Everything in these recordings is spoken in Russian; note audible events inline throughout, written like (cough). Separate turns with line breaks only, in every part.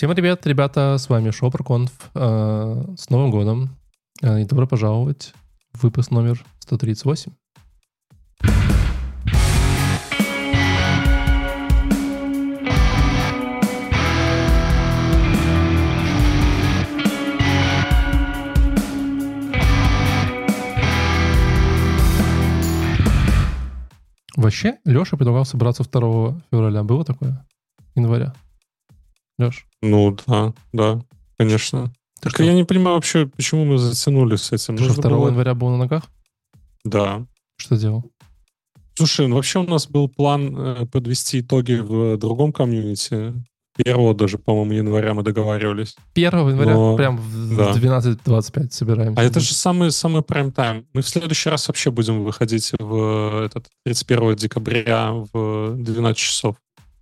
Всем привет, ребята, с вами Шопрконф. Э, с Новым годом. Э, и добро пожаловать в выпуск номер 138. Вообще, Леша предлагал собраться 2 февраля. Было такое? Января. Леш?
Ну да, да, конечно. Так я не понимаю вообще, почему мы затянули с этим.
Ты что,
Нужно
2
было-
января был на ногах?
Да.
Что делал?
Слушай, ну вообще у нас был план э, подвести итоги в другом комьюнити. Первого даже, по-моему, января мы договаривались.
1 января
Но-
прям в
да.
12.25 собираемся.
А это же самый, самый прайм-тайм. Мы в следующий раз вообще будем выходить в этот 31 декабря в 12 часов.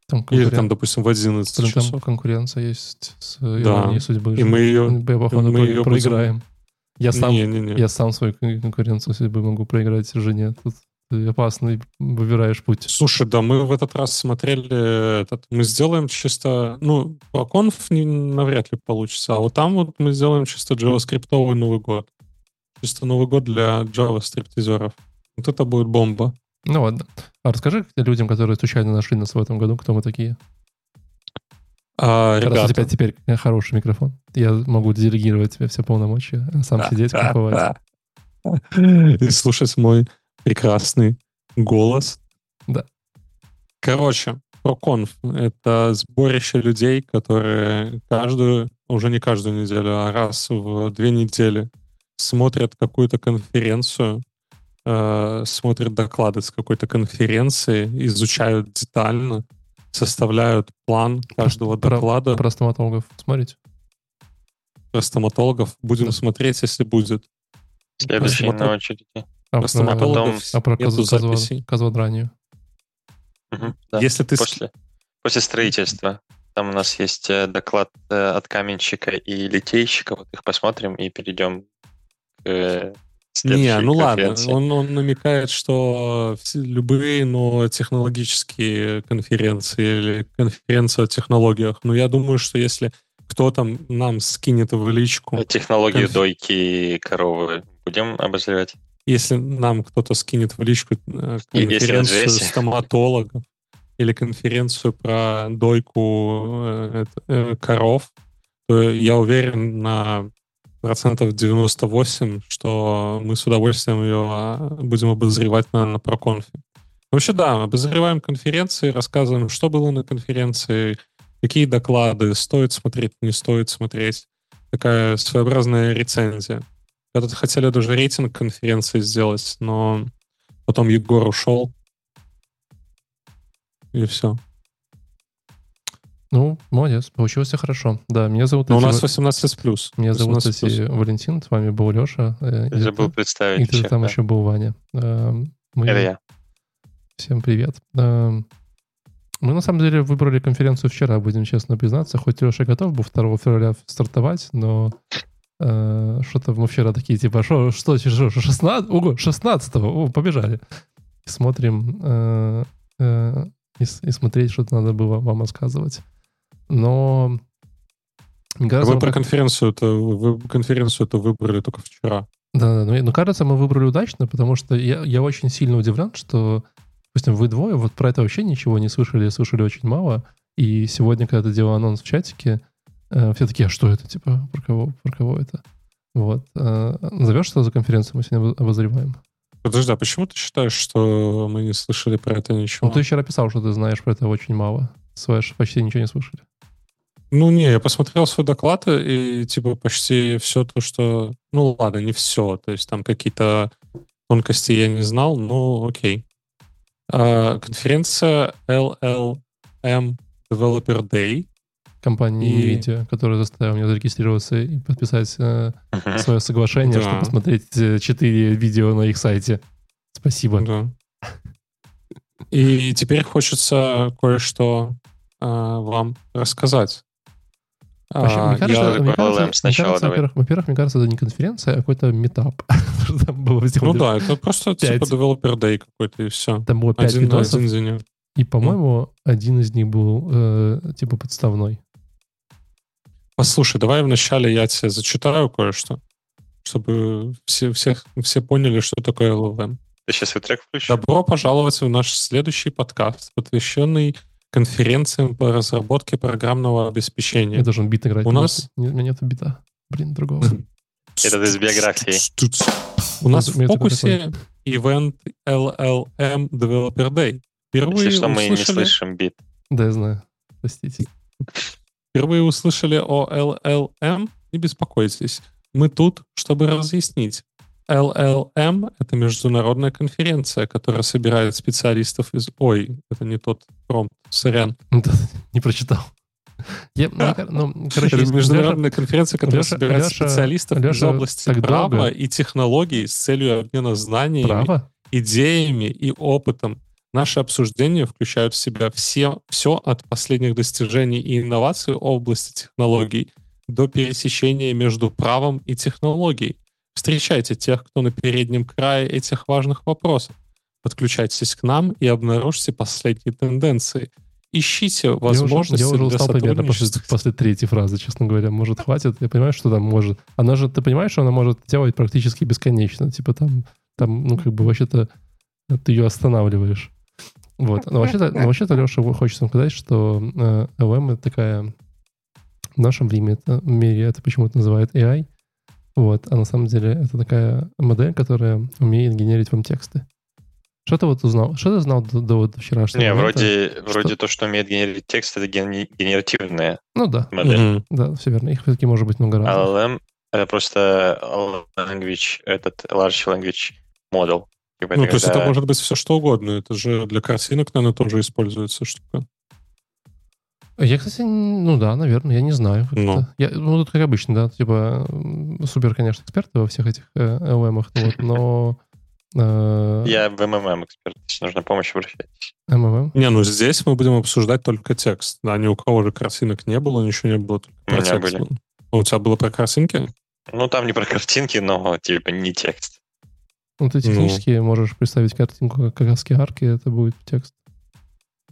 Там
Или
конкурен-
там, допустим, в 11
Блин, там
часов.
конкуренция есть с иронией судьбы.
И мы ее...
Мы, походу,
мы
про-
её будем-
проиграем. Я сам,
Не-не-не.
я сам свою кон- конкуренцию судьбы могу проиграть жене. Тут ты опасный выбираешь путь.
Слушай, да, мы в этот раз смотрели, этот, мы сделаем чисто, ну, по конф не, навряд ли получится, а вот там вот мы сделаем чисто JavaScript Новый год. Чисто Новый год для Java стриптизеров. Вот это будет бомба.
Ну ладно. А расскажи людям, которые случайно нашли нас в этом году, кто мы такие.
А,
Как раз у тебя теперь э, хороший микрофон. Я могу делегировать тебе все полномочия, а сам сидеть кайфовать. (laughs)
и слушать мой прекрасный голос.
Да.
Короче, ProConf — это сборище людей, которые каждую, уже не каждую неделю, а раз в две недели смотрят какую-то конференцию, э, смотрят доклады с какой-то конференции, изучают детально, составляют план каждого
Про-
доклада.
Про стоматологов смотрите?
Про стоматологов будем
Да.
смотреть, если будет.
Следующий
Стоматолог-
на очереди.
А,
Про стоматологов
а про
нету
козу- козу-
записей.
козводранию?
Мгм, да.
Если ты...
После, после строительства. Там у нас есть э, доклад э, от каменщика и литейщика. Вот их посмотрим и перейдем к
Не, ну ладно,
конференции.
он, он намекает, что любые, но технологические конференции или конференция о технологиях. Но я думаю, что если кто там нам скинет в личку,
Технологию
конф-
дойки коровы будем обозревать.
если нам кто-то скинет в личку э, конференцию стоматологов или конференцию про дойку э, э, коров, то я уверен на процентов 98, что мы с удовольствием ее а, будем обозревать на, на проконфе. Вообще, да, обозреваем конференции, рассказываем, что было на конференции, какие доклады стоит смотреть, не стоит смотреть. Такая своеобразная рецензия. Когда-то хотели даже рейтинг конференции сделать, но потом Егор ушел. И все.
Ну, молодец, получилось хорошо. Да, меня зовут
Но у
Эти-
нас 18 плюс.
Меня зовут,
18+.
кстати, Валентин, с вами был Леша. э,
Я забыл
ты-
представить.
И ты
всех,
там
да.
еще был Ваня. Эм, Мы...
Это я.
Всем привет. Эм, Мы, на самом деле, выбрали конференцию вчера, будем честно признаться. Хоть Леша готов был 2 февраля стартовать, но э, что-то мы вчера такие, типа, что, что, что 16? Ого, 16 О, побежали. И смотрим, э, э, и, и смотреть, что-то надо было вам рассказывать. Но...
А вы про
как-
конференцию-то, вы конференцию это выбрали только вчера.
Да, да, ну, ну, кажется, мы выбрали удачно, потому что я, я очень сильно удивлен, что, допустим, вы двое вот про это вообще ничего не слышали, слышали очень мало. И сегодня, когда ты делал анонс в чатике, э, все такие, а что это, типа, про кого, про кого это? Вот. Э, назовешь, что за конференцию мы сегодня обо- обозреваем?
Подожди, а почему ты считаешь, что мы не слышали про это ничего?
Ну, ты вчера писал, что ты знаешь про это очень мало. Слэш, почти ничего не слышали.
Ну, не, я посмотрел свой доклад, и, типа, почти все то, что... Ну, ладно, не все. То есть там какие-то тонкости я не знал, но окей. А, конференция LLM Developer Day.
Компания
И-
NVIDIA, которая заставила меня зарегистрироваться и подписать э,
Мгм.
свое соглашение,
Да.
чтобы посмотреть э, четыре видео на их сайте. Спасибо.
Да. И теперь хочется кое-что а, вам рассказать.
Вообще,
А,
мне кажется,
я-
мне кажется,
LLM
мне
сначала
кажется, во-первых, во-первых, мне кажется, это не конференция, а какой-то метап. (laughs)
Ну да, это просто
Пять.
типа Developer Day какой-то, и все.
Там было пять
Один,
видосов,
один денек.
и, по-моему, один из них был э, типа подставной.
Послушай, давай вначале я тебе зачитаю кое-что, чтобы все, всех, все поняли, что такое LLM.
Ты сейчас и трек включишь?
Добро пожаловать в наш следующий подкаст, посвященный конференциям по разработке программного обеспечения.
Я должен бит играть.
У нас...
У меня нет бита. Блин, другого.
Это из биографии.
У нас в фокусе Event LLM Developer Day. Впервые
Если что, мы не слышим бит.
Да, я знаю. Простите.
Впервые услышали о LLM? Не беспокойтесь. Мы тут, чтобы разъяснить. LLM — это международная конференция, которая собирает специалистов из... Ой, это не тот промпт, сорян. (laughs)
Не прочитал. Я, ну, ну, короче,
Это международная конференция, которая
Леша-
собирает
Леша-
специалистов из
Леша
области
так
права
долго-
и технологий с целью обмена
Леша,
знаниями,
право?
идеями и опытом. Наши обсуждения включают в себя все, все от последних достижений и инноваций в области технологий до пересечения между правом и технологией. Встречайте тех, кто на переднем крае этих важных вопросов. Подключайтесь к нам и обнаружьте последние тенденции. Ищите
Я уже-
возможности
Я уже
для
устал примерно после,
сотрудничества.
после третьей фразы, честно говоря. Может, хватит? Я понимаю, что там может... Она же, ты понимаешь, что она может делать практически бесконечно. Типа там, там ну, как бы вообще-то ты ее останавливаешь. Вот. Но вообще-то, но вообще-то Леша, хочется сказать, что э, LM — это такая... В нашем времени, это, в мире это почему-то называют AI. Вот. А на самом деле это такая модель, которая умеет генерить вам тексты. Что ты вот узнал? Что ты знал до, до вот вчерашнего
Не,
момента?
вроде, вроде то, что умеет генерить текст, это генеративная
Ну да,
модель.
Мгм.
да, все верно. Их все-таки может быть много разных.
LLM — это просто language, этот large language model. Типа
Ну,
это
то есть это
когда-
может быть все что угодно. Это же для картинок, наверное, тоже используется штука.
Я, кстати, ну да, наверное, я не знаю.
Ну.
Я, ну, тут как обычно, да, типа супер, конечно, эксперты во всех этих э, LM-ах, ну вот, но
Я в МММ эксперт, если нужна помощь, обращайтесь.
MMM.
Не, ну здесь мы будем обсуждать только текст. Да, ни у кого же картинок не было, ничего не было. Только
У
про
меня
текст
были.
было. А у тебя было про картинки?
Ну, там не про картинки, но типа не текст.
Ну, ты технически можешь представить картинку как краски арки, это будет текст.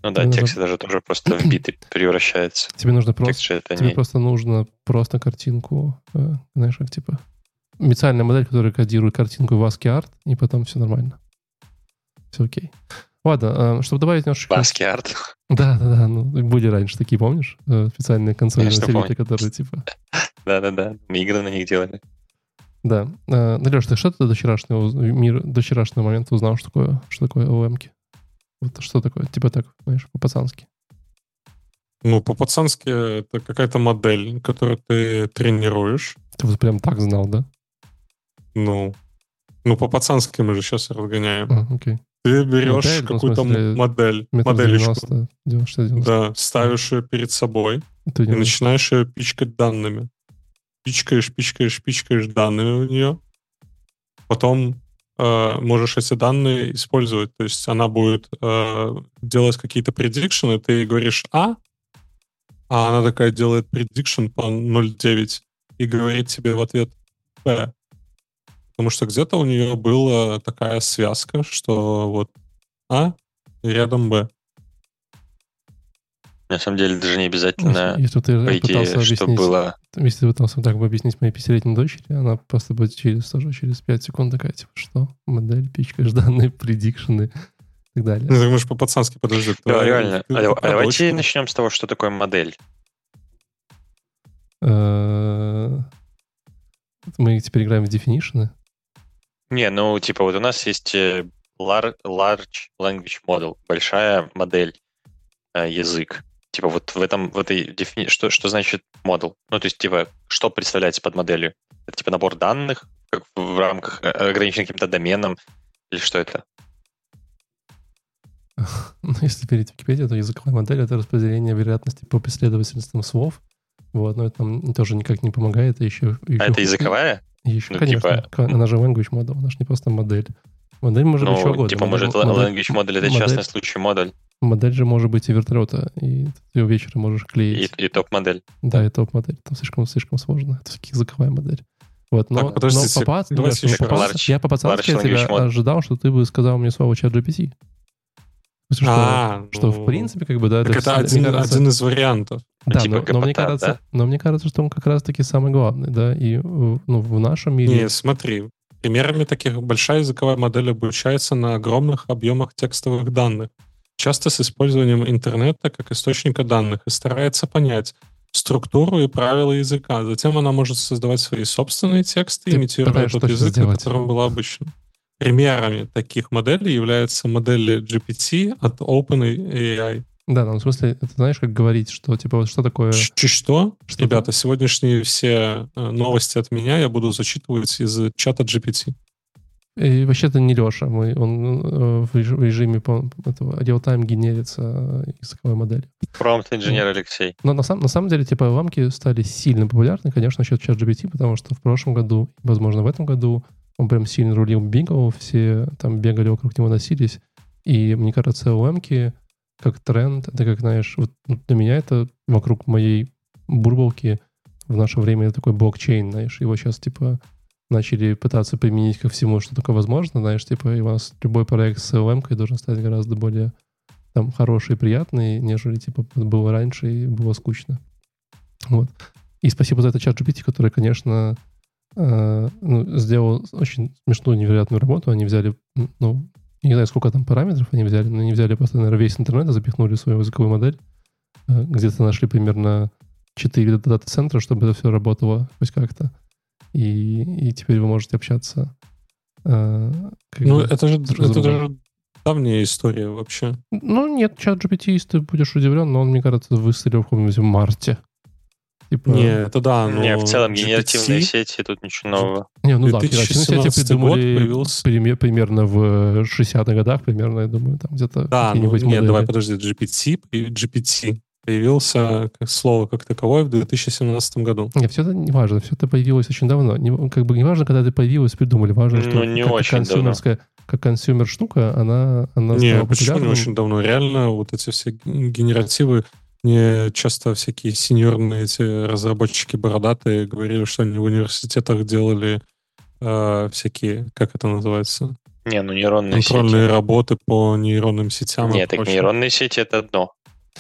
Ну да,
Ну,
текст даже тоже просто в биты (clears throat) превращается.
Тебе нужно просто, тебе
не...
просто нужно просто картинку, э, знаешь, как типа специальная модель, которая кодирует картинку в ASCII art, и потом все нормально. Все окей. Ладно, э, чтобы добавить немножечко...
Баски арт.
Да, да, да. Ну, были раньше такие, помнишь? Э, Специальные консольные
помню.
которые типа... (laughs)
Да-да-да, мы игры на них делали.
Да. Э, Ну, Леш, ты что ты до вчерашнего, уз- мир, до вчерашнего момента узнал, что такое, что такое OM-ки? Вот что такое? Типа так, знаешь, по-пацански.
Ну, по-пацански это какая-то модель, которую ты тренируешь.
Ты вот прям так знал, да?
Ну, ну по-пацански мы же сейчас разгоняем.
А, окей.
Ты берешь
Модель, ну,
какую-то м-
смысле,
модель,
Метр
моделечку,
90, 90, 90.
да, ставишь ее перед собой и
не-
начинаешь ее пичкать данными. Пичкаешь, пичкаешь, пичкаешь данными в нее. Потом э, можешь эти данные использовать. То есть она будет э, делать какие-то предикшены, ты говоришь А, а она такая делает предикшн по 0.9 и говорит тебе в ответ Б. Потому что где-то у нее была такая связка, что вот А и рядом Б.
На самом деле даже не обязательно,
Если ты
по
пытался
идее, что
объяснить,
было...
если ты пытался так бы объяснить моей пятилетней дочери, она просто будет через тоже через 5 секунд такая, типа, что? Модель, пичкаешь данные, предикшены и так далее.
Ну, ты можешь по-пацански подожди.
Да,
твоя-
реально.
ты-
А а давайте
дочку.
начнем с того, что такое модель.
Э, Мы теперь играем в definition.
Не, ну, типа, вот у нас есть э, lar- large language model, большая модель, э, язык. Типа, вот в этом, в этой дефини... что, что значит model? Ну, то есть, типа, что представляется под моделью? Это, типа, набор данных как в, рамках э, ограничен каким-то доменом? Или что это? (laughs)
Ну, если перейти в Википедию, то языковая модель — это распределение вероятности по последовательностям слов. Вот, но это нам тоже никак не помогает. Еще, еще
А это языковая?
Еще,
Ну,
конечно.
типа-
Она же language model, она же не просто модель. Модель может быть что
Ну,
угодно.
типа,
Модель-
может,
модель-
language модель это
модель-
частный случай модуль
Модель же может быть и вертолета, и ты ее вечером можешь
и,
клеить.
и топ-модель.
Да, и топ-модель. Там слишком, слишком сложно. Это все-таки языковая модель. Вот, но,
Так,
но по нет,
еще
ну, по я по пацански
Large
от тебя ожидал, что ты бы сказал мне слово чат GPT. Что,
А,
что в
ну,
принципе, как бы, да,
Так это
все-
один,
кажется-
один из вариантов.
Да,
Типа
но, но мне кажется,
да?
но мне кажется, что он как раз-таки самый главный, да, и ну, в нашем мире...
Не, смотри. Примерами таких большая языковая модель обучается на огромных объемах текстовых данных, часто с использованием интернета как источника данных, и старается понять структуру и правила языка. Затем она может создавать свои собственные тексты,
Ты
имитируя тот язык,
сделать.
на котором была обычно. Примерами таких моделей являются модели GPT от OpenAI.
Да, ну, в смысле, это знаешь, как говорить, что, типа, вот что такое...
Ч- что?
Что
Ребята, сегодняшние все э, новости от меня я буду зачитывать из чата GPT.
И вообще-то не Леша, мы, он э, в реж- в режиме этого real-time генерится э, языковая модель.
Промпт-инженер Алексей.
Но на, сам, на самом деле, типа, ламки стали сильно популярны, конечно, насчет чат GPT, потому что в прошлом году, возможно, в этом году он прям сильно рулил Бигл, все там бегали вокруг него, носились. И мне кажется, ламки как тренд, это как, знаешь, вот для меня это вокруг моей бурбалки в наше время это такой блокчейн, знаешь, его сейчас, типа, начали пытаться применить ко всему, что только возможно, знаешь, типа, и у вас любой проект с LM должен стать гораздо более там хороший и приятный, нежели, типа, было раньше и было скучно. Вот. И спасибо за это чат GPT, который, конечно, ну, сделал очень смешную, невероятную работу. Они взяли, ну, не знаю, сколько там параметров они взяли, но они взяли просто, наверное, весь интернет и запихнули в свою языковую модель. Э, Где-то нашли примерно 4 дата-центра, чтобы это все работало хоть как-то. И, и теперь вы можете общаться. э,
Ну, это же, это же давняя история вообще.
Ну, нет, чат GPT, если ты будешь удивлен, но он, мне кажется, выстрелил в каком-нибудь марте. Типа,
Не, это да, но
Не, в целом
GPT
генеративные сети, тут ничего нового.
Не, ну да, оперативные сети
2017
придумали
появился.
приме- примерно в 60-х годах, примерно, я думаю, там где-то
Да, ну, нет,
модели.
давай, подожди, GPT, и GPT появился как слово как таковое в 2017 году.
Не, все это не важно, все это появилось очень давно. Не, как бы не важно, когда это появилось, придумали, важно, что
Ну, не
как
очень давно.
консюмерская, как consumer штука, она, она
не,
стала
почему не очень давно? Реально вот эти все генеративы, мне часто всякие сеньорные эти разработчики бородатые говорили, что они в университетах делали э, всякие, как это называется,
Не, ну нейронные
контрольные
сети.
работы по нейронным сетям.
Нет, так
прочее.
нейронные сети это одно,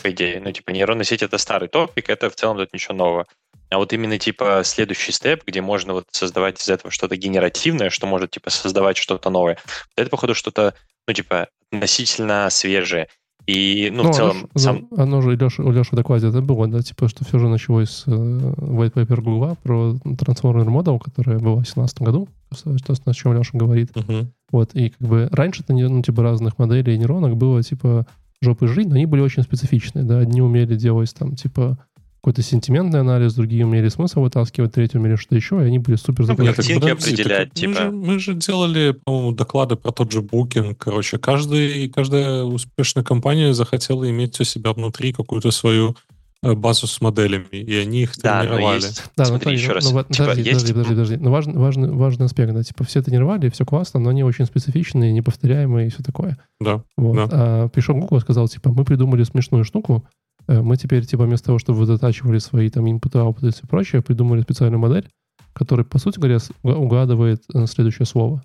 по идее. Ну, типа, нейронные сети это старый топик, это в целом тут ничего нового. А вот именно, типа, следующий степ, где можно вот создавать из этого что-то генеративное, что может, типа, создавать что-то новое, это, походу, что-то, ну, типа, относительно свежее. И, ну, в
оно
целом,
ж-
сам...
ну, Оно же и Леша, у Леши в докладе это было, да, типа, что все же началось с э, white paper Google про Transformer Model, которая была в 2017 году, что, о чем Леша говорит.
Мгм.
Вот, и как бы раньше-то, не- ну, типа, разных моделей нейронок было, типа, жопы жить, но они были очень специфичные, да, одни умели делать там, типа, какой-то сентиментный анализ, другие умели смысл вытаскивать, третьи умели что еще, и они были супер
Ну,
законченные.
картинки определять,
мы
типа.
же- Мы же, делали, по-моему, доклады про тот же Booking. Короче, каждый, каждая успешная компания захотела иметь у себя внутри какую-то свою э, базу с моделями, и они их
Да, но
тренировали.
есть...
Да, ну,
Смотри,
подожди,
еще
ну,
раз.
ну, вот,
Типа,
подожди,
есть...
подожди, подожди, подожди. Но важный, важный, важный аспект, да, типа, все тренировали, все классно, но они очень специфичные, неповторяемые и все такое.
Да.
Вот.
Да.
А пришел Google и сказал, типа, мы придумали смешную штуку, мы теперь, типа, вместо того, чтобы вы затачивали свои там инпуты, аутпуты и все прочее, придумали специальную модель, которая, по сути говоря, угадывает э, следующее слово.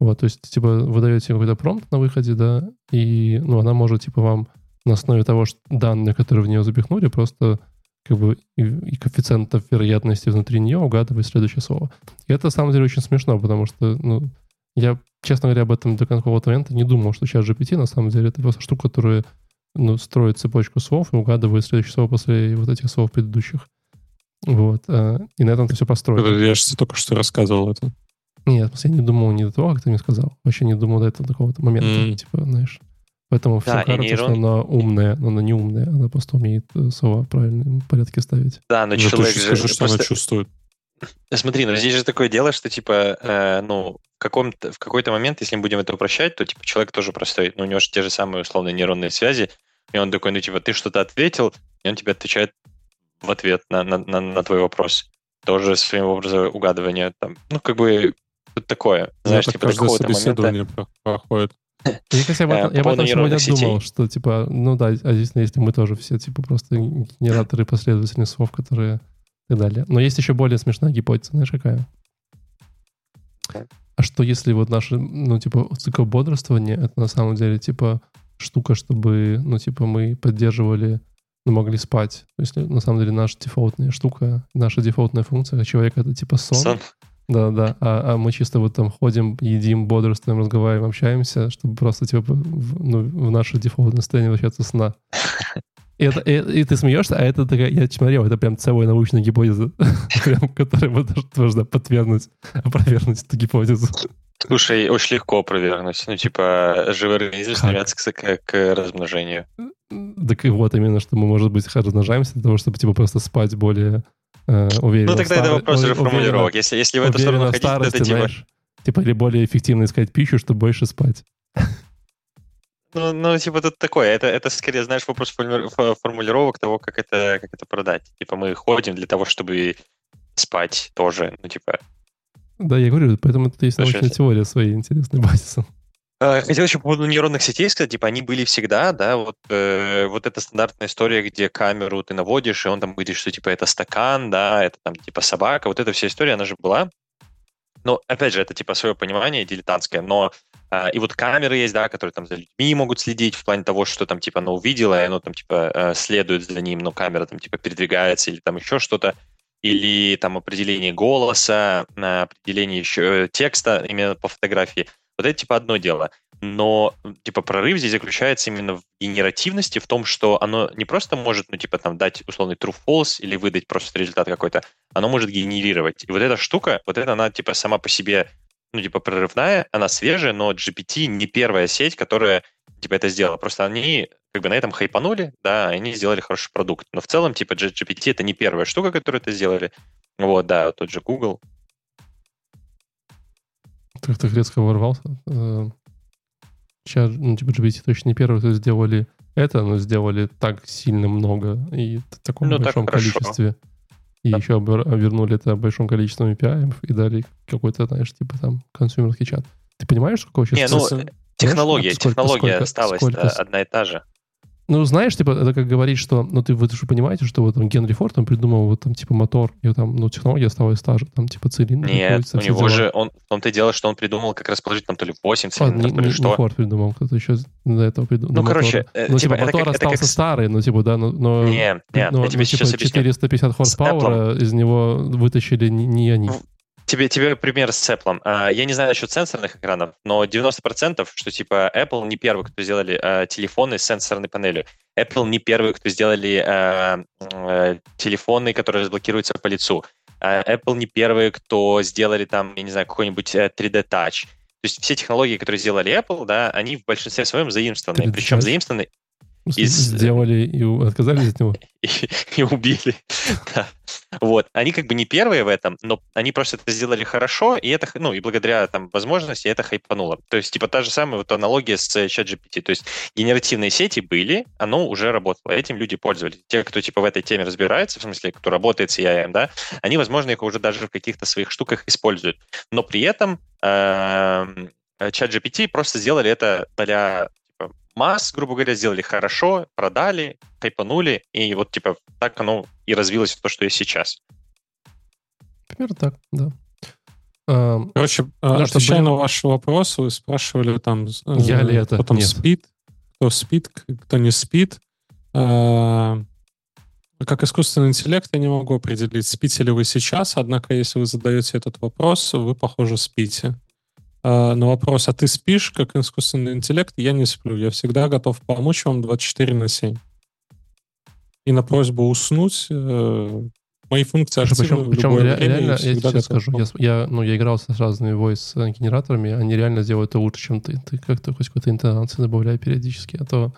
Вот, то есть, типа, вы даете какой-то промпт на выходе, да, и, ну, она может, типа, вам на основе того, что данные, которые в нее запихнули, просто как бы и, и коэффициентов вероятности внутри нее угадывать следующее слово. И это, на самом деле, очень смешно, потому что, ну, я, честно говоря, об этом до какого-то момента не думал, что сейчас GPT, на самом деле, это просто штука, которая ну, строит цепочку слов и угадывает следующее слово после вот этих слов предыдущих. Вот. а, И на этом это все построено.
Я же только что рассказывал это.
Нет, я не думал не до того, как ты мне сказал. Вообще не думал до этого до какого-то момента.
М.
Типа, знаешь. Поэтому
Да, и
кажется, что
нейрон-
она умная, но она не умная. Она просто умеет э, слова в правильном порядке ставить.
Да, но
ты
человек
еще
же...
скажи, что она
просто-
чувствует.
Смотри, ну здесь же такое дело, что типа, э, ну, в, в какой-то момент, если мы будем это упрощать, то типа человек тоже простой. Ну, у него же те же самые условные нейронные связи, и он такой, ну, типа, ты что-то ответил, и он тебе отвечает в ответ на, на, на, на твой вопрос. Тоже своим образом угадывания там. Ну, как бы такое. Знаешь,
это
типа до какого-то момента...
собеседование про- проходит.
Мне (laughs) кажется, я об
Э,
этом, я об этом сегодня
нейронных сетей.
думал, что, типа, ну да, а здесь, если мы тоже все, типа, просто генераторы последовательных слов, которые так далее. Но есть еще более смешная гипотеза, знаешь, какая? А что если вот наше, ну, типа, цикл бодрствования, это на самом деле, типа, штука, чтобы, ну, типа, мы поддерживали, ну, могли спать. То есть, на самом деле, наша дефолтная штука, наша дефолтная функция человека — это типа сон. сон. Да, да. А, а мы чисто вот там ходим, едим, бодрствуем, разговариваем, общаемся, чтобы просто типа в, ну, в наше дефолтное состояние возвращаться сна. И, это, и, и ты смеешься, а это такая, я смотрел, это прям целая научная гипотеза, (laughs) прям, которая должна подтвердить, опровергнуть эту гипотезу.
Слушай, очень легко опровергнуть. Ну, типа, живые организмы стремятся к, к размножению.
Так и вот именно, что мы, может быть, размножаемся для того, чтобы, типа, просто спать более э, уверенно.
Ну, тогда стар... это вопрос уже формулировок. Если, если в эту сторону ходить, старости, это типа... Знаешь,
типа, или более эффективно искать пищу, чтобы больше спать. (laughs)
Ну, ну, типа, тут такое, это, это скорее, знаешь, вопрос формулировок того, как это, как это продать. Типа, мы ходим для того, чтобы спать тоже, ну, типа...
Да, я говорю, поэтому тут есть научная теория своей интересной базисом.
А, хотел еще по поводу нейронных сетей сказать, типа, они были всегда, да, вот, э, вот эта стандартная история, где камеру ты наводишь, и он там говорит, что, типа, это стакан, да, это там, типа, собака, вот эта вся история, она же была. Но, опять же, это, типа, свое понимание дилетантское, но э, и вот камеры есть, да, которые там за людьми могут следить в плане того, что там, типа, оно увидело, и оно там, типа, э, следует за ним, но камера там, типа, передвигается или там еще что-то или там определение голоса, определение еще э, текста именно по фотографии. Вот это типа одно дело. Но типа прорыв здесь заключается именно в генеративности, в том, что оно не просто может, ну, типа, там, дать условный true-false или выдать просто результат какой-то, оно может генерировать. И вот эта штука, вот это она, типа, сама по себе, ну, типа, прорывная, она свежая, но GPT не первая сеть, которая, типа, это сделала. Просто они как бы на этом хайпанули, да, они сделали хороший продукт. Но в целом, типа, GPT это не первая штука, которую это сделали. Вот, да, тот же Google.
Так резко ворвался. Сейчас, э, ну, типа, GPT точно не первый, кто сделали это, но сделали так сильно много и в таком ну, большом так количестве. И да. еще обернули это большим количеством API и дали какой-то, знаешь, типа там консюмерский чат. Ты понимаешь, сколько сейчас...
Не, ну, технология, сколько, технология сколько, осталась сколько, одна и та же.
Ну, знаешь, типа, это как говорить, что, ну, ты, вы же понимаете, что вот там Генри Форд, он придумал вот там, типа, мотор, и там, ну, технология осталась та же, там, типа, цилиндр.
Нет, у него дела. же, он, он то дело, что он придумал как расположить там то ли 8 цилиндров, а, то ли
не,
что.
Не Форд придумал, кто-то еще до этого придумал.
Ну, короче,
э, ну, типа, типа мотор это, остался как... старый, ну, типа, да, но... но
нет, нет,
но, я тебе
ну, сейчас
типа, 450 хорспауэра из него вытащили не, не они.
Тебе, тебе пример с Apple. А, я не знаю насчет сенсорных экранов, но 90%, что типа Apple не первый, кто сделали э, телефоны с сенсорной панелью. Apple не первый, кто сделали э, э, телефоны, которые разблокируются по лицу. Э, Apple не первый, кто сделали там, я не знаю, какой-нибудь 3D Touch. То есть все технологии, которые сделали Apple, да, они в большинстве своем заимствованы. Причем заимствованы
из... Сделали и отказались от него.
И, (laughs) и убили. (laughs) да. Вот. Они как бы не первые в этом, но они просто это сделали хорошо, и это, ну, и благодаря там возможности это хайпануло. То есть, типа, та же самая вот аналогия с ChatGPT. То есть, генеративные сети были, оно уже работало, этим люди пользовались. Те, кто, типа, в этой теме разбирается, в смысле, кто работает с AI, да, они, возможно, их уже даже в каких-то своих штуках используют. Но при этом эм, ChatGPT просто сделали это для масс, грубо говоря, сделали хорошо, продали, хайпанули, и вот, типа, так оно и развилось в то, что есть сейчас.
Примерно так, да.
А, Короче, ну, отвечая чтобы... на ваш вопрос, вы спрашивали там,
Я ли это?
кто там Нет. спит, кто спит, кто не спит. А, как искусственный интеллект я не могу определить, спите ли вы сейчас, однако если вы задаете этот вопрос, вы, похоже, спите. А, на вопрос, а ты спишь как искусственный интеллект? Я не сплю. Я всегда готов помочь вам 24 на 7. И на просьбу уснуть э, мои функции
активны причем, причем ре- время, реально, я тебе скажу, я, я, ну, я играл с разными voice-генераторами, они реально делают это лучше, чем ты. Ты как-то хоть какую-то интонацию добавляй периодически, а то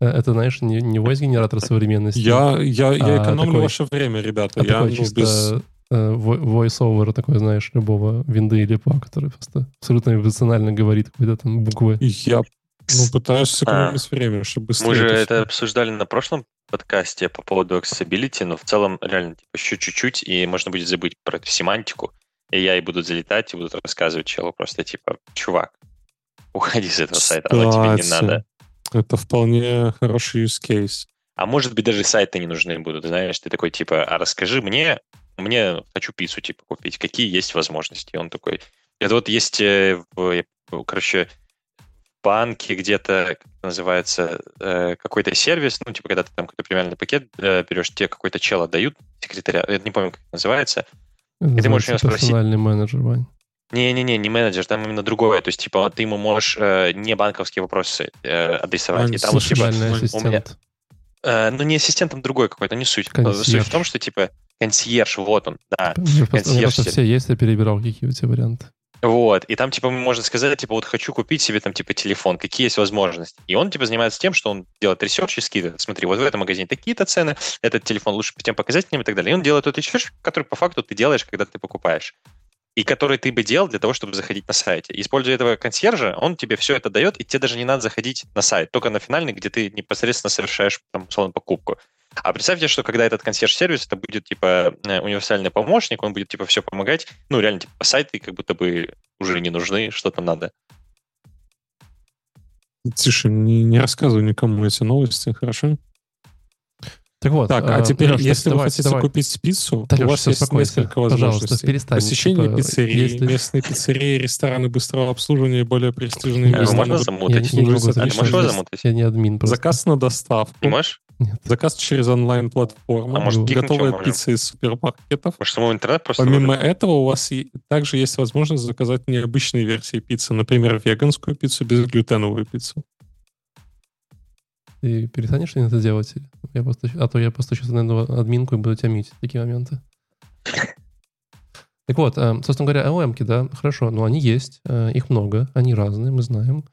э, это, знаешь, не, не voice-генератор современности.
Я, я, я а экономлю такой, ваше время, ребята. А я
такой ну, чисто без voice-over такой, знаешь, любого винды или па, который просто абсолютно эмоционально говорит какой-то там буквы.
Я ну, пытаюсь сэкономить а, время, чтобы быстрее.
Мы же это, обсуждали на прошлом подкасте по поводу accessibility, но в целом реально типа, еще чуть-чуть, и можно будет забыть про эту семантику, и я и буду залетать, и буду рассказывать челу просто типа, чувак, уходи с этого сайта, оно тебе не надо.
Это вполне хороший use case.
А может быть, даже сайты не нужны будут, знаешь, ты такой, типа, а расскажи мне, мне хочу пиццу, типа, купить, какие есть возможности? И он такой, это вот есть, э, в, короче, банке где-то, как называется, э, какой-то сервис, ну, типа, когда ты там какой-то премиальный пакет э, берешь, тебе какой-то чел отдают, секретаря, я не помню, как это называется,
Это
И ты можешь его спросить.
менеджер, Вань.
Не-не-не, не менеджер, там именно другое. То есть, типа, ты ему можешь э, не банковские вопросы э, адресовать.
А,
И там вот, типа,
у
ассистент.
Э, ну, не ассистент, там другой какой-то, не суть.
Консьерж.
Суть в том, что, типа, консьерж, вот он, да.
Просто,
консьерж
просто все есть, я перебирал, какие у тебя варианты.
Вот, и там, типа, можно сказать, типа, вот хочу купить себе там, типа, телефон, какие есть возможности. И он, типа, занимается тем, что он делает research и скидывает. Смотри, вот в этом магазине такие-то цены, этот телефон лучше по тем показателям и так далее. И он делает тот research, который по факту ты делаешь, когда ты покупаешь. И который ты бы делал для того, чтобы заходить на сайте. Используя этого консьержа, он тебе все это дает, и тебе даже не надо заходить на сайт, только на финальный, где ты непосредственно совершаешь, там, условно, покупку. А представьте, что когда этот консьерж-сервис, это будет, типа, э, универсальный помощник, он будет, типа, все помогать. Ну, реально, типа, сайты как будто бы уже не нужны, что там надо.
Тише, не, не рассказывай никому эти новости, хорошо?
Так вот.
Так, а
э,
теперь,
Лёш,
если
давай,
вы хотите
давай.
купить пиццу,
Да,
у
Лёш,
вас есть
успокойся.
несколько возможностей. Посещение
типа,
пиццерии,
если-
местные пиццерии, рестораны быстрого обслуживания и более престижные
А,
места.
можно
на-
Я,
замутить?
я не могу
А ты
замутить.
можешь его
Я- не админ просто.
Заказ на доставку.
Не можешь?
Нет.
Заказ через онлайн-платформу.
А может,
готовая пицца из супермаркетов.
Может, самому интернет просто...
Помимо
вырубить?
этого, у вас и- также есть возможность заказать необычные версии пиццы. Например, веганскую пиццу, безглютеновую пиццу.
Ты перестанешь что-нибудь это делать? Я просто, а то я постучу на эту админку и буду тебя мить такие моменты. (laughs) Так вот, э, собственно говоря, LM-ки, да, хорошо, но они есть, э, их много, они разные, мы знаем.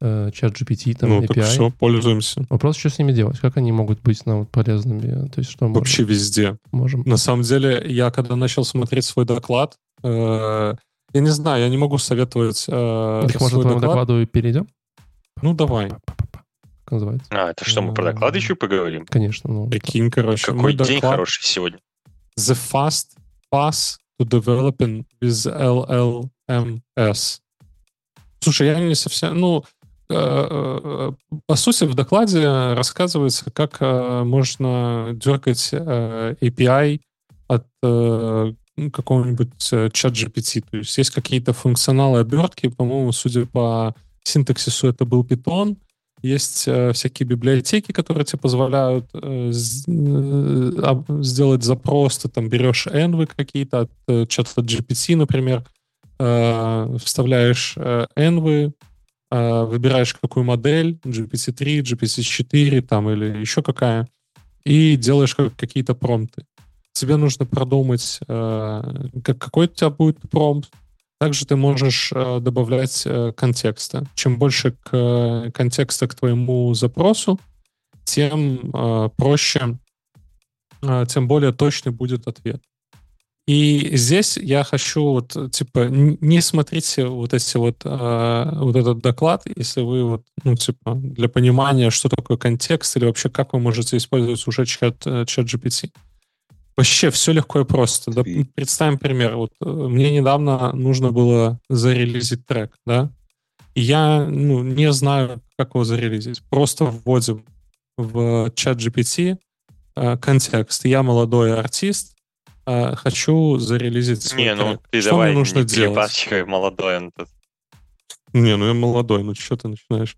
Э, Чат GPT, там,
ну, так
API.
все, пользуемся.
Вопрос, что с ними делать? Как они могут быть нам вот полезными? То есть что мы
Вообще везде.
можем?
На самом деле, я когда начал смотреть свой доклад, э, я не знаю, я не могу советовать э,
Их, может, к твоему
доклад.
докладу и перейдем?
Ну, давай.
Называется?
А, это что, мы про доклады еще поговорим?
Конечно, ну,
Прикинь, короче.
Какой день
доклад
хороший сегодня.
The fast pass to developing with LLMS. Слушай, я не совсем... Ну, э, э, по сути, в докладе рассказывается, как э, можно дергать API от ну, какого-нибудь чат GPT. То есть есть какие-то функционалы обертки, по-моему, судя по синтаксису, это был Python. Есть э, всякие библиотеки, которые тебе позволяют э, э, сделать запрос. Ты там берешь envy какие-то от э, чата GPT, например, вставляешь э, выбираешь какую модель, GPT-3, GPT-4 там или еще какая, и делаешь как- какие-то промпты. Тебе нужно продумать, как, какой у тебя будет промпт, также ты можешь э, добавлять э, контекста. Чем больше к, э, контекста к твоему запросу, тем э, проще, э, тем более точный будет ответ. И здесь я хочу вот типа не смотрите вот эти вот э, вот этот доклад, если вы вот ну типа для понимания, что такое контекст или вообще как вы можете использовать уже чат э, чат GPT. Вообще все легко и просто. Да, представим пример. Вот э, мне недавно нужно было зарелизить трек, да, и я ну, не знаю, как его зарелизить. Просто вводим в чат GPT э, контекст. Я молодой артист, э, хочу зарелизить свой
Не, ну
трек.
ты
что
давай
мне нужно
не
делать?
молодой он тут.
Не, ну я молодой, ну что ты начинаешь?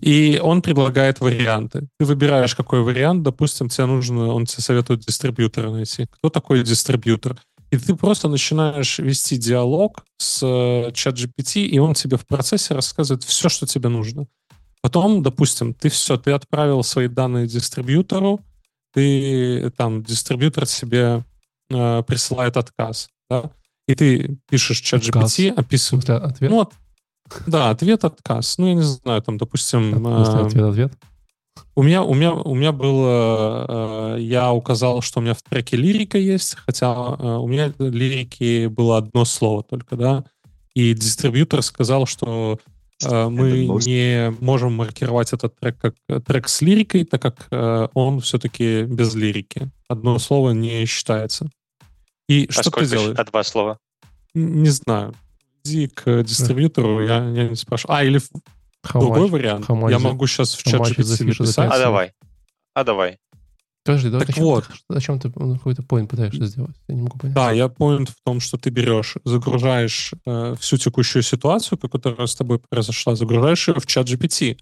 И он предлагает варианты. Ты выбираешь, какой вариант. Допустим, тебе нужно, он тебе советует дистрибьютора найти. Кто такой дистрибьютор? И ты просто начинаешь вести диалог с э, чат GPT, и он тебе в процессе рассказывает все, что тебе нужно. Потом, допустим, ты все, ты отправил свои данные дистрибьютору, ты там, дистрибьютор себе э, присылает отказ, да? и ты пишешь чат. GPT, описываешь,
ответ?
ну, от- да, ответ, отказ. Ну, я не знаю, там, допустим,
В смысле,
э,
ответ, ответ?
у меня, у меня, у меня было, э, я указал, что у меня в треке лирика есть, хотя э, у меня лирики было одно слово только, да, и дистрибьютор сказал, что э, мы не можем маркировать этот трек как трек с лирикой, так как э, он все-таки без лирики. Одно слово не считается. И
А
что ты
сколько?
делаешь?
А два слова?
Н- Не знаю. Иди к дистрибьютору, я, я не спрашиваю. А, или
How
другой
much?
вариант.
how much
я могу сейчас в чат GPT написать.
А давай. А давай.
Подожди, давай,
Так
о чем,
вот.
ты, о чем ты ну, какой-то поинт пытаешься сделать? Я не могу понять.
Да, я point в том, что ты берешь, загружаешь э, всю текущую ситуацию, которая с тобой произошла, загружаешь ее в чат GPT,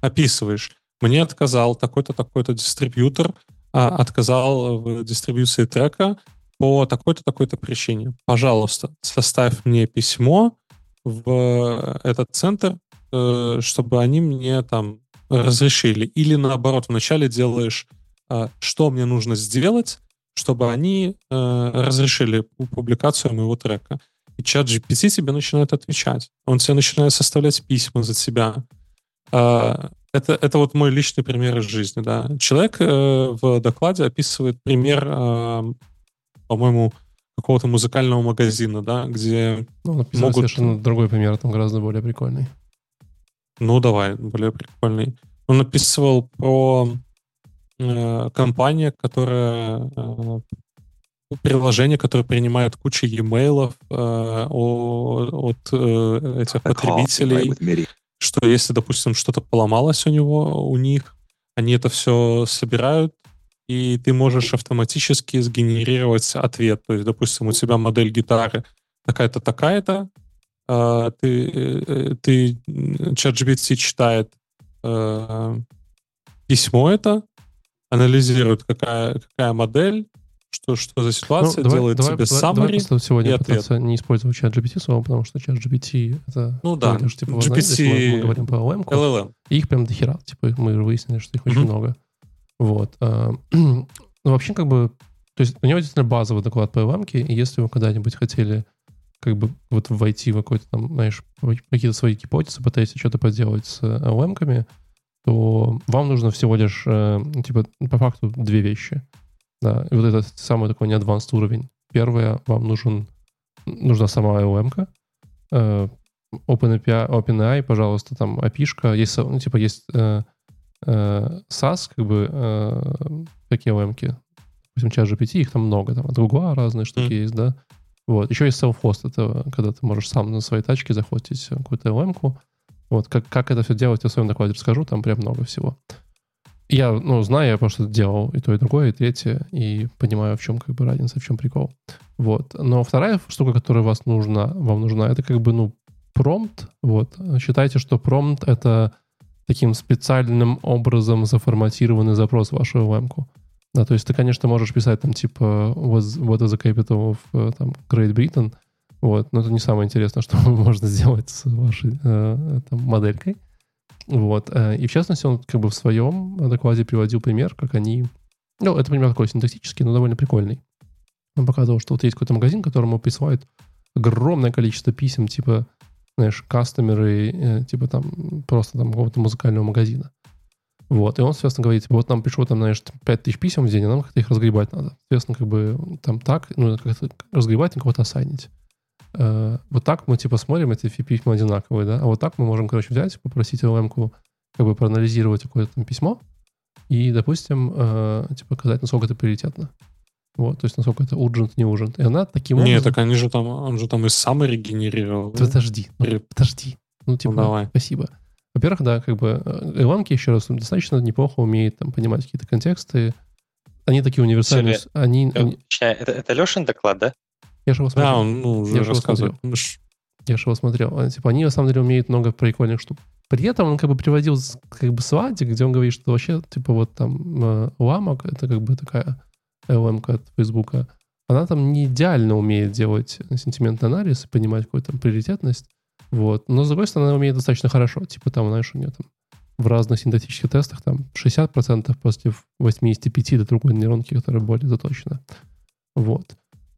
описываешь. Мне отказал такой-то, такой-то дистрибьютор, а, отказал в дистрибьюции трека по такой-то, такой-то причине. Пожалуйста, составь мне письмо в этот центр, э, чтобы они мне там разрешили. Или наоборот, вначале делаешь, э, что мне нужно сделать, чтобы они э, разрешили пу- публикацию моего трека. И чат GPT тебе начинает отвечать. Он тебе начинает составлять письма за тебя. Э, это, это вот мой личный пример из жизни. Да. Человек э, в докладе описывает пример, э, по-моему, какого-то музыкального магазина, да, где
Ну,
могут-
совершенно другой пример, там гораздо более прикольный.
Ну, давай, более прикольный. Он описывал про э, компанию, которая э, приложение, которое принимает кучу e-mail э, от э, этих потребителей, что если, допустим, что-то поломалось у него, у них, они это все собирают, и ты можешь автоматически сгенерировать ответ. То есть, допустим, у тебя модель гитары такая-то, такая-то, а, ты, э, ты чат GPT читает э, письмо это, анализирует, какая, какая модель, что, что за ситуация,
Ну, давай-
делает
давай-
тебе
давай-
summary.
сегодня
и ответ.
пытаться не использовать чат GPT слово, потому что чат GPT это...
Ну да,
это же, типа,
GPT
мы, мы говорим про OM,
LLM.
и их прям дохера. Типа мы же выяснили, что их очень
Мгм.
много. Вот. а, (clears throat) Ну, вообще, как бы... То есть у него действительно базовый доклад по OM, и если вы когда-нибудь хотели как бы вот войти в какой-то там, знаешь, какие-то свои гипотезы, пытаетесь что-то поделать с OM-ками, то вам нужно всего лишь, э, типа, по факту две вещи. Да, и вот это самый такой неадванс уровень. Первое, вам нужен, нужна сама OM-ка, э, OpenAI, пожалуйста, там API-шка, есть, ну, типа, есть э, э, SAS, как бы, э, такие OM-ки, допустим, чат GPT, их там много, там от Google разные штуки
Мгм.
есть, да. Вот. Еще есть self-host, это когда ты можешь сам на своей тачке захватить какую-то LM-ку. Вот. Как, как это все делать, я в своем докладе расскажу, там прям много всего. Я, ну, знаю, я просто делал и то, и другое, и третье, и понимаю, в чем как бы разница, в чем прикол. Вот. Но вторая штука, которая вас нужна, вам нужна, это как бы, ну, промпт. Вот. Считайте, что промпт — это таким специальным образом заформатированный запрос в вашу LM-ку. Да, то есть ты, конечно, можешь писать там типа what is the capital of э, там, Great Britain, вот, но это не самое интересное, (laughs) что можно сделать с вашей э, там, моделькой. Вот. э, И в частности, он как бы в своем докладе приводил пример, как они... Ну, это пример такой синтаксический, но довольно прикольный. Он показывал, что вот есть какой-то магазин, которому присылают огромное количество писем, типа, знаешь, кастомеры, э, типа там просто там какого-то музыкального магазина. Вот, и он, соответственно, говорит, типа, вот нам пришло там, знаешь, 5000 писем в день, а нам как-то их разгребать надо. Соответственно, как бы там так, ну, как-то разгребать и кого-то ассайнить. Э, вот так мы, типа, смотрим, эти письма одинаковые, да, а вот так мы можем, короче, взять, попросить LM-ку как бы проанализировать какое-то там письмо и, допустим, э, типа, сказать, насколько это приоритетно. Вот, то есть насколько это urgent, не urgent. И она таким
Нет,
образом...
так они же там, он же там и summary генерировал. да?
Подожди, ну,
Или-
подожди. Ну, типа,
давай.
спасибо. Во-первых, да, как бы LM, еще раз, достаточно неплохо умеет там понимать какие-то контексты. Они такие универсальные.
Сергей,
Они,
Э,
они-
точнее, Это, это Лешин доклад, да?
я же его смотрел.
Да, он ну, уже
Я же его
рассказывает.
смотрел.
Ну, ш-
Я же его смотрел. Они, Типа, они на самом деле умеют много прикольных штук. При этом он как бы приводил как бы слайд, где он говорит, что вообще, типа, вот там э, ламок, это как бы такая LM от Фейсбука, она там не идеально умеет делать сентиментный анализ и понимать какую-то там приоритетность. Вот. Но, с другой стороны, она умеет достаточно хорошо. Типа там, знаешь, у нее там в разных синтетических тестах там 60% против 85 до другой нейронки, которая более заточена. Вот.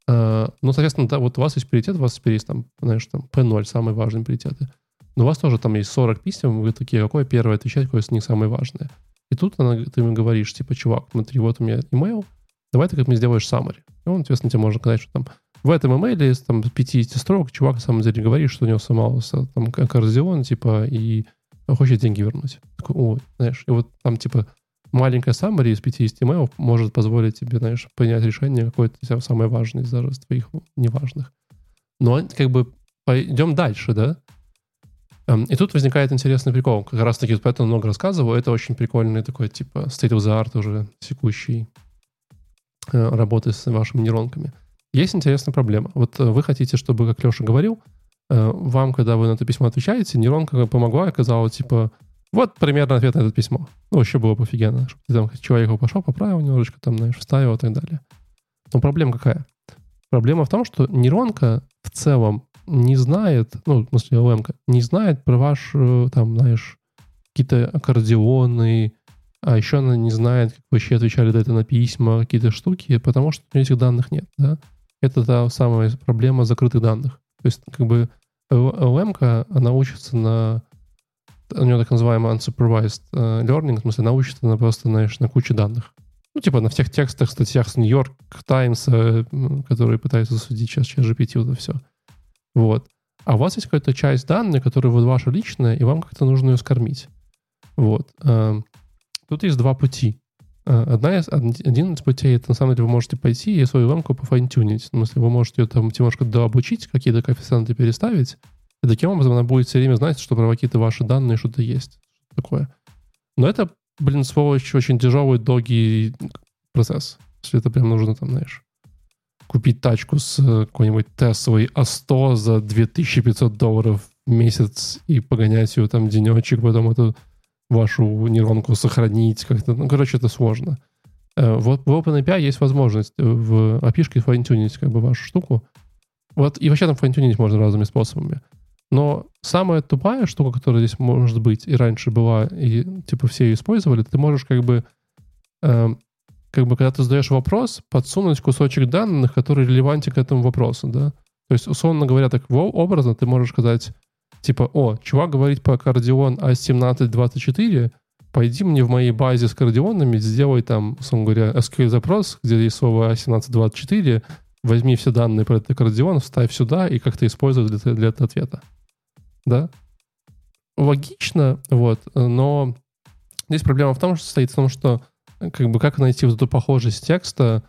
А, Ну, соответственно, да, вот у вас есть приоритет, у вас теперь есть там, знаешь, там P0, самые важные приоритеты. Но у вас тоже там есть 40 писем, вы такие, какое первое отвечать, какое из них самое важное. И тут она, ты ему говоришь, типа, чувак, смотри, вот у меня email, давай ты как мне сделаешь summary. И он, соответственно, тебе может сказать, что там в этом имейле из там 50 строк чувак на самом деле говорит, что у него сломался там аккордеон, типа, и хочет деньги вернуть. Такой, ой, знаешь, и вот там, типа, маленькая summary из 50 имейлов может позволить тебе, знаешь, принять решение какое-то самое важное из даже твоих неважных. Но как бы пойдем дальше, да? Эм, И тут возникает интересный прикол. Как раз таки поэтому много рассказывал. Это очень прикольный такой, типа, state of the art уже текущий работы с вашими нейронками. Есть интересная проблема. Вот э, вы хотите, чтобы, как Леша говорил, э, вам, когда вы на это письмо отвечаете, нейронка помогла и сказала, типа, вот примерно ответ на это письмо. Ну, вообще было бы офигенно, чтобы ты там человек его пошел, поправил немножечко, там, знаешь, вставил и так далее. Но проблема какая? Проблема в том, что нейронка в целом не знает, ну, в смысле, LM, не знает про ваш, э, там, знаешь, какие-то аккордеоны, а еще она не знает, как вообще отвечали до этого на письма, какие-то штуки, потому что у нее этих данных нет, да. Это та самая проблема закрытых данных. То есть, как бы, LM, она учится на у него так называемый unsupervised uh, learning, в смысле, она учится на просто, знаешь, на куче данных. Ну, типа на всех текстах, статьях с Нью-Йорк Таймс, которые пытаются судить сейчас через GPT, вот это все. Вот. А у вас есть какая-то часть данных, которая вот ваша личная, и вам как-то нужно ее скормить. Вот. Тут есть два пути. Э, одна из, один из путей, это на самом деле вы можете пойти и свою ламку пофайнтюнить. В смысле, вы можете ее там немножко дообучить, какие-то коэффициенты переставить, и таким образом она будет все время знать, что про какие-то ваши данные что-то есть. Такое. Но это, блин, сволочь, очень тяжелый, долгий процесс. Если это прям нужно, там, знаешь, купить тачку с э, какой-нибудь Теслой А100 за 2500 долларов в месяц и погонять ее там денечек, потом эту вашу нейронку сохранить как-то. Ну, короче, это сложно. Э, вот в OpenAPI есть возможность в API файнтюнить как бы вашу штуку. Вот, и вообще там файнтюнить можно разными способами. Но самая тупая штука, которая здесь может быть и раньше была, и типа все ее использовали, ты можешь как бы, э, как бы когда ты задаешь вопрос, подсунуть кусочек данных, который релевантен к этому вопросу, да. То есть, условно говоря, так образно ты можешь сказать, типа, о, чувак говорит по аккордеон А1724, пойди мне в моей базе с аккордеонами, сделай там, условно говоря, SQL-запрос, где есть слово А1724, возьми все данные про этот аккордеон, вставь сюда и как-то используй для, для этого ответа да. Логично, вот, но здесь проблема в том, что стоит в том, что как бы как найти вот эту похожесть текста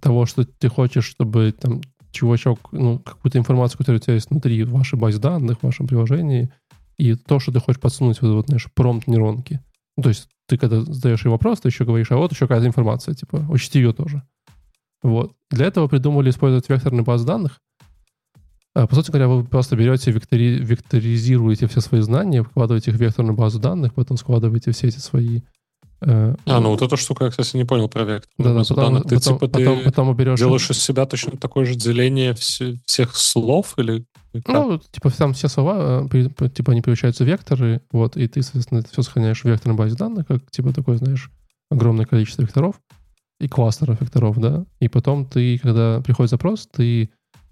того, что ты хочешь, чтобы там чувачок, ну, какую-то информацию, которая у тебя есть внутри вашей базе данных, в вашем приложении, и то, что ты хочешь подсунуть вот, вот знаешь, промпт нейронки. Ну, то есть ты когда задаешь ей вопрос, ты еще говоришь, а вот еще какая-то информация, типа, учти ее тоже. Вот. Для этого придумали использовать векторные базы данных, а, по сути говоря, вы просто берете, вектори, векторизируете все свои знания, вкладываете их в векторную базу данных, потом складываете все эти свои...
Э, а, ну вот эта штука, я, кстати, не понял про векторную да, базу потом, данных. Ты, потом, типа, потом, ты потом берешь... делаешь из себя точно такое же деление вс- всех слов или...
Ну, типа там все слова, э, типа они превращаются в векторы, вот, и ты, соответственно, это все сохраняешь в векторной базе данных, как, типа, такое, знаешь, огромное количество векторов и кластеров векторов, да, и потом ты, когда приходит запрос, ты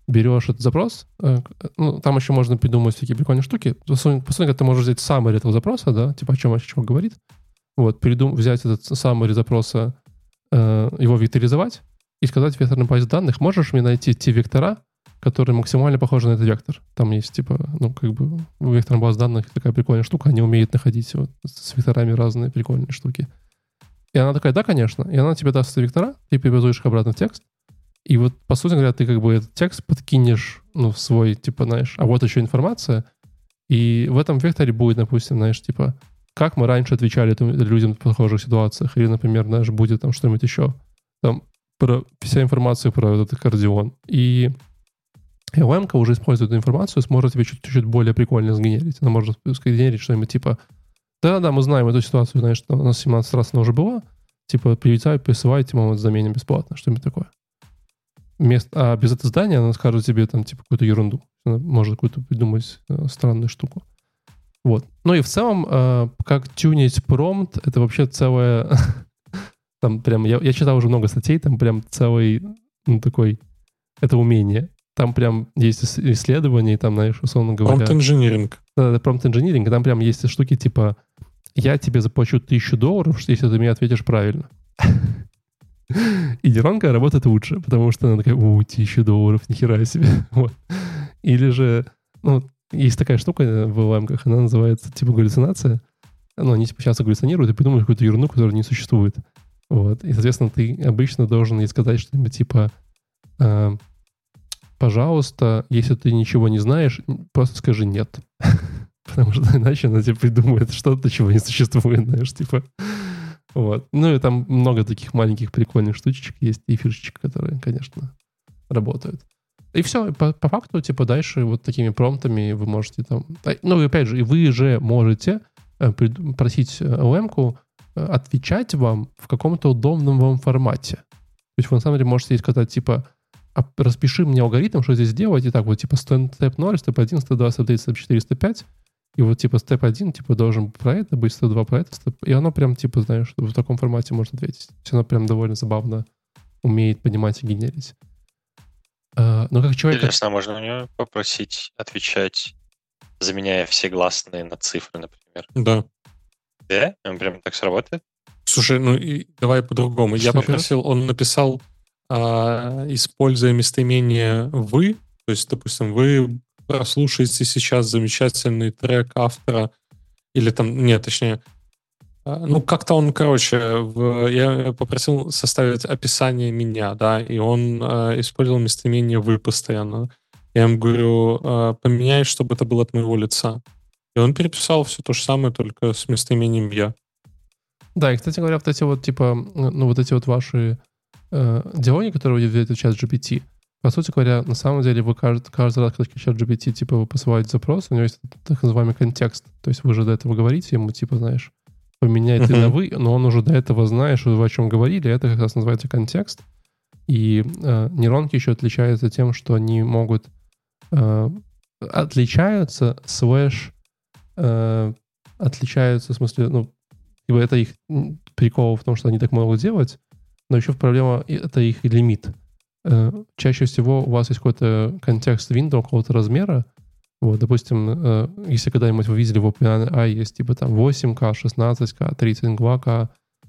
берешь этот запрос, э, ну, там еще можно придумать всякие прикольные штуки. По сути, ты можешь взять summary этого запроса, да, типа о чем вообще чувак говорит, вот, придум, взять этот summary запроса, э, его векторизовать и сказать в векторной базе данных, можешь мне найти те вектора, которые максимально похожи на этот вектор. Там есть, типа, ну, как бы, векторная база данных такая прикольная штука, они умеют находить вот с векторами разные прикольные штуки. И она такая, да, конечно. И она тебе даст вектора, ты перевозишь их обратно в текст, и вот, по сути говоря, ты как бы этот текст подкинешь, ну, в свой, типа, знаешь, а вот еще информация, и в этом векторе будет, допустим, знаешь, типа, как мы раньше отвечали людям в похожих ситуациях, или, например, знаешь, будет там что-нибудь еще. Там про, вся информация про этот аккордеон. И LM уже использует эту информацию, сможет тебе чуть-чуть более прикольно сгенерить. Она может сгенерить что-нибудь типа, да-да, мы знаем эту ситуацию, знаешь, у нас 17 раз она уже была, типа, прилетай, присылайте, мы вот заменим бесплатно, что-нибудь такое мест, а без этого здания она скажет тебе там типа какую-то ерунду. Она может какую-то придумать э, странную штуку. Вот. Ну и в целом, э, как тюнить промпт, это вообще целое... (laughs) там прям, я, я читал уже много статей, там прям целый, ну такой, это умение. Там прям есть исследования, там, знаешь, условно говоря...
Промпт-инжиниринг.
Да, да, промпт-инжиниринг. Там прям есть штуки типа, я тебе заплачу тысячу долларов, если ты мне ответишь правильно. (laughs) И нейронка работает лучше, потому что она такая, у, тысяча долларов, нихера себе. (laughs) Вот. Или же, ну, есть такая штука в ламках, она называется типа галлюцинация. Ну, они типа часто галлюцинируют и придумывают какую-то ерунду, которая не существует. Вот. И, соответственно, ты обычно должен ей сказать что-нибудь типа э, пожалуйста, если ты ничего не знаешь, просто скажи нет. (laughs) Потому что иначе она тебе придумает что-то, чего не существует, знаешь, типа Вот. Ну и там много таких маленьких прикольных штучек есть и фишечек, которые, конечно, работают. И все, по, по факту, типа, дальше вот такими промптами вы можете там... Ну, и опять же, и вы же можете э, просить LM э, отвечать вам в каком-то удобном вам формате. То есть вы на самом деле можете сказать, типа, а распиши мне алгоритм, что здесь делать, и так вот, типа, степ 0, степ 1, степ 2, степ 3, степ 4, степ 5, и вот, типа, степ 1, типа, должен про это быть, степ 2 про это, степ... и оно прям, типа, знаешь, в таком формате может ответить. То есть оно прям довольно забавно умеет понимать и генерить. А, но как человек...
Интересно, можно у него попросить отвечать, заменяя все гласные на цифры, например?
Да.
Да? Он прям так сработает?
Слушай, ну и давай по-другому. Я попросил, он написал, а, используя местоимение «вы», то есть, допустим, вы прослушаете сейчас замечательный трек автора, или там, нет, точнее, ну, как-то он, короче, я попросил составить описание меня, да, и он э, использовал местоимение «вы» постоянно. Я ему говорю, э, поменяй, чтобы это было от моего лица. И он переписал все то же самое, только с местоимением «я».
Да, и, кстати говоря, вот эти вот, типа, ну, вот эти вот ваши э, диалоги, которые вы в чат GPT, по сути говоря, на самом деле вы каждый, каждый раз, когда чат GPT, типа, вы посылаете запрос, у него есть так называемый контекст. То есть вы же до этого говорите ему, типа, знаешь, поменяет uh-huh. на вы, но он уже до этого знает, что вы о чем говорили, это как раз называется контекст. И э, нейронки еще отличаются тем, что они могут э, отличаются слэш э, отличаются, в смысле, ну, ибо это их прикол в том, что они так могут делать, но еще проблема — это их лимит. Э, чаще всего у вас есть какой-то контекст window какого-то размера, вот, допустим, э, если когда-нибудь вы видели в OpenAI есть типа там 8К, 16К, 32К,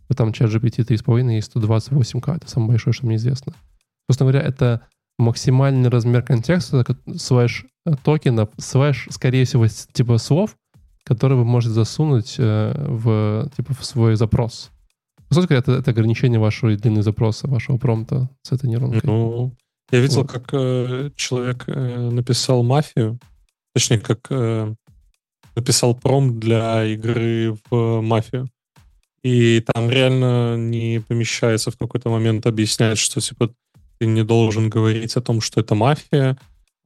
вот там чат GPT 3.5 и 128К, это самое большое, что мне известно. Собственно говоря, это максимальный размер контекста, слэш э, токенов, слэш, скорее всего, типа слов, которые вы можете засунуть э, в, типа, в свой запрос. По сути это, это ограничение вашей длины запроса, вашего промпта с этой нейронкой.
Ну, я видел, вот. как э, человек э, написал мафию, точнее, как э, написал пром для игры в мафию. И там реально не помещается в какой-то момент объяснять, что типа ты не должен говорить о том, что это мафия,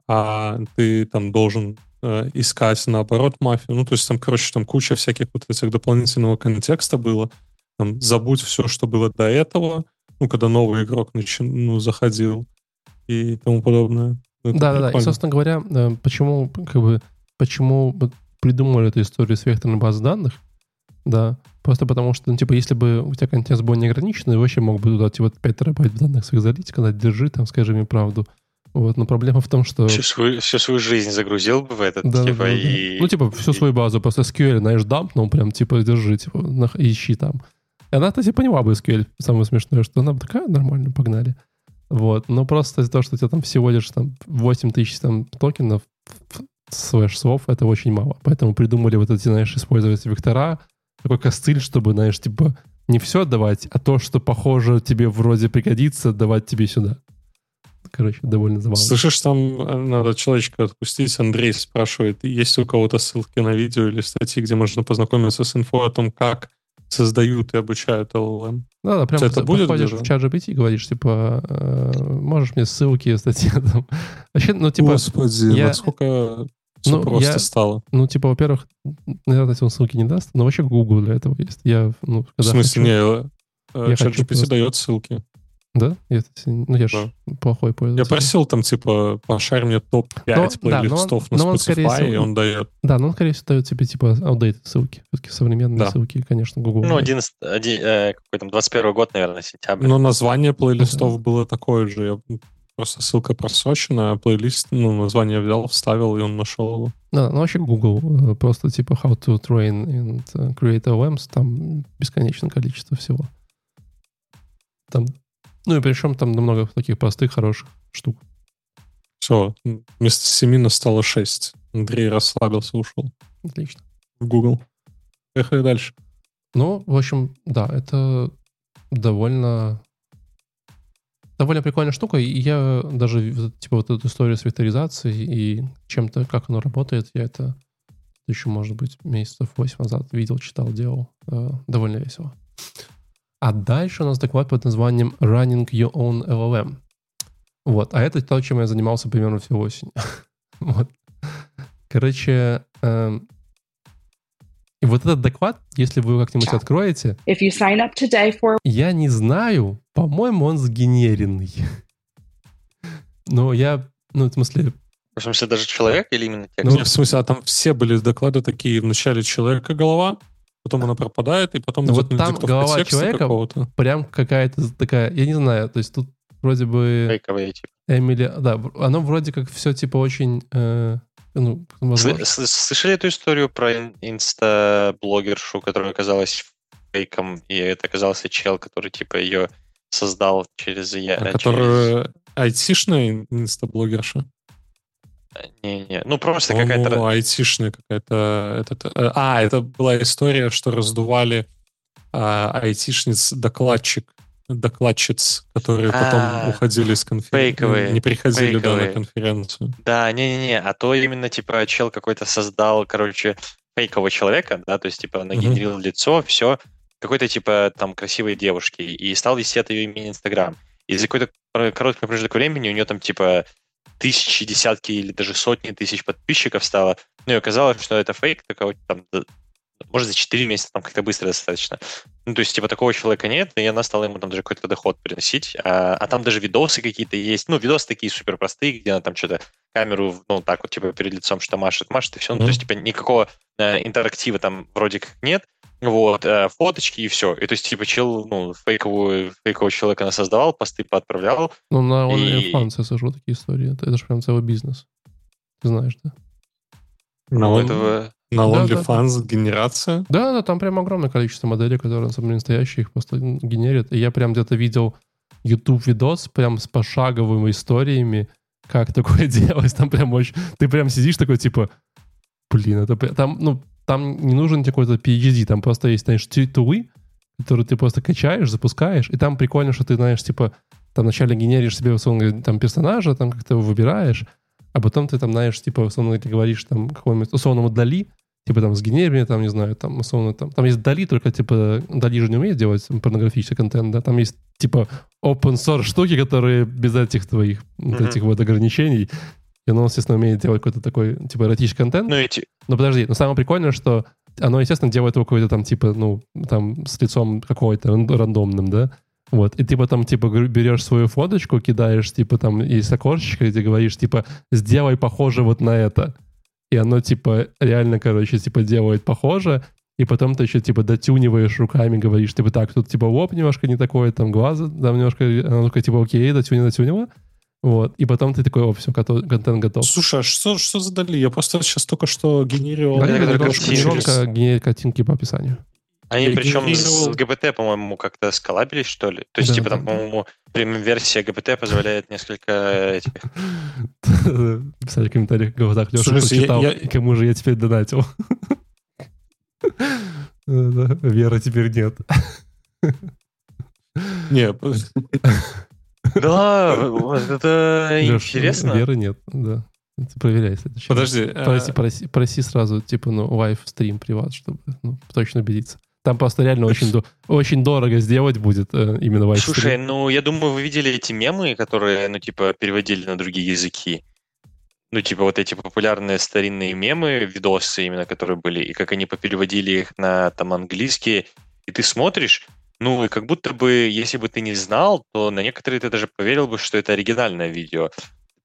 а ты там должен э, искать наоборот мафию. Ну, то есть там, короче, там куча всяких вот этих дополнительного контекста было. Там, забудь все, что было до этого, ну, когда новый игрок начи- ну, заходил и тому подобное.
Да, да, да. И, собственно говоря, э, почему, как бы, почему придумали эту историю с векторной базой данных, да, просто потому что, ну, типа, если бы у тебя контекст был неограниченный, ты вообще мог бы туда, типа, 5 терабайт данных своих залить, когда держи, там, скажи мне правду. Вот, но проблема в том, что...
Всю свою, всю свою жизнь загрузил бы в этот,
да,
типа,
да,
и...
Да. Ну, типа, всю свою базу, просто SQL, знаешь, дампнул, прям, типа, держи, типа, ищи там. И она, кстати, поняла бы SQL, самое смешное, что она такая, нормально, погнали. Вот. Но просто из-за того, что у тебя там всего лишь там 8 тысяч там, токенов, слэш слов, это очень мало. Поэтому придумали вот эти, знаешь, использовать вектора, такой костыль, чтобы, знаешь, типа не все отдавать, а то, что похоже тебе вроде пригодится, давать тебе сюда. Короче, довольно забавно.
Слышишь, там э, надо человечка отпустить. Андрей спрашивает, есть у кого-то ссылки на видео или статьи, где можно познакомиться с инфо о том, как создают и обучают LLM.
Да, да, прям это будет подходишь в чат GPT и говоришь, типа, э, можешь мне ссылки, (laughs) статьи там. Вообще, ну, типа...
Господи, я... насколько все ну, просто я, стало.
Ну, типа, во-первых, наверное, он ссылки не даст, но вообще Google для этого есть. Я, ну,
в смысле, хочу, не, э, чат GPT просто... дает ссылки.
Да? Я, ну, я же плохой пользователь.
Я просил там, типа, пошарь мне топ-5 плейлистов да, на Spotify, всего, и он дает.
Да, но он, скорее всего, дает тебе, типа, аудейт ссылки. Все-таки современные да. ссылки, конечно, Google.
Ну, 11, один, э, какой там, 21 год, наверное, сентябрь.
Но название плейлистов uh-huh. было такое же. Я просто ссылка просрочена, а плейлист, ну, название взял, вставил, и он нашел его.
Да, ну вообще Google, э, просто типа how to train and э, create LMs, там бесконечное количество всего. Там ну и причем там намного таких простых, хороших штук.
Все, вместо 7 настало 6. Андрей расслабился, ушел.
Отлично.
В Google. Поехали дальше.
Ну, в общем, да, это довольно довольно прикольная штука, и я даже, типа, вот эту историю с векторизацией и чем-то, как оно работает, я это еще, может быть, месяцев 8 назад видел, читал, делал. Э, довольно весело. А дальше у нас доклад под названием Running Your Own LLM. Вот, а это то, чем я занимался примерно всю осень. (laughs) вот. Короче, эм, и вот этот доклад, если вы как-нибудь
Чат.
откроете,
If you sign up today for
я не знаю, по-моему, он сгенеренный. (laughs) Но я, ну, в смысле,
В смысле, даже человек или именно текст?
Ну, в смысле, а там все были доклады такие, вначале человека голова, потом она пропадает, и потом
Ну, вот там голова человека-
какого-то.
прям какая-то такая, я не знаю, то есть тут вроде бы
Фейковые, типа.
Эмили, да, оно вроде как все типа очень, э, ну, возможно-
Слышали эту историю про ин- инста-блогершу, которая оказалась фейком, и это оказался чел, который типа ее создал через... я-
А
через-
Которая айтишная инстаблогерша.
Не-не, ну просто какая-то...
айтишная какая-то... этот, э, а, это была история, что раздували а, айтишниц докладчик докладчиц, которые потом
А,
уходили с конференции. Не приходили да, на конференцию.
Да, не-не-не, а то именно типа чел какой-то создал, короче, фейкового человека, да, то есть типа нагенерил лицо, все, какой-то типа там красивой девушки, и стал вести от ее имени Инстаграм. И за какой-то кор- короткий промежуток времени у нее там типа тысячи, десятки или даже сотни тысяч подписчиков стало. Ну и оказалось, что это фейк, такой там, может, за 4 месяца там как-то быстро достаточно. Ну, то есть, типа, такого человека нет, и она стала ему там даже какой-то доход приносить. А, а там даже видосы какие-то есть. Ну, видосы такие супер простые, где она там что-то камеру, ну, так вот, типа, перед лицом что машет, машет, и все. Ну, то
Мгм.
есть, типа, никакого э, интерактива там вроде как нет. Вот, э, фоточки и все. И то есть, типа, чел, ну, фейковую, фейкового человека она создавал, посты поотправлял.
ну, на
и-
OnlyFans я сажу такие истории, это, это же прям целый бизнес. Ты знаешь, да?
На,
У
он-
этого...
на
Да, да,
OnlyFans генерация.
Да, да, там прям огромное количество моделей, которые на самом деле настоящие, их просто генерят. И я прям где-то видел YouTube-видос прям с пошаговыми историями, как такое (laughs) делать. Там прям очень... Ты прям сидишь такой, типа, блин, это... Там, ну, там не нужен какой-то PhD, там просто есть, знаешь, ту- тулы, которые ты просто качаешь, запускаешь, и там прикольно, что ты, знаешь, типа, там вначале генеришь себе, условно говоря, там персонажа, там как-то его выбираешь, а потом ты там, знаешь, типа, условно говоря, говоришь там какому-нибудь условному Дали, типа там сгенери мне, там, не знаю, там, условно, там, там есть Дали, только, типа, Дали же не умеет делать порнографический контент, да, там есть, типа, open source штуки, которые без этих твоих,
Мгм.
этих вот ограничений, и оно, естественно, умеет делать какой-то такой, типа, эротический контент,
Ну, и, ти-
но подожди, но самое прикольное, что оно, естественно, делает его какой-то там, типа, ну, там, с лицом какой-то ран- рандомным, да? Вот, и ты потом, типа, берешь свою фоточку, кидаешь, типа, там, из окошечка, и ты говоришь, типа, сделай похоже вот на это. И оно, типа, реально, короче, типа, делает похоже, и потом ты еще, типа, дотюниваешь руками, говоришь, типа, так, тут, типа, лоб немножко не такой, там, глаза, там, немножко, оно такое, типа, окей, дотюни, дотюнила. Вот, и потом ты такой, о, все, контент готов.
Слушай, а что, что за Дали? Я просто сейчас только что генерировал.
Картинки.
тренировка генерит картинки по описанию.
Они причем с ГБТ, по-моему, как-то сколабились, что ли? То есть,
Да,
типа, там,
да.
по-моему, премиум-версия GPT позволяет несколько этих... (laughs)
Писали в комментариях, так, Леша прочитал, кому же я теперь донатил. (laughs) Да, Веры теперь нет. (laughs)
Не,
Да, вот это интересно.
Веры нет, да. Ты проверяй. следующий
подожди.
Проси,
а,
проси, проси сразу, типа, ну, live stream private, чтобы ну, точно убедиться. Там просто реально очень, до- очень дорого сделать будет э, именно live stream.
Слушай, ну, я думаю, вы видели эти мемы, которые, ну, типа, переводили на другие языки. Ну, типа, вот эти популярные старинные мемы, видосы именно, которые были, и как они попереводили их на, там, английский, и ты смотришь, ну, и как будто бы, если бы ты не знал, то на некоторые ты даже поверил бы, что это оригинальное видео.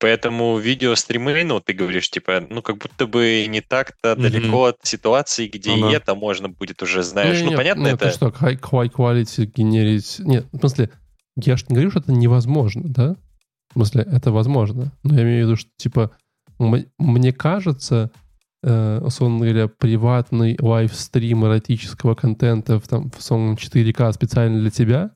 Поэтому видео-стримы, ну, ты говоришь, типа, ну, как будто бы не так-то
Мгм.
далеко от ситуации, где
Ну да.
это можно будет уже, знаешь.
Не,
ну,
не,
понятно,
ну,
это...
что, high, high quality генерить... Нет, в смысле, я же не говорю, что это невозможно, да? В смысле, это возможно. Но я имею в виду, что, типа, мне кажется, э, условно говоря, приватный лайвстрим эротического контента в, там, в условном 4К специально для тебя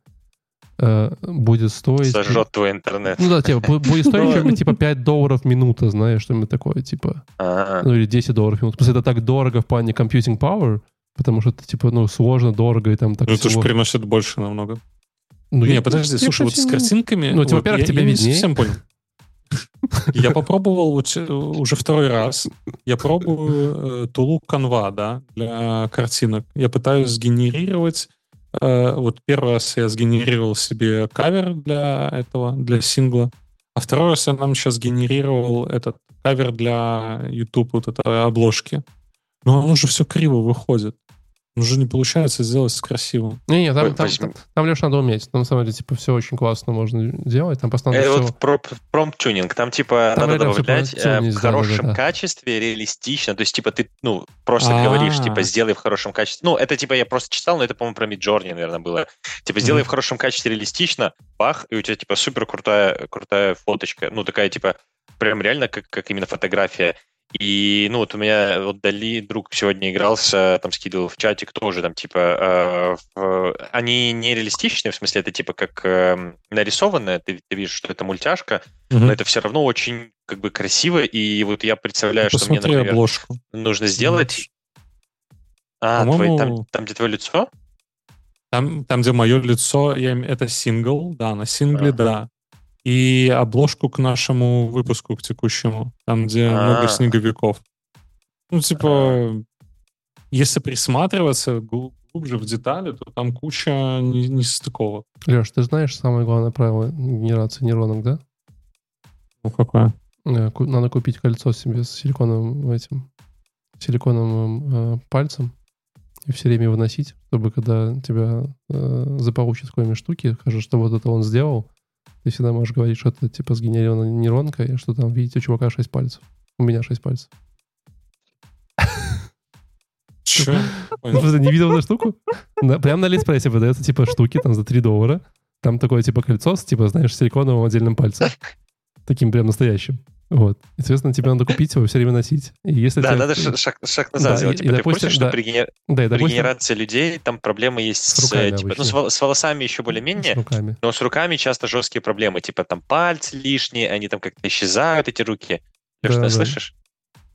будет стоить...
Сожжет твой интернет.
Ну да, типа, бу- будет (laughs) стоить типа 5 долларов минута, знаешь, что-нибудь такое, типа. Ну или 10 долларов минута. Просто это так дорого в плане computing power, потому что это, типа, ну, сложно, дорого и там так
Ну, это же приносит больше намного.
Ну,
не,
я-
подожди, слушай, вот с картинками...
Ну, типа, во-первых, тебе виднее.
совсем понял. (laughs) Я попробовал вот э, уже второй раз. Я пробую э, тулу Canva, да, для картинок. Я пытаюсь сгенерировать э, вот первый раз я сгенерировал себе кавер для этого, для сингла, а второй раз я нам сейчас генерировал этот кавер для YouTube, вот этой обложки. Но оно же все криво выходит. Уже не получается сделать красиво.
Не, не, там, там, там, там лишь надо уметь. Там, на самом деле, типа, все очень классно можно делать. Там просто
надо Это все... вот промпт-тюнинг. Там, типа, там надо добавлять э, в хорошем да, да, качестве, реалистично. То есть, типа, ты, ну, просто А-а-а. говоришь, типа, сделай в хорошем качестве. Ну, это, типа, я просто читал, но это, по-моему, про Midjourney, наверное, было. Типа, сделай mm-hmm. в хорошем качестве реалистично, бах, и у тебя, типа, супер крутая, крутая фоточка. Ну, такая, типа, прям реально как, как именно фотография. И, ну, вот у меня вот Дали друг сегодня игрался, там скидывал в чатик тоже, там, типа, э, в, они не реалистичные, в смысле, это, типа, как э, нарисованное, ты, ты видишь, что это мультяшка, угу. но это все равно очень, как бы, красиво, и вот я представляю, ну, что мне, например, обложку. нужно сделать... А, твой, там, там, где твое лицо?
Там, там, где мое лицо, я, это сингл, да, на сингле, а. да и обложку к нашему выпуску, к текущему, там, где А-а-а. много снеговиков. Ну, типа, А-а-а. если присматриваться глубже в детали, то там куча нестыковок.
Леш, ты знаешь самое главное правило генерации нейронок, да?
Ну, какое?
Э, надо купить кольцо себе с силиконовым этим силиконовым э, пальцем и все время его носить, чтобы когда тебя э, заполучат какой-нибудь штуки, скажешь, что вот это он сделал, ты всегда можешь говорить, что это типа сгенерирована нейронка, и что там, видите, у чувака 6 пальцев. У меня 6 пальцев.
Че? (laughs)
не видел эту штуку? Прям на Алиэкспрессе выдается типа штуки там за 3 доллара. Там такое типа кольцо с типа, знаешь, силиконовым отдельным пальцем. (laughs) Таким прям настоящим. Вот. И, соответственно, тебе надо купить его все время носить. И если
да, тебе... надо шаг, шаг назад да, сделать. И, типа, и, ты допустим, что да, при, генер... да, и, допустим, при генерации людей там проблемы есть с, с руками типа, ну, с, с волосами еще более-менее, с руками. но с руками часто жесткие проблемы. Типа там пальцы лишние, они там как-то исчезают, эти руки. Ты да, что, да. слышишь?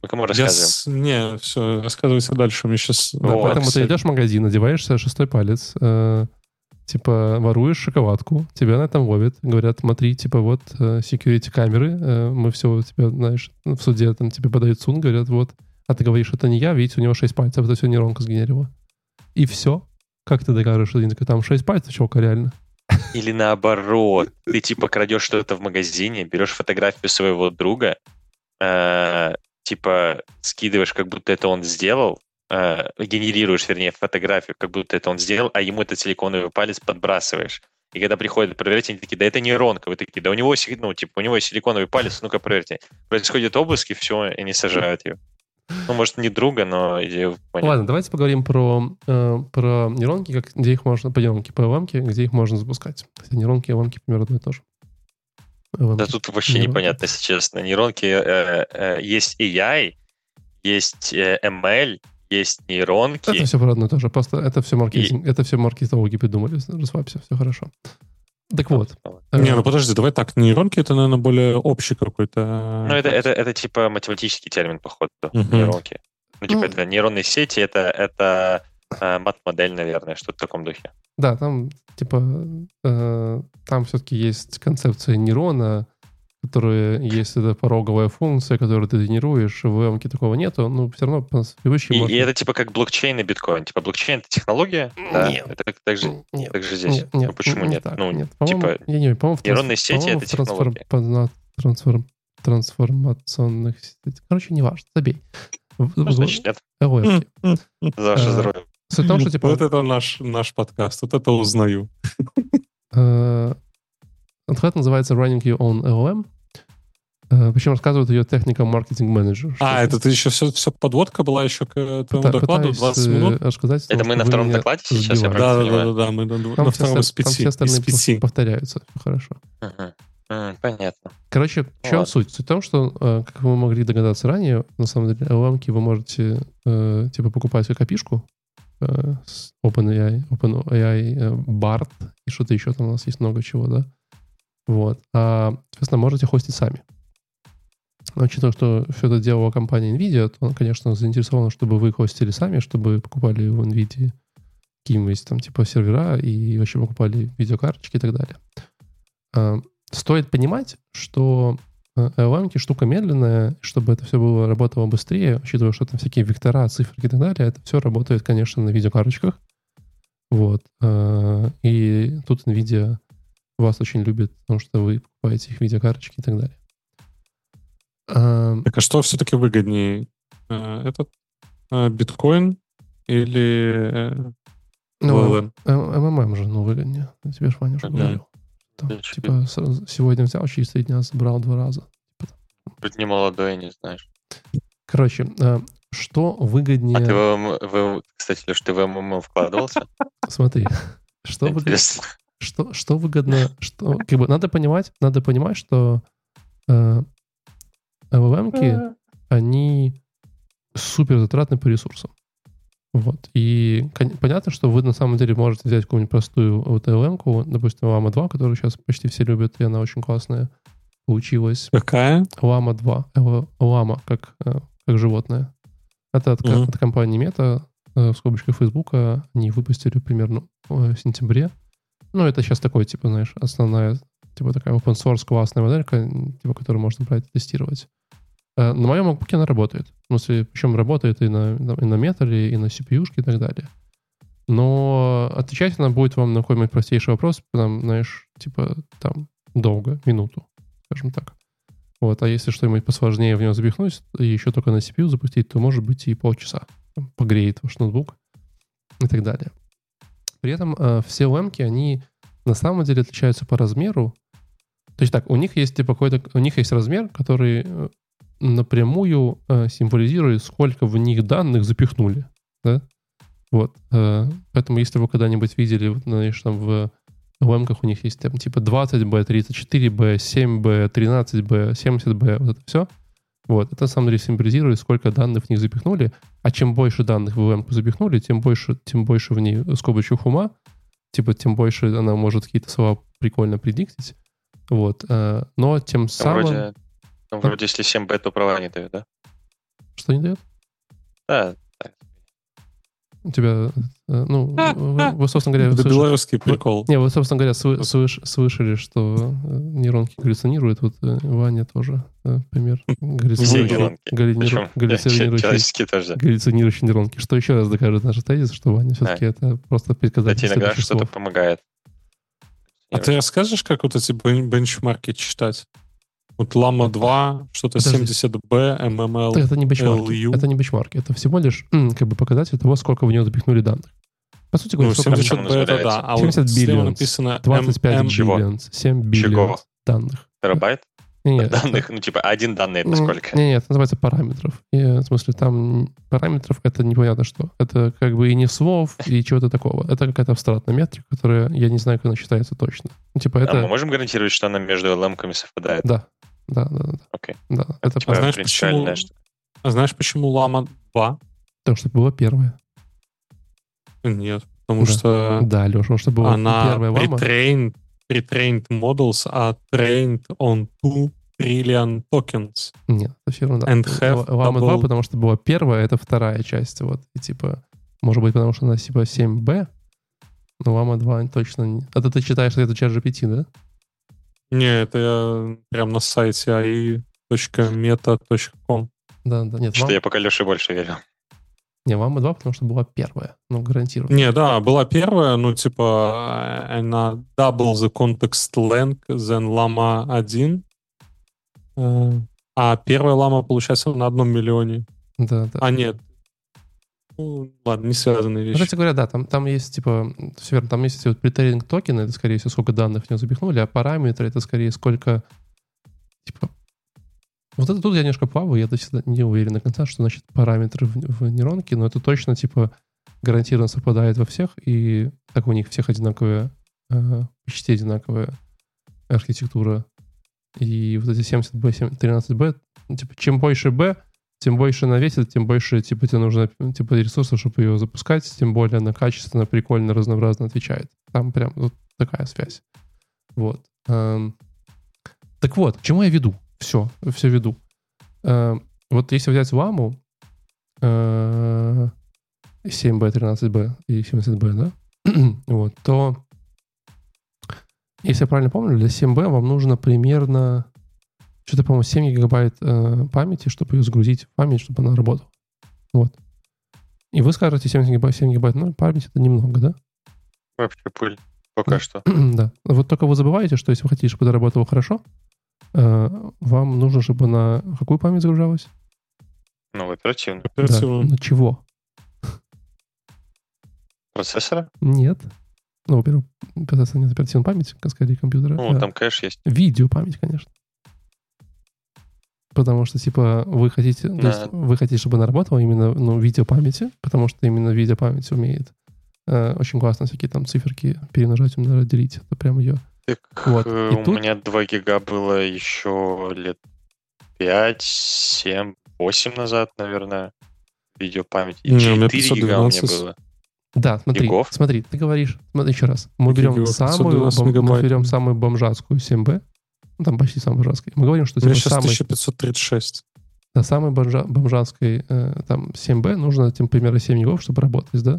Мы кому рассказываем?
Я... Не, все, рассказывайте дальше. Мне сейчас...
Да, вот. Поэтому ты идешь в магазин, одеваешься шестой палец, э, типа, воруешь шоколадку, тебя на этом ловят, говорят, смотри, типа, вот, э, security камеры, э, мы все тебя, знаешь, в суде там тебе подают суд, говорят, вот, а ты говоришь, это не я, видите, у него 6 пальцев, это все нейронка сгенерила. И все. Как ты докажешь, что там 6 пальцев, чувака, реально?
Или наоборот, ты типа крадешь что-то в магазине, берешь фотографию своего друга, э, типа скидываешь, как будто это он сделал, э, генерируешь, вернее, фотографию, как будто это он сделал, а ему этот силиконовый палец подбрасываешь. И когда приходят проверять, они такие, да это нейронка. Вы такие, да у него, ну, типа, у него силиконовый палец, ну-ка проверьте. Происходит обыск, и все, и не сажают ее. Ну, может, не друга, но идею.
Ладно, давайте поговорим про, э, про нейронки, как, где их можно, по нейронке, по ЛМ, где их можно запускать. Хотя нейронки и ЛМ примерно одно и то же.
LM. Да тут вообще нейронки. непонятно, если честно. Нейронки э, э, есть AI, есть э, ML, есть нейронки.
Это все про одно и то же. Просто это все маркетинг, и... это все маркетологи придумали. Расслабься, все хорошо. Так вот.
Не, ну подожди, давай так. Нейронки это, наверное, более общий какой-то.
Ну, это, это, это типа математический термин, походу, uh-huh. нейронки. Ну, типа, ну, это нейронные сети, это, это э, мат-модель, наверное, что-то в таком духе.
Да, там, типа, э, там все-таки есть концепция нейрона, которые есть это пороговая функция, которую ты тренируешь, в эмке такого нету, но все равно по
привычке и, можно... и это типа как блокчейн и биткоин. Типа блокчейн — это технология? Да. Нет. Это так, же, нет. так же здесь. Нет, нет, ну, почему нет?
Так,
ну,
нет. Типа, я не, по-моему,
нейронные сети — это технология.
Трансформ, трансформ, трансформационных сетей. Короче, не важно, забей.
Ну, значит, нет.
Ой,
За ваше э, здоровье.
Суть в том, что, типа...
Вот это наш, наш подкаст, вот это узнаю.
Это называется Running Your Own LLM. Э, Причем рассказывает ее техника маркетинг-менеджер.
А, это ты еще все, все подводка была еще к твоему Пыта, докладу 20 э, минут?
Рассказать,
это мы на втором докладе сейчас? Я
да, да, да, да, да, мы
там на втором специ. Там все остальные специ. повторяются. Хорошо.
Uh-huh. Mm, понятно.
Короче, в чем суть? Суть в том, что, э, как вы могли догадаться ранее, на самом деле, LLM вы можете типа покупать как копишку с OpenAI, OpenAI BART и что-то еще там у нас есть много чего, да? Вот. А, соответственно, можете хостить сами. Учитывая, что все это делала компания NVIDIA, то она, конечно, заинтересована, чтобы вы хостили сами, чтобы покупали в NVIDIA какие-нибудь там типа сервера и вообще покупали видеокарточки и так далее. А, стоит понимать, что LLM штука медленная, чтобы это все было работало быстрее, учитывая, что там всякие вектора, цифры и так далее, это все работает, конечно, на видеокарточках. Вот. э, И тут NVIDIA вас очень любит, потому что вы покупаете их видеокарточки и так далее.
Так а что все-таки выгоднее? Э, Этот э, биткоин или э,
Ну, МММ же, ну, выгоднее. Тебе же, Ваня, уже говорил. Там, типа, сегодня взял, через три дня забрал два раза.
Быть не молодой, не знаешь.
Короче, что выгоднее...
А ты в, ММ в- кстати, Леш, ты в МММ вкладывался?
Смотри, (laughs) что, выгод-
Интересно.
Что, что выгодно, что как бы надо понимать, надо понимать, что э, LLM-ки, они супер затратны по ресурсам. Вот. И кон- понятно, что вы на самом деле можете взять какую-нибудь простую вот LLM-ку, допустим, Lama 2, которую сейчас почти все любят, и она очень классная получилась.
Какая?
Lama 2. Л- Lama, как, э, как животное. Это от,
Мгм.
от компании Meta, э, в скобочках Фейсбука. Они выпустили примерно э, в сентябре. Ну, это сейчас такой, типа, знаешь, основная, типа, такая open source классная моделька, типа, которую можно брать и тестировать. Э, На моем MacBook она работает. Смысле, причем работает и на, и на металле, и на CPU и так далее. Но отвечать она будет вам на какой-нибудь простейший вопрос, там, знаешь, типа, там, долго, минуту, скажем так. Вот, а если что-нибудь посложнее в него запихнуть и еще только на CPU запустить, то, может быть, и полчаса Там погреет ваш ноутбук и так далее. При этом э, все LM, они на самом деле отличаются по размеру. То есть так, у них есть типа какой-то, у них есть размер, который э, напрямую э, символизирует, сколько в них данных запихнули. Да? Вот. э, поэтому если вы когда-нибудь видели, вот, знаешь, там в LM у них есть там типа 20B, 34B, 7B, 13B, 70B, вот это все. Вот. Это на самом деле символизирует, сколько данных в них запихнули. А чем больше данных в LM запихнули, тем больше, тем больше в ней скобочек ума, типа, тем больше она может какие-то слова прикольно предиктить. Вот. э, Но тем
Там
самым...
вроде, там вроде если 7 то права не дают, да?
Что не дает?
Да,
У тебя, э, ну, вы, собственно говоря,
Это белорусский прикол.
Не, вы, собственно говоря, слышали, что э, нейронки галлюцинируют. Вот э, Ваня тоже пример. Галлюцинирующие-
нейронки.
Что еще раз докажет наш тезис, что Ваня все-таки это просто предсказатель
Кстати, иногда что-то помогает.
А ты расскажешь, как вот эти бен- бенчмарки читать? Вот Лама 2, что-то
Подожди.
70B, MML.
Это не бенчмарки.
LU.
Это не бенчмарки. Это всего лишь м, как бы показатель того, сколько в него запихнули данных. По сути говоря,
Ну,
сколько в
70B
него-
это да. А вот
70
слева
billions,
написано
25
MM.
Чего?
биллионс, 7
Чего?
биллионов данных.
Терабайт
Не, нет,
данных, ну типа один данный это сколько?
Не, нет, это называется параметров. И, в смысле, там параметров это непонятно что. Это как бы и не слов, и чего-то такого. Это какая-то абстрактная метрика, которая, я не знаю, как она считается точно. Ну, типа,
А мы
это...
можем гарантировать, что она между LM-ками совпадает?
Да, да, да, да.
Окей.
Да, это
Типа,
А знаешь, почему?
штука.
А знаешь, почему Лама 2?
потому что было первое.
Нет, потому
Да.
что
Да, Леша, потому что было
она
первая лама.
pre-trained, pre-trained models are trained on 2 trillion tokens.
Нет, это все равно.
And have
Лама 2,
double-
потому что была первая, это вторая часть. Вот, и типа, может быть, потому что она типа 7B, но Лама 2 точно не... Это ты читаешь, что это чат GPT, да?
Не, это я прям на сайте ai.meta.com.
Да, да, нет,
Что
Лама-
я пока Леше больше верю.
не, Лама 2, потому что была первая, ну, гарантированно.
Не, да, была первая, ну, типа, э, она double the context length than Lama 1. Э, А первая лама, получается, на одном миллионе.
Да, да.
А, нет. Ну, ладно, не связанные
Ну,
вещи.
Кстати говоря, да, там, там есть, типа, все верно, там есть эти вот претрейнинг токены, это, скорее всего, сколько данных в него запихнули, а параметры, это, скорее, сколько, типа, вот это тут я немножко плаваю, я до сих не уверен до конца, что значит параметры в, в нейронке, но это точно, типа, гарантированно совпадает во всех, и так у них всех одинаковая, э, почти одинаковая архитектура. И вот эти 70B, 7 13B, ну, типа, чем больше B, тем больше она весит, тем больше типа тебе нужно типа ресурсов, чтобы ее запускать, тем более она качественно, прикольно, разнообразно отвечает. Там прям вот такая связь. Вот. Эм, Так вот, к чему я веду? Все, все веду. Эм, Вот если взять ламу э, 7B, 13B и 70B, да, (clears throat) вот, то если я правильно помню, для 7B вам нужно примерно что-то, по-моему, 7 гигабайт э, памяти, чтобы ее загрузить в память, чтобы она работала. Вот. И вы скажете, 7 гигабайт, 7 гигабайт ну, памяти это немного, да?
Вообще пыль. Пока что. (clears throat)
да. Вот только вы забываете, что если вы хотите, чтобы это работало хорошо, э, вам нужно, чтобы на какую память загружалась?
Ну, в оперативную.
Да.
Оперативную.
На чего?
Процессора?
Нет. Ну, во-первых, процессор нет оперативной памяти, как скорее компьютера.
Ну,
А,
там кэш есть.
Видеопамять, конечно. Потому что, типа, вы хотите, то
Да.
есть вы хотите, чтобы она работала именно, ну, видеопамяти, потому что именно видеопамять умеет э, очень классно всякие там циферки перемножать, умножать, делить. Это прям ее.
Так,
Вот.
э,
И
у
тут-
меня 2 гига было еще лет 5, 7, 8 назад, наверное, видеопамять. И
Не, у меня
4 гига у меня
512.
было.
Да, смотри,
Гигов?
смотри, ты говоришь, смотри еще раз. Мы берем самую,
512
бом- мы берем самую бомжатскую 7B, ну, там почти самую бомжатскую. Мы говорим, что типа,
сейчас
самый,
1536.
на самой бомжа, бомжатской э, там 7B нужно, тем, примерно 7 гигов, чтобы работать, да?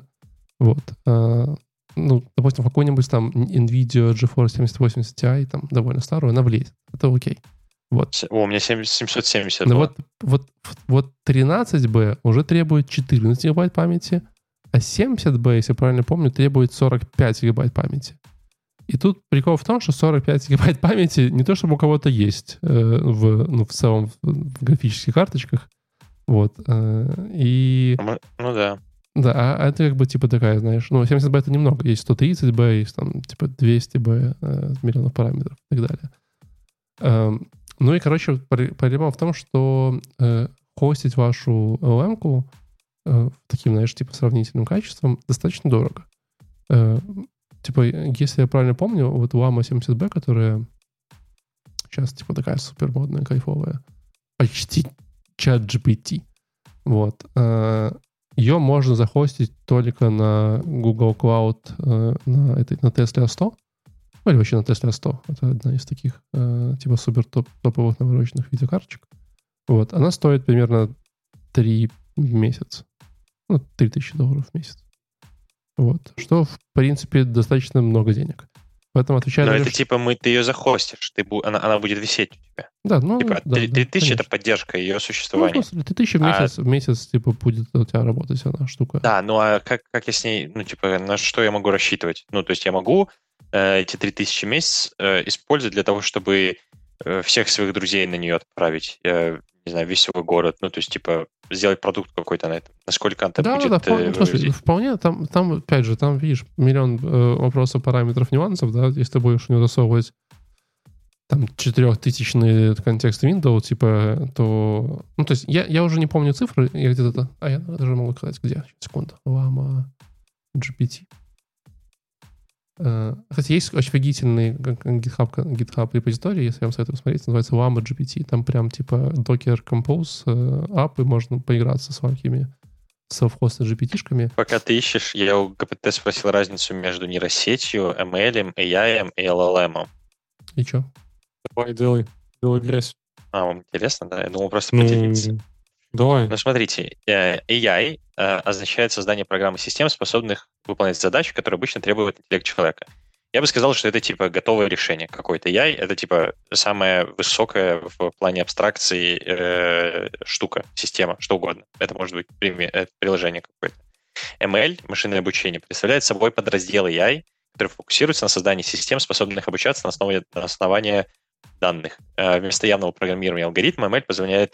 Вот. А, ну, допустим, какой-нибудь там NVIDIA GeForce 7080 Ti, там довольно старую, она влезет. Это окей. Вот.
О, у меня 7 770
Но
было.
вот, вот, вот 13B уже требует 14 гигабайт памяти, а 70B, если я правильно помню, требует 45 гигабайт памяти. И тут прикол в том, что 45 гигабайт памяти не то, чтобы у кого-то есть э, в, ну, в целом в, графических карточках. Вот. э, и
Ну, Ну да.
да, а, а это как бы типа такая, знаешь, ну 70B это немного. Есть 130B, есть там типа 200B, э, миллионов параметров и так далее. Эм, ну и, короче, пр- проблема в том, что э, хостить вашу LM-ку э, таким, знаешь, типа сравнительным качеством достаточно дорого. Э, типа, если я правильно помню, вот Lama 70B, которая сейчас типа такая супер модная, кайфовая, почти чат GPT. Вот. э, ее можно захостить только на Google Cloud э, на, этой, на Tesla 100. Ну, или вообще на Tesla 100. Это одна из таких э, типа супер топ, топовых навороченных видеокарточек. Вот. Она стоит примерно 3 в месяц. Ну, 3000 долларов в месяц. Вот. Что, в принципе, достаточно много денег. Поэтому отвечая
Но это
Леш-
типа мы, ты ее захостишь, ты, бу- она, она будет висеть у тебя.
Да, ну,
типа
да,
3
да,
3000 это поддержка ее
Ну,
существования.
просто 3000 в
А-
месяц, в месяц, типа, будет у тебя работать она штука.
Да, ну а как, как я с ней, ну типа, на что я могу рассчитывать? Ну, то есть я могу э, эти 3000 в месяц э, использовать для того, чтобы э, всех своих друзей на нее отправить, э, не знаю, весь свой город, ну, то есть, типа, сделать продукт какой-то на этом. Насколько это
Да,
будет
да, вполне,
э,
слушай,
выглядеть.
вполне, там, там, опять же, там, видишь, миллион э, вопросов, параметров, нюансов, да, если ты будешь него засовывать там четырехтысячный контекст Windows, типа, то... Ну, то есть я, я уже не помню цифры, я где-то... А, я даже могу сказать, где. Секунду. Lama GPT. Э, Кстати, есть очень офигительный GitHub, GitHub репозиторий, если я вам советую посмотреть, называется Lama GPT. Там прям типа Docker Compose э, ап, и можно поиграться с всякими self-hosted GPT-шками.
Пока ты ищешь, я у ГПТ спросил разницу между нейросетью, ML, AI и LLM.
И что?
Давай, делай. Делай грязь.
А, вам интересно, да? Я думал просто
Ну,
поделиться.
Давай.
Ну, смотрите, э, AI э, означает создание программ и систем, способных выполнять задачи, которые обычно требуют интеллект человека. Я бы сказал, что это типа готовое решение какой-то. AI — это типа самая высокая в плане абстракции э, штука, система, что угодно. Это может быть э, приложение какое-то. ML, машинное обучение, представляет собой подраздел AI, который фокусируется на создании систем, способных обучаться на, основе, на основании данных. Вместо явного программирования алгоритма ML позволяет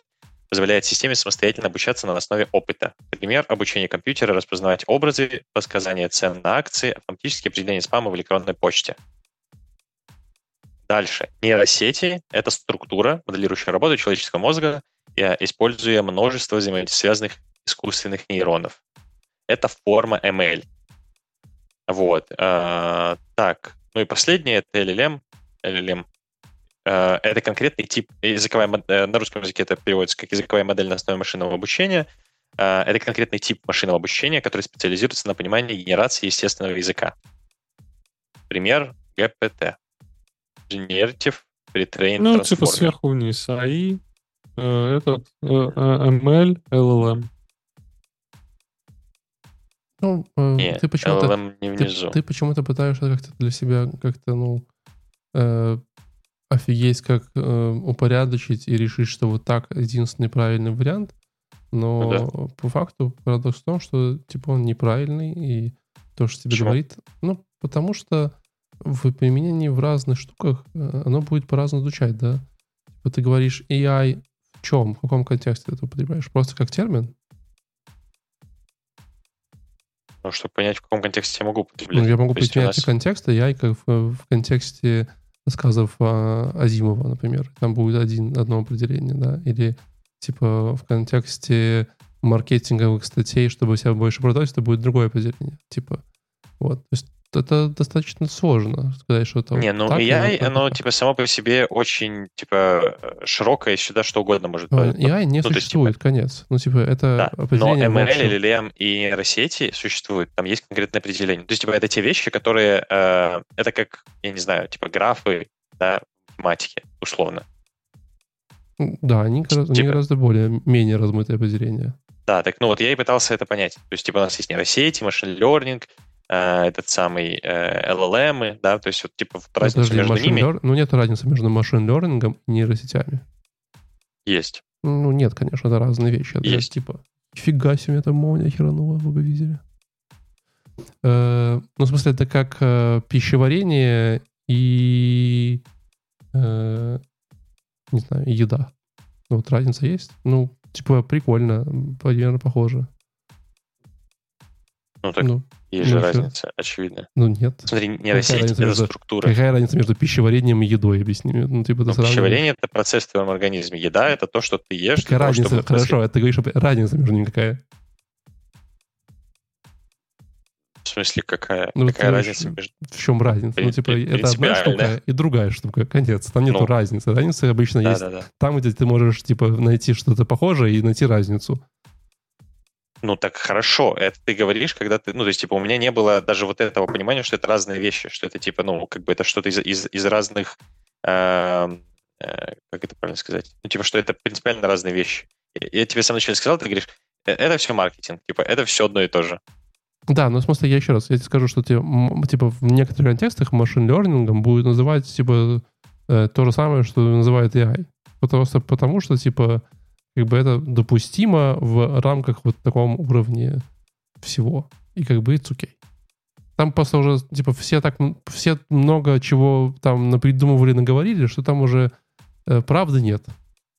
позволяет системе самостоятельно обучаться на основе опыта. Например, обучение компьютера распознавать образы, подсказание цен на акции, автоматические определение спама в электронной почте. Дальше. Нейросети — это структура, моделирующая работу человеческого мозга, э, используя множество взаимосвязанных искусственных нейронов. Это форма ML. Вот. э, Так. Ну и последнее — это LLM. LLM это конкретный тип языковая э, на русском языке это переводится как языковая модель на основе машинного обучения. Э, Это конкретный тип машинного обучения, который специализируется на понимании и генерации естественного языка. Пример GPT. Generative Pre-trained
Ну, типа сверху вниз. АИ, э, этот, э, э, ML, LLM.
Ну, э,
Не,
ты почему-то
LLM не
ты,
внизу.
ты почему-то пытаешься как-то для себя как-то, ну, э, офигеть, как э, упорядочить и решить, что вот так единственный правильный вариант. Но
Ну
по факту парадокс в том, что типа он неправильный, и то, что тебе
Почему?
говорит, ну, Потому что в применении в разных штуках э, оно будет по-разному звучать, да? Вот ты говоришь AI в чем, в каком контексте ты это употребляешь? Просто как термин?
Ну, чтобы понять, в каком контексте я могу употреблять.
Ну, я могу
То у
применять
нас-
контекст AI как в, в контексте рассказов а, Азимова, например. Там будет один, одно определение, да? Или типа в контексте маркетинговых статей, чтобы себя больше продать, это будет другое определение. Типа, вот. То есть это достаточно сложно сказать, что это
Не, ну
так
AI,
так,
оно
так.
типа само по себе очень типа э, широкое, сюда что угодно может
Ну,
быть.
AI не
то есть,
существует, конец. Ну, типа, это
Да, но ML. LLM и нейросети существуют, там есть конкретное определение. То есть, типа, это те вещи, которые, э, это как, я не знаю, типа графы, да, в математике, условно.
Да, они, гораздо- они
Типа-
гораздо более, менее размытое определение.
Да, так, ну вот я и пытался это понять. То есть, типа, у нас есть нейросети, машин learning, э, этот самый э, LLM, да, то есть, вот, типа, разница
Подожди,
между ними
лер- Ну, нет разницы между машин-лернингом и нейросетями.
есть.
Ну, нет, конечно, это разные вещи. Это
Есть.
типа, фига себе, это молния херанула, вы бы видели. Э, ну, в смысле, это как э, пищеварение и, э, не знаю, еда. Ну, вот разница есть. Ну, типа, прикольно, примерно похоже.
Ну, так
Ну,
есть же
ну и всё.
разница, очевидно.
ну, нет.
Смотри, нейросеть — это
между-
структура.
Какая разница между пищеварением и едой, объясни мне. Ну, типа,
Ну,
сравниваешь.
пищеварение — это процесс в твоем организме. Еда — это то, что ты ешь.
Какая
того,
разница?
чтобы
Хорошо, это ты говоришь, что разница между ними какая?
В смысле, какая,
Ну,
какая разница между...
В чем разница? Ну, типа,
при-
это одна штука и другая штука. Конец. Там нету
Ну.
разницы. Разница обычно есть
Да-да-да.
там, где ты можешь, типа, найти что-то похожее и найти разницу.
Ну, так хорошо. Это ты говоришь, когда ты... Ну, то есть, типа, у меня не было даже вот этого понимания, что это разные вещи, что это, типа, ну, как бы это что-то из, из, из разных... эм, э, как это правильно сказать? Ну, типа, что это принципиально разные вещи. Я тебе сам вначале сказал, ты говоришь, «Э, это все маркетинг, типа, это все одно и то же.
Да, но в смысле, я еще раз, я тебе скажу, что м, типа, в некоторых контекстах машин-лернингом будет называть, типа, э, то же самое, что называет AI. Просто потому, что, типа, как бы это допустимо в рамках вот таком уровне всего. И как бы it's okay. Там просто уже, типа, все так, все много чего там напридумывали, наговорили, что там уже э, правды нет.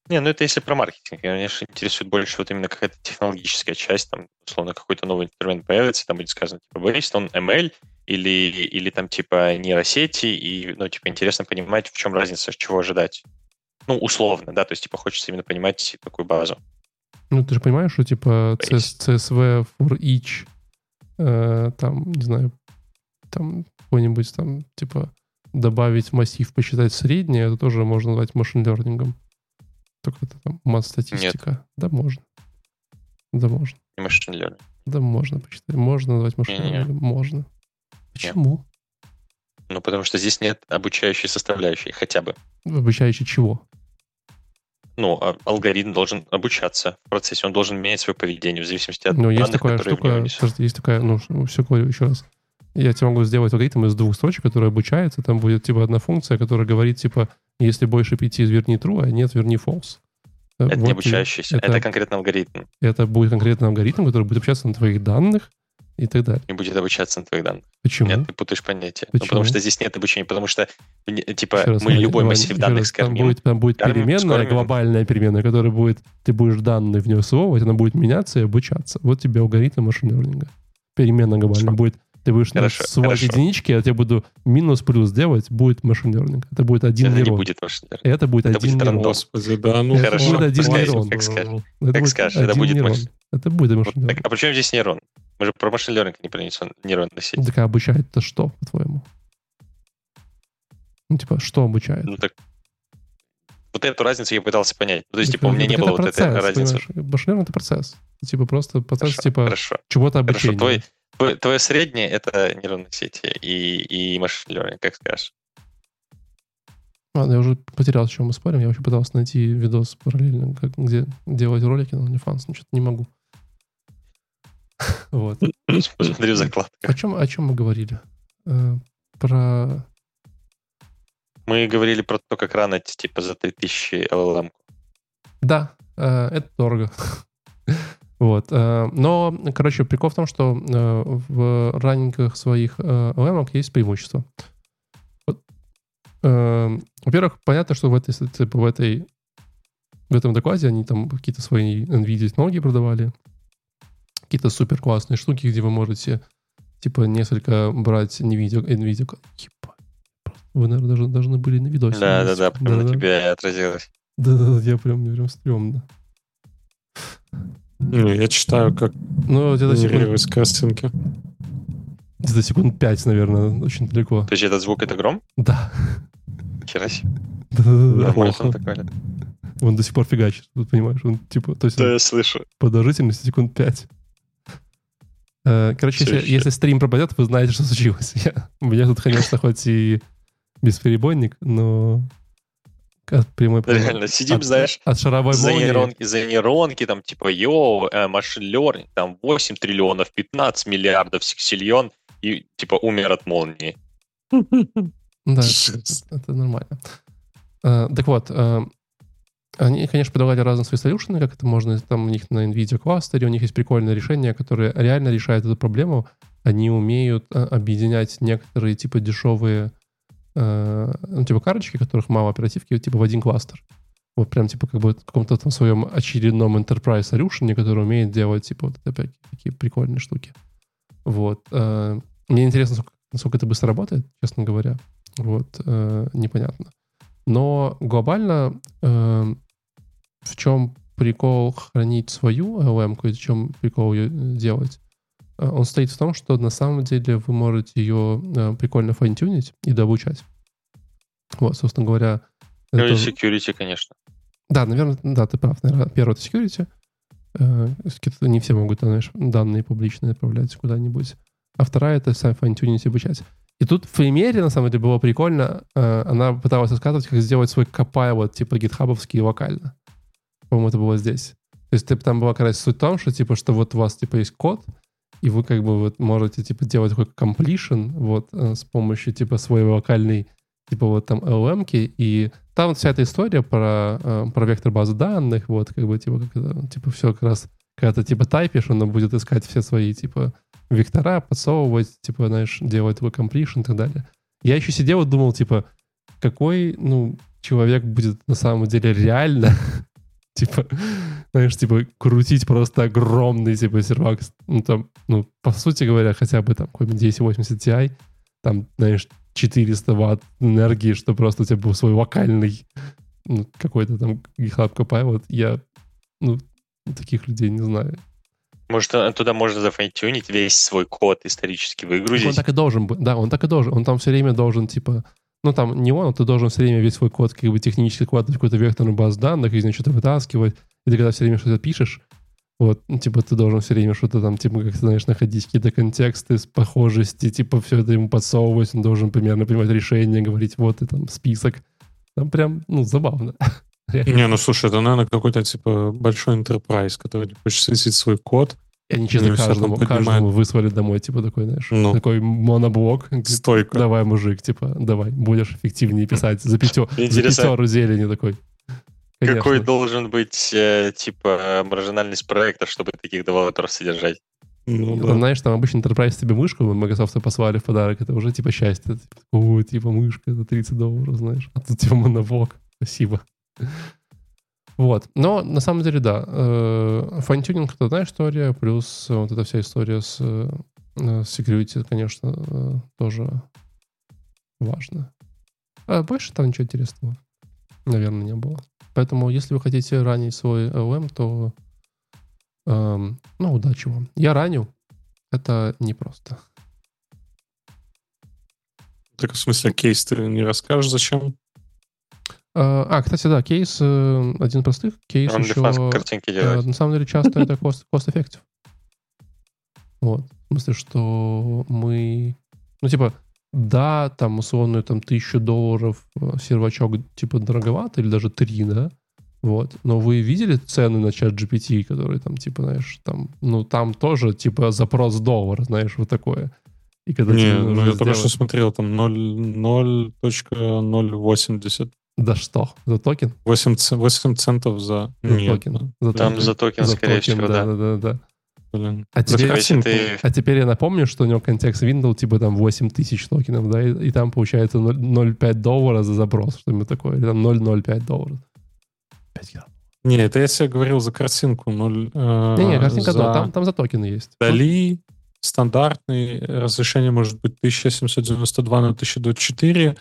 Не, ну это если про маркетинг. Меня, конечно, интересует больше вот именно какая-то технологическая часть, там, условно, какой-то новый инструмент появится, там будет сказано, типа, based on ML, или, или там, типа, нейросети, и, ну, типа, интересно понимать, в чем разница, чего ожидать. Ну, условно, да, то есть, типа, хочется именно понимать такую базу.
Ну, ты же понимаешь, что, типа. CS CSV for each, э, там, не знаю, там, какой-нибудь там, типа, добавить массив, посчитать среднее, это тоже можно назвать машин-лернингом. Только это там мат-статистика. Да, можно. Да, можно.
И learning.
Да, можно посчитать. Можно назвать машин-лернингом. Можно. Почему?
Ну, потому что здесь нет обучающей составляющей хотя бы.
Обучающий чего?
Ну, а алгоритм должен обучаться в процессе, он должен менять свое поведение в зависимости от
Ну, есть
данных,
такая
которые
штука, подожди, есть такая, ну, все говорю еще раз. Я тебе могу сделать алгоритм из двух строчек, который обучается. Там будет, типа, одна функция, которая говорит, типа, если больше пяти, верни true, а нет, верни false.
Это
вот
не обучающийся, это,
Это,
конкретно алгоритм.
это будет конкретный алгоритм, который будет общаться на твоих данных и так далее.
Не будет обучаться на твоих данных.
Почему?
Нет, ты путаешь понятия. Ну,
Почему?
потому что здесь нет обучения, потому что, не- типа,
раз,
мы любой
Вань,
массив данных
раз, там будет, там будет
Скормим,
переменная,
скормим.
глобальная переменная, которая будет, ты будешь данные в нее всовывать, она будет меняться и обучаться. Вот тебе алгоритм машин-лернинга. Переменная глобальная будет. Ты будешь ну,
Хорошо,
ссылать
хорошо.
единички, а я тебе буду минус-плюс делать, будет машин-лернинг. Это будет один
Это не
нейрон.
будет machine learning.
Это будет
Это
один
будет
нейрон.
Господи, да, ну
Это
Хорошо,
будет один
пускай,
нейрон.
как скажешь.
Это
Как
будет
скажешь, это
один
будет
нейрон.
маш-
Это будет
Вот
машин
так, а при чем здесь нейрон? Мы же про машин learning, не про нейрон- нейронную сеть.
Так а обучает-то что, по-твоему? Ну, типа, что обучает?
Ну так вот эту разницу я пытался понять. Ну, То есть,
Так
типа, у меня не было вот
процесс,
этой разницы.
Машин это процесс. Типа просто процесс,
Хорошо,
типа,
хорошо.
чего-то
Хорошо,
обучения.
твой, твой- твое среднее — это нейронные сети и, и машин learning, как скажешь.
Ладно, я уже потерял, о чем мы спорим. Я вообще пытался найти видос параллельно, как, где делать ролики на OnlyFans, но что-то не могу. (laughs) Вот.
Смотри в закладках.
О чем, о чем мы говорили? Э, Про...
Мы говорили про то, как ранить, типа, за 3000 LLM.
Да, э, это дорого. (laughs) Вот. Э, но, короче, прикол в том, что в раннингах своих LM есть преимущество. Во-первых, понятно, что в этой, типа, в этой в этом докладе они там какие-то свои NVIDIA технологии продавали, какие-то супер классные штуки, где вы можете типа несколько брать не видео, э, NVIDIA, NVIDIA. Вы, наверное, даже должны были на видосе.
Да, да, да, прям да, на тебе отразилось.
Да, да, да, я прям, мне прям стрёмно.
Не, я читаю, как
ну, где-то
секунд... кастинги.
Где-то секунд пять, наверное, очень далеко.
То есть этот звук — это гром?
Да. Херась.
Да-да-да. Он
до сих пор фигачит, понимаешь? Он типа... То есть,
да, я слышу.
Продолжительность секунд пять короче, если, если стрим пропадет, вы знаете, что случилось. (laughs) Я, у меня тут, конечно, хоть и бесперебойник, но
от прямой Реально, сидим,
от,
знаешь,
от шаровой
за молнии. нейронки, за нейронки, там, типа, йоу, э, машин learning, там, 8 триллионов, 15 миллиардов сексильон, и, типа, умер от молнии. (laughs)
Да, это, нормально. Uh, так вот, они, конечно, предлагали разные свои солюшены, как это можно, там у них на NVIDIA кластере, у них есть прикольное решение, которое реально решает эту проблему. Они умеют uh, объединять некоторые, типа, дешевые Э, ну, типа карточки, которых мало оперативки, типа в один кластер. Вот прям типа как бы в каком-то там своем очередном enterprise solution, который умеет делать типа вот опять такие прикольные штуки. Вот. Э, мне интересно, насколько, насколько это быстро работает, честно говоря. Вот. Э, непонятно. Но глобально в чем прикол хранить свою LM, и в чем прикол ее делать? Э, он стоит в том, что на самом деле вы можете ее э, прикольно файнтюнить и дообучать. Вот, собственно говоря...
Ну это... security, конечно.
Да, наверное, да, ты прав. Наверное, первое — это security. Э, не все могут, знаешь, данные публичные отправлять куда-нибудь. А вторая — это сам файнтюнить и обучать. И тут в примере, на самом деле, было прикольно. Она пыталась рассказывать, как сделать свой вот типа гитхабовский локально. По-моему, это было здесь. То есть там была как раз суть в том, что типа, что вот у вас типа есть код, и вы как бы вот можете типа делать такой completion вот э, с помощью типа своей локальной типа вот там LM, и там вся эта история про, э, про вектор базы данных, вот как бы типа, как типа все как раз, когда ты типа тайпишь, он будет искать все свои типа вектора, подсовывать, типа, знаешь, делать такой completion и так далее. Я еще сидел и думал, типа, какой, ну, человек будет на самом деле реально (laughs) типа, (laughs) знаешь, типа, крутить просто огромный, типа, сервак, ну, там, ну, по сути говоря, хотя бы там какой-нибудь 1080 Ti, там, знаешь, 400 ватт энергии, что просто у тебя был свой локальный ну, какой-то там GitHub Copilot. Вот я, ну, таких людей не знаю.
Может, э, туда можно зафайтюнить весь свой код исторически выгрузить?
Он так и должен быть, да, он так и должен. Он там все время должен, типа, ну, там не он, а ты должен все время весь свой код как бы технически вкладывать в какую-то векторную базу данных, из нее что-то вытаскивать. И ты когда все время что-то пишешь, вот, ну, типа, ты должен все время что-то там, типа, как ты знаешь, находить какие-то контексты, похожести, типа, все это ему подсовывать, он должен примерно принимать решение, говорить, вот, и там список. Там прям, ну, забавно. (laughs)
Не, ну, слушай, это, наверное, какой-то, типа, большой enterprise, который хочет светить свой код,
и они честно каждому, каждому выслали домой, типа такой, знаешь, ну, такой моноблок.
Стойка.
Давай, мужик, типа, давай, будешь эффективнее писать. За, пятё, за пятеру зелени такой.
Конечно. Какой должен быть, э, типа, маржинальность проекта, чтобы таких девелоперов содержать?
Ну, да. Там, знаешь, там обычно Enterprise тебе мышку Microsoft послали в подарок, это уже типа счастье. Типа, О, типа мышка за 30 долларов, знаешь. А тут типа моноблок. Спасибо. Вот. Но на самом деле, да. Э, файнтюнинг — это одна история, плюс вот эта вся история с, э, security, конечно, э, тоже важно. А больше там ничего интересного, наверное, не было. Поэтому, если вы хотите run-ить свой LLM, то эм, ну, удачи вам. Я run-ю. Это непросто.
Так, в смысле, кейс ты не расскажешь, зачем?
А, а, кстати, да, кейс э, один из простых. Кейс Он еще...
картинки делает.
На самом деле часто это cost, cost effective. Вот. В смысле, что мы... Ну, типа, да, там, условно, там, тысячу долларов э, сервачок, типа, дороговато, или даже три, да? Вот. Но вы видели цены на чат GPT, которые там, типа, знаешь, там, ну, там тоже, типа, запрос доллар, знаешь, вот такое.
И когда Не, ну, я сделать... только что смотрел, там 0.0.080
Да что? За токен?
8, ц- 8 центов за...
За
Нет,
токен. За
Там
токен.
за токен,
За
скорее
токен,
всего,
да.
да.
Да, да, да.
блин.
А теперь,
ты...
а теперь я напомню, что у него context window типа там 8 тысяч токенов, да, и, и там получается 0 0,5 доллара за запрос, что-нибудь такое, или там 0,05 долларов. 5 грамм.
Не, это я себе говорил за картинку. Ноль, э,
Не-не, картинка,
за
да, там, там за токены есть.
Дали стандартный разрешение может быть 1792 на 1024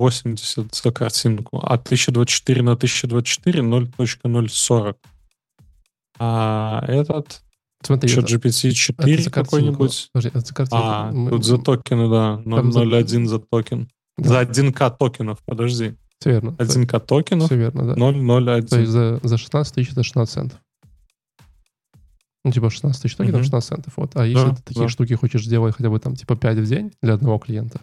0.080 за картинку, а 1024 на 1024 0.040. А этот
Смотри,
еще
это-
GPT
это
4
за картинку.
какой-нибудь.
За.
А,
Мы-
тут за токены, да.
Там за-
0.01 за токен.
Да.
За 1К токенов, подожди.
Все верно.
1К токенов
Все верно, да.
0.01.
То есть за, за 16 тысяч это 16 центов. Ну, типа 16 тысяч токенов,
Мгм.
16 центов. Вот. А если
Да,
ты такие
да.
штуки хочешь сделать хотя бы там типа 5 в день для одного клиента,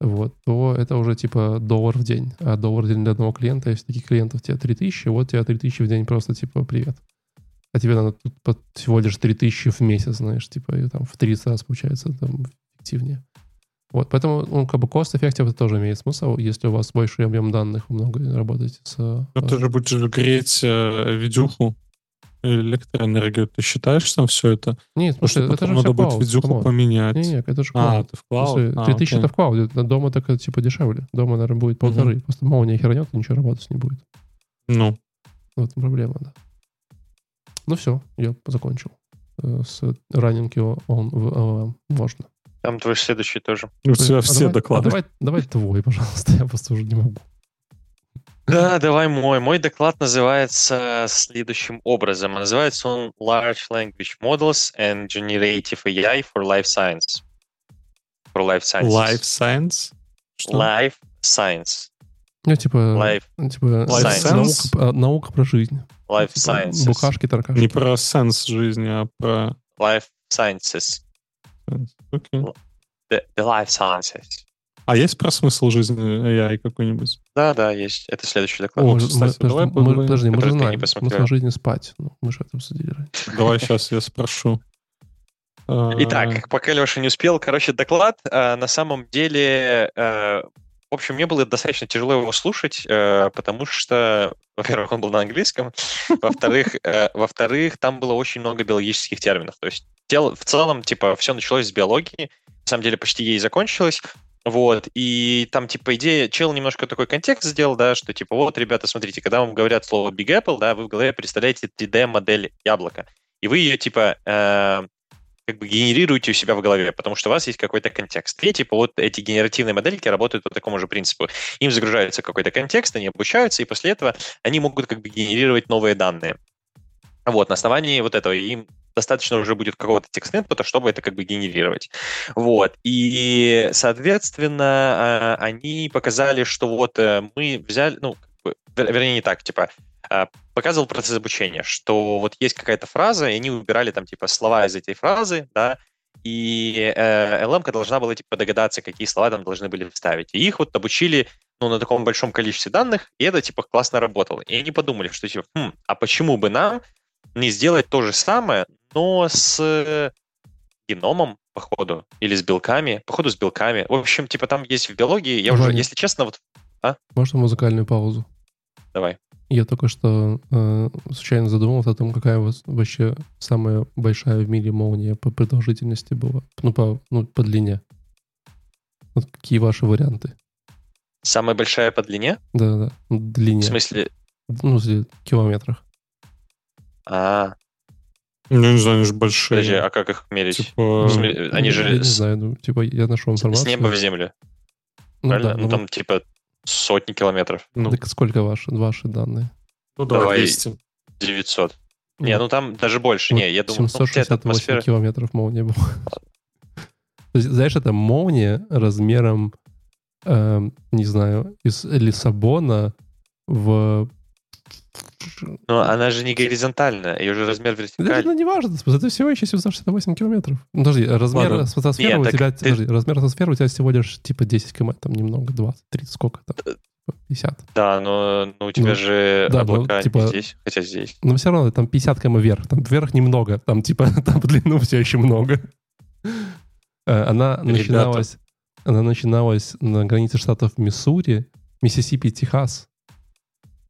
вот, то это уже типа доллар в день. А доллар в день для одного клиента, если таких клиентов тебе 3000, вот тебе 3000 в день просто типа привет. А тебе надо тут всего лишь 3000 в месяц, знаешь, типа и там в 30 раз получается там эффективнее. Вот, поэтому, ну, как бы cost-effective это тоже имеет смысл, если у вас большой объем данных, много работаете с... Э,
ты же будешь греть э, видюху, электроэнергию. Ты считаешь там все это?
Нет,
Потому
слушай,
что
это
потом
же
надо будет
клауд.
видюху поменять.
Не, не, это же
а,
клауд.
ты в клауд? А,
3000
окей.
это в клауде, а дома так это, типа дешевле. Дома, наверное, будет полторы. Просто молния хернет, ничего работать не будет.
Ну,
В этом проблема, да. Ну все, я закончил э, с running его он в LLM. Можно.
Там твой следующий тоже.
у тебя
А
все
давай-
доклады.
а давай, давай твой, пожалуйста, (laughs) я просто уже не могу.
Да, давай мой. Мой доклад называется следующим образом. Называется он Large Language Models and Generative AI for Life Science. For Life Sciences.
Life Science? Что?
Life Science.
Ну, типа,
Life,
типа
Life
наука,
science?
а, наука про жизнь.
life
Типа,
Sciences.
Бухашки, таракашки.
Не про сенс жизни, а про...
Life Sciences.
Окей.
The, the Life Sciences.
А есть про смысл жизни AI какой-нибудь?
Да, да, есть. Это следующий доклад.
О,
Мы-
кстати,
мы-
давай
мы-
поговорим.
Подожди, мы же знаем. Смысл жизни спать. Ну, мы же это обсудили раньше.
Давай сейчас я спрошу. (laughs) А,
Итак, пока Леша не успел, короче, доклад э, на самом деле, э, в общем, мне было достаточно тяжело его слушать, э, потому что, во-первых, он был на английском, (laughs) во-вторых, э, во-вторых, там было очень много биологических терминов. То есть в целом, типа, все началось с биологии, на самом деле почти ей закончилось. Вот, и там, типа, идея, чел немножко такой контекст сделал, да, что, типа, вот, ребята, смотрите, когда вам говорят слово Big Apple, да, вы в голове представляете 3D-модель яблока, и вы ее, типа, э, как бы генерируете у себя в голове, потому что у вас есть какой-то контекст. И типа вот эти генеративные модельки работают по такому же принципу. Им загружается какой-то контекст, они обучаются, и после этого они могут как бы генерировать новые данные. Вот, на основании вот этого им достаточно уже будет какого-то текст-инпута, чтобы это как бы генерировать. Вот. И, соответственно, э, они показали, что вот э, мы взяли, ну, вернее, не так, типа, э, показывал процесс обучения, что вот есть какая-то фраза, и они выбирали там типа слова из этой фразы, да, и э, LM должна была типа догадаться, какие слова там должны были вставить. И их вот обучили ну, на таком большом количестве данных, и это типа классно работало. И они подумали, что типа, хм, а почему бы нам не сделать то же самое, но с э, геномом, походу, или с белками, походу с белками. В общем, типа там есть в биологии, я уже,
Ваня.
если честно, вот
Можно музыкальную паузу?
давай.
Я только что э, случайно задумался о том, какая у вас вообще самая большая в мире молния по продолжительности была. Ну, по, ну, по длине. Вот какие ваши варианты?
Самая большая по длине?
Да-да, длине.
В смысле,
Ну, в километрах.
А,
Ну, не знаю, они же большие.
подожди, а как их мерить?
Типа,
смысле, Они
Я
же
не
с-
знаю, ну, типа, я нашел
С
информацию.
неба в землю,
Ну,
правильно?
да,
ну,
ну,
там типа сотни километров.
ну,
так сколько ваши, ваши данные?
ну, давай,
давай.
200.
900. Не, ну там даже больше.
Вот
Не, я думаю, ну, хотя это
768
атмосфера...
километров молния была. (laughs) То есть, знаешь, это молния размером, эм, не знаю, из Лиссабона в...
Ну, она же не горизонтальная, ее же размер
Да,
вертикальный.
ну, не важно, это всего еще 768 километров. Ну, Подожди, размер
Ладно.
стратосферы
Нет,
у тебя...
ты-
Подожди, размер стратосферы у тебя всего лишь типа 10 км, там немного, 20, 30, сколько там? 50.
Да, но ну, у тебя
Ну,
же
да, ну,
облака не
типа-
здесь, хотя здесь.
Но все равно там 50 км вверх. Там вверх немного, там типа (laughs) там длину все еще много. Э, Она
Ребята.
начиналась, она начиналась на границе штатов Миссури Миссисипи, Техас.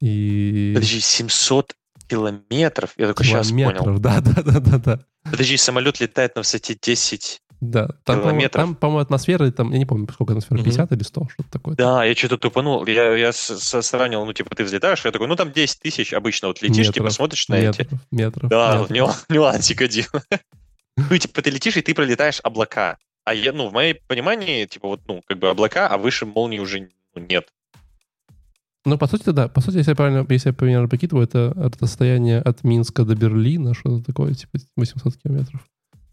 И...
Подожди, 700 километров? Я только сейчас понял.
Да, (laughs) да, да, да, да.
Подожди, самолет летает на высоте 10
да, там,
километров.
Там, по-моему, атмосфера, там, я не помню, сколько атмосфера, 50 mm-hmm. или 100, что-то такое.
Да, я что-то тупанул. Я, я сравнил, ну, типа, ты взлетаешь, я такой, ну, там 10 тысяч обычно вот летишь, типа, метров, типа, смотришь на
метров,
эти.
Метров,
Да,
метров. (laughs)
нюансик один. ну, и, типа, ты летишь, и ты пролетаешь облака. А я, ну, в моем понимании, типа, вот, ну, как бы облака, а выше молнии уже ну, нет.
Ну, по сути, да. По сути, если я правильно, если я примерно прикидываю, это расстояние от Минска до Берлина, что-то такое, типа 800 километров.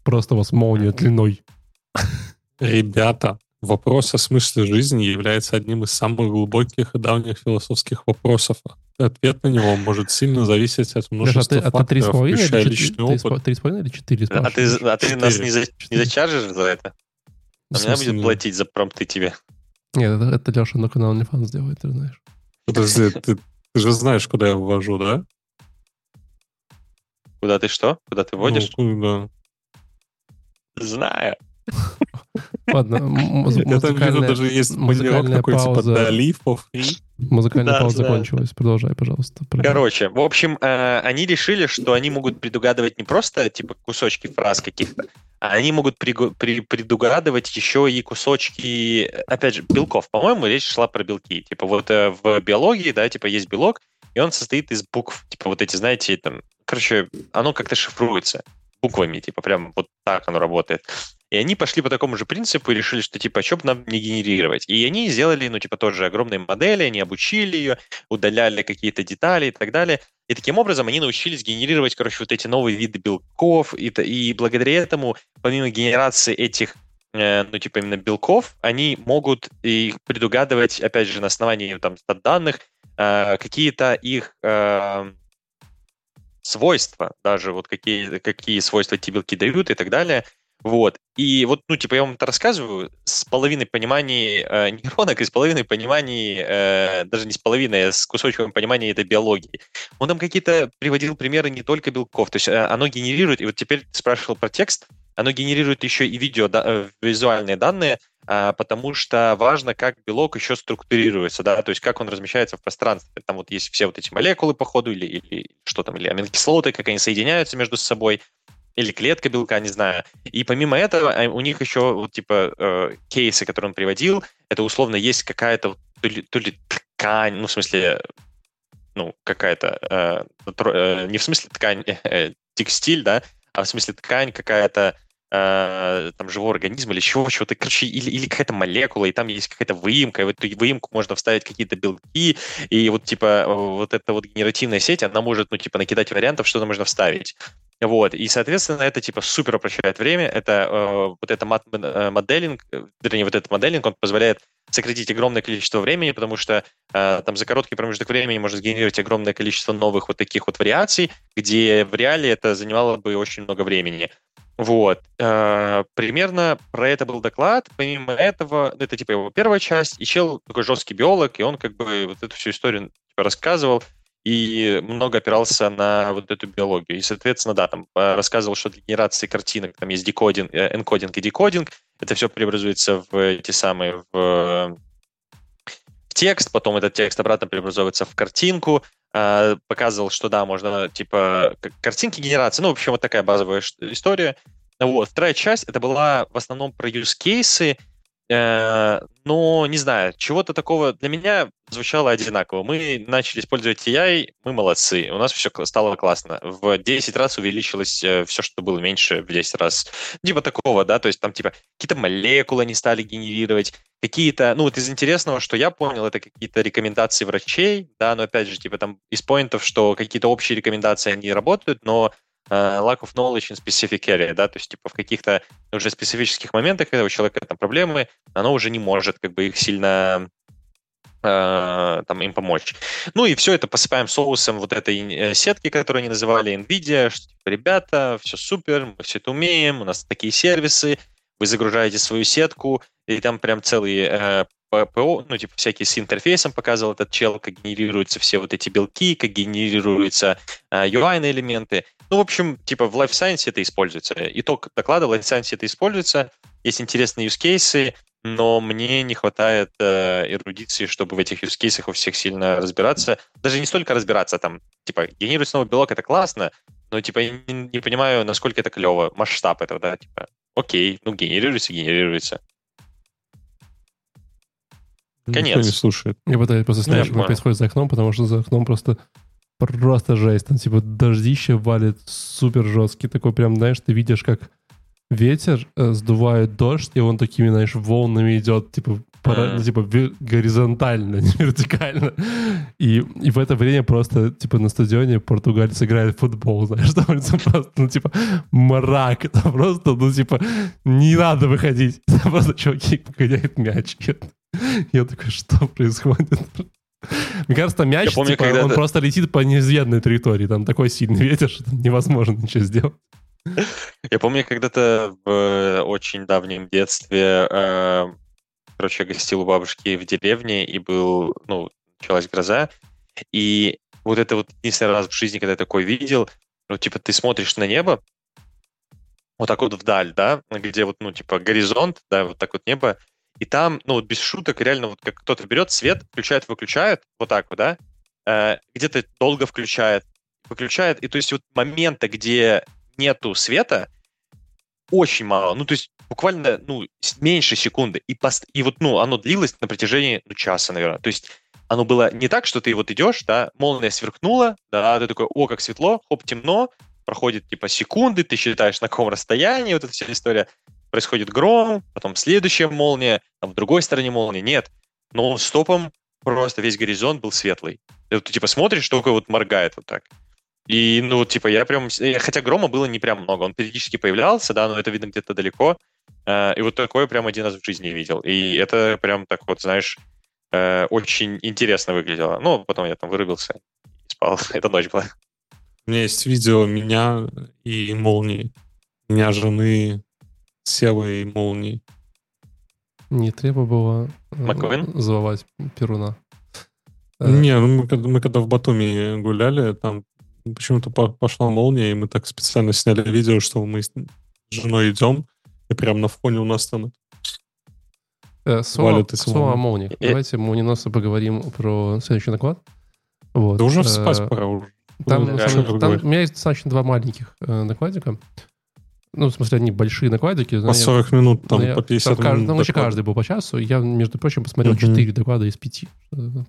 Просто у вас молния длиной. (laughs)
Ребята, вопрос о смысле жизни является одним из самых глубоких и давних философских вопросов. Ответ на него может сильно зависеть от множества
Даже, а ты,
факторов,
а
включая личный опыт.
Три с половиной или четыре?
А ты, а ты нас не, за, не зачаржишь за это? А меня будет платить за промпты тебе.
Нет, это, это Леша на канал OnlyFans делает, ты знаешь.
Подожди, ты, ты же знаешь, куда я ввожу, да?
Куда ты что? Куда ты вводишь?
Ну,
да. Знаю. (laughs)
Ладно,
музыкальная, даже есть
музыкальная
такой,
пауза.
типа free.
Музыкальная
Да,
пауза
да.
закончилась. Продолжай, пожалуйста.
Короче, в общем, э, они решили, что они могут предугадывать не просто типа кусочки фраз каких-то, а они могут при- предугадывать еще и кусочки, опять же, белков. По-моему, речь шла про белки. Типа вот э, в биологии, да, типа есть белок, и он состоит из букв. Типа вот эти, знаете, там, короче, оно как-то шифруется буквами, типа прям вот так оно работает. И они пошли по такому же принципу и решили, что типа, что бы нам не генерировать. И они сделали, ну, типа, тоже огромные модели, они обучили ее, удаляли какие-то детали и так далее. И таким образом они научились генерировать, короче, вот эти новые виды белков. И, и благодаря этому, помимо генерации этих, э, ну, типа, именно белков, они могут их предугадывать, опять же, на основании там данных, э, какие-то их э, свойства, даже вот какие, какие свойства эти белки дают и так далее. Вот. И вот, ну, типа, я вам это рассказываю с половиной понимания э, нейронок и с половиной понимания, э, даже не с половиной, а с кусочком понимания этой биологии. Он там какие-то приводил примеры не только белков, то есть э, оно генерирует, и вот теперь ты спрашивал про текст, оно генерирует еще и видео, да, э, визуальные данные, а, потому что важно, как белок еще структурируется, да, то есть как он размещается в пространстве. Там вот есть все вот эти молекулы, по ходу, или, или что там, или аминокислоты, как они соединяются между собой, или клетка белка, не знаю. И помимо этого, а, у них еще вот типа э, кейсы, которые он приводил, это условно есть какая-то то ли, то ли ткань, ну, в смысле, ну, какая-то, э, э, не в смысле ткань, (laughs) э, текстиль, да, а в смысле ткань какая-то, э, там, живого организма или чего, чего-то, короче, или, или какая-то молекула, и там есть какая-то выемка, и в эту выемку можно вставить какие-то белки, и вот, типа, вот эта вот генеративная сеть, она может, ну, типа, накидать вариантов, что там можно вставить. Вот, и, соответственно, это, типа, супер упрощает время, это э, вот это мат- э, моделинг, э, вернее, вот этот моделинг, он позволяет сократить огромное количество времени, потому что э, там за короткий промежуток времени можно сгенерировать огромное количество новых вот таких вот вариаций, где в реале это занимало бы очень много времени. Вот. Э, примерно про это был доклад. Помимо этого, ну, это типа его первая часть, и чел такой жесткий биолог, и он как бы вот эту всю историю типа, рассказывал и много опирался на вот эту биологию. И, соответственно, да, там э, рассказывал, что для генерации картинок там есть декодинг, э, энкодинг и декодинг. Это все преобразуется в эти самые в, в текст, потом этот текст обратно преобразовывается в картинку. Э, показывал, что да, можно типа картинки генерации. Ну, в общем, вот такая базовая история. Вот. Вторая часть это была в основном про use Э, но не знаю, чего-то такого для меня звучало одинаково. Мы начали использовать AI, мы молодцы, у нас все стало классно. В 10 раз увеличилось э, все, что было меньше в 10 раз. Типа такого, да, то есть там типа какие-то молекулы они стали генерировать, какие-то, ну вот из интересного, что я понял, это какие-то рекомендации врачей, да, но опять же, типа там из поинтов, что какие-то общие рекомендации, они работают, но lack of knowledge in specific area, да, то есть типа в каких-то уже специфических моментах, когда у человека там проблемы, оно уже не может как бы их сильно uh, там им помочь. Ну и все это посыпаем соусом вот этой э, сетки, которую они называли NVIDIA, что типа, ребята, все супер, мы все это умеем, у нас такие сервисы, вы загружаете свою сетку, и там прям целый э, ПО, ну, типа, всякие с интерфейсом показывал этот чел, как генерируются все вот эти белки, как генерируются э, UI-элементы. Ну, в общем, типа, в Life Science это используется. Итог доклада в Life Science это используется. Есть интересные use cases, но мне не хватает э, эрудиции, чтобы в этих use cases у всех сильно разбираться. Даже не столько разбираться, там, типа, генерировать снова белок — это классно, но, типа, я не, не понимаю, насколько это клево, масштаб этого, да, типа, окей, ну, генерируется, генерируется. Конец.
Никто не слушает.
Я пытаюсь просто
Ну,
снять, что происходит за окном, потому что за окном просто просто жесть. Там типа дождище валит супер жесткий. Такой прям, знаешь, ты видишь, как ветер э, сдувает дождь, и он такими, знаешь, волнами идет, типа, пара- ну, типа горизонтально, (laughs) не вертикально. И, и в это время просто, типа, на стадионе португальцы играют в футбол, знаешь, (laughs) там просто, ну, типа, мрак. Это просто, ну, типа, не надо выходить. (laughs) Там просто чуваки гоняют мяч. Я, я такой, что происходит? Мне кажется, там мяч,
Я помню,
типа,
когда
он просто летит по неизведанной траектории. Там такой сильный ветер, что там невозможно ничего сделать.
Я помню, когда-то в э, очень давнем детстве, э, короче, гостил у бабушки в деревне, и был, ну, началась гроза, и вот это вот единственный раз в жизни, когда я такой видел, ну, типа, ты смотришь на небо, вот так вот вдаль, да, где вот, ну, типа, горизонт, да, вот так вот небо, и там, ну, вот без шуток, реально, вот как кто-то берет свет, включает, выключает, вот так вот, да, э, где-то долго включает, выключает, и то есть вот момента, где нету света, очень мало. Ну, то есть буквально, ну, меньше секунды. И, пост- и вот, ну, оно длилось на протяжении, ну, часа, наверное. То есть оно было не так, что ты вот идешь, да, молния сверкнула, да, ты такой, о, как светло, хоп, темно, проходит, типа, секунды, ты считаешь, на каком расстоянии, вот эта вся история. Происходит гром, потом следующая молния, там в другой стороне молния. Нет. Но стопом просто весь горизонт был светлый. Вот ты, типа, смотришь, только вот моргает вот так. И, ну, типа, я прям... Хотя грома было не прям много. Он периодически появлялся, да, но это видно где-то далеко. Э, И вот такое прям один раз в жизни видел. И это прям так вот, знаешь, э, очень интересно выглядело. Ну, потом я там вырубился и спал. (laughs) Это ночь была.
У меня есть видео меня и молнии. Меня жены Севы и молнии.
Не треба было э,
Маквин?
звавать Перуна.
Не, ну мы, когда- мы когда в Батуми гуляли, там почему-то по- пошла молния, и мы так специально сняли видео, что мы с женой идем, и прям на фоне у нас там
Э, Слово, слово о
молнии.
Э.
Давайте молниеносно поговорим про следующий доклад. Вот.
Да уже
э,
спать пора уже.
Там,
да,
самом там у меня есть достаточно два маленьких э, докладика. Ну, в смысле, они большие докладики.
По 40 минут, там,
я-
по 50
там
минут.
ну, вообще каждый был по часу. Я, между прочим, посмотрел
Мгм.
4 доклада из 5.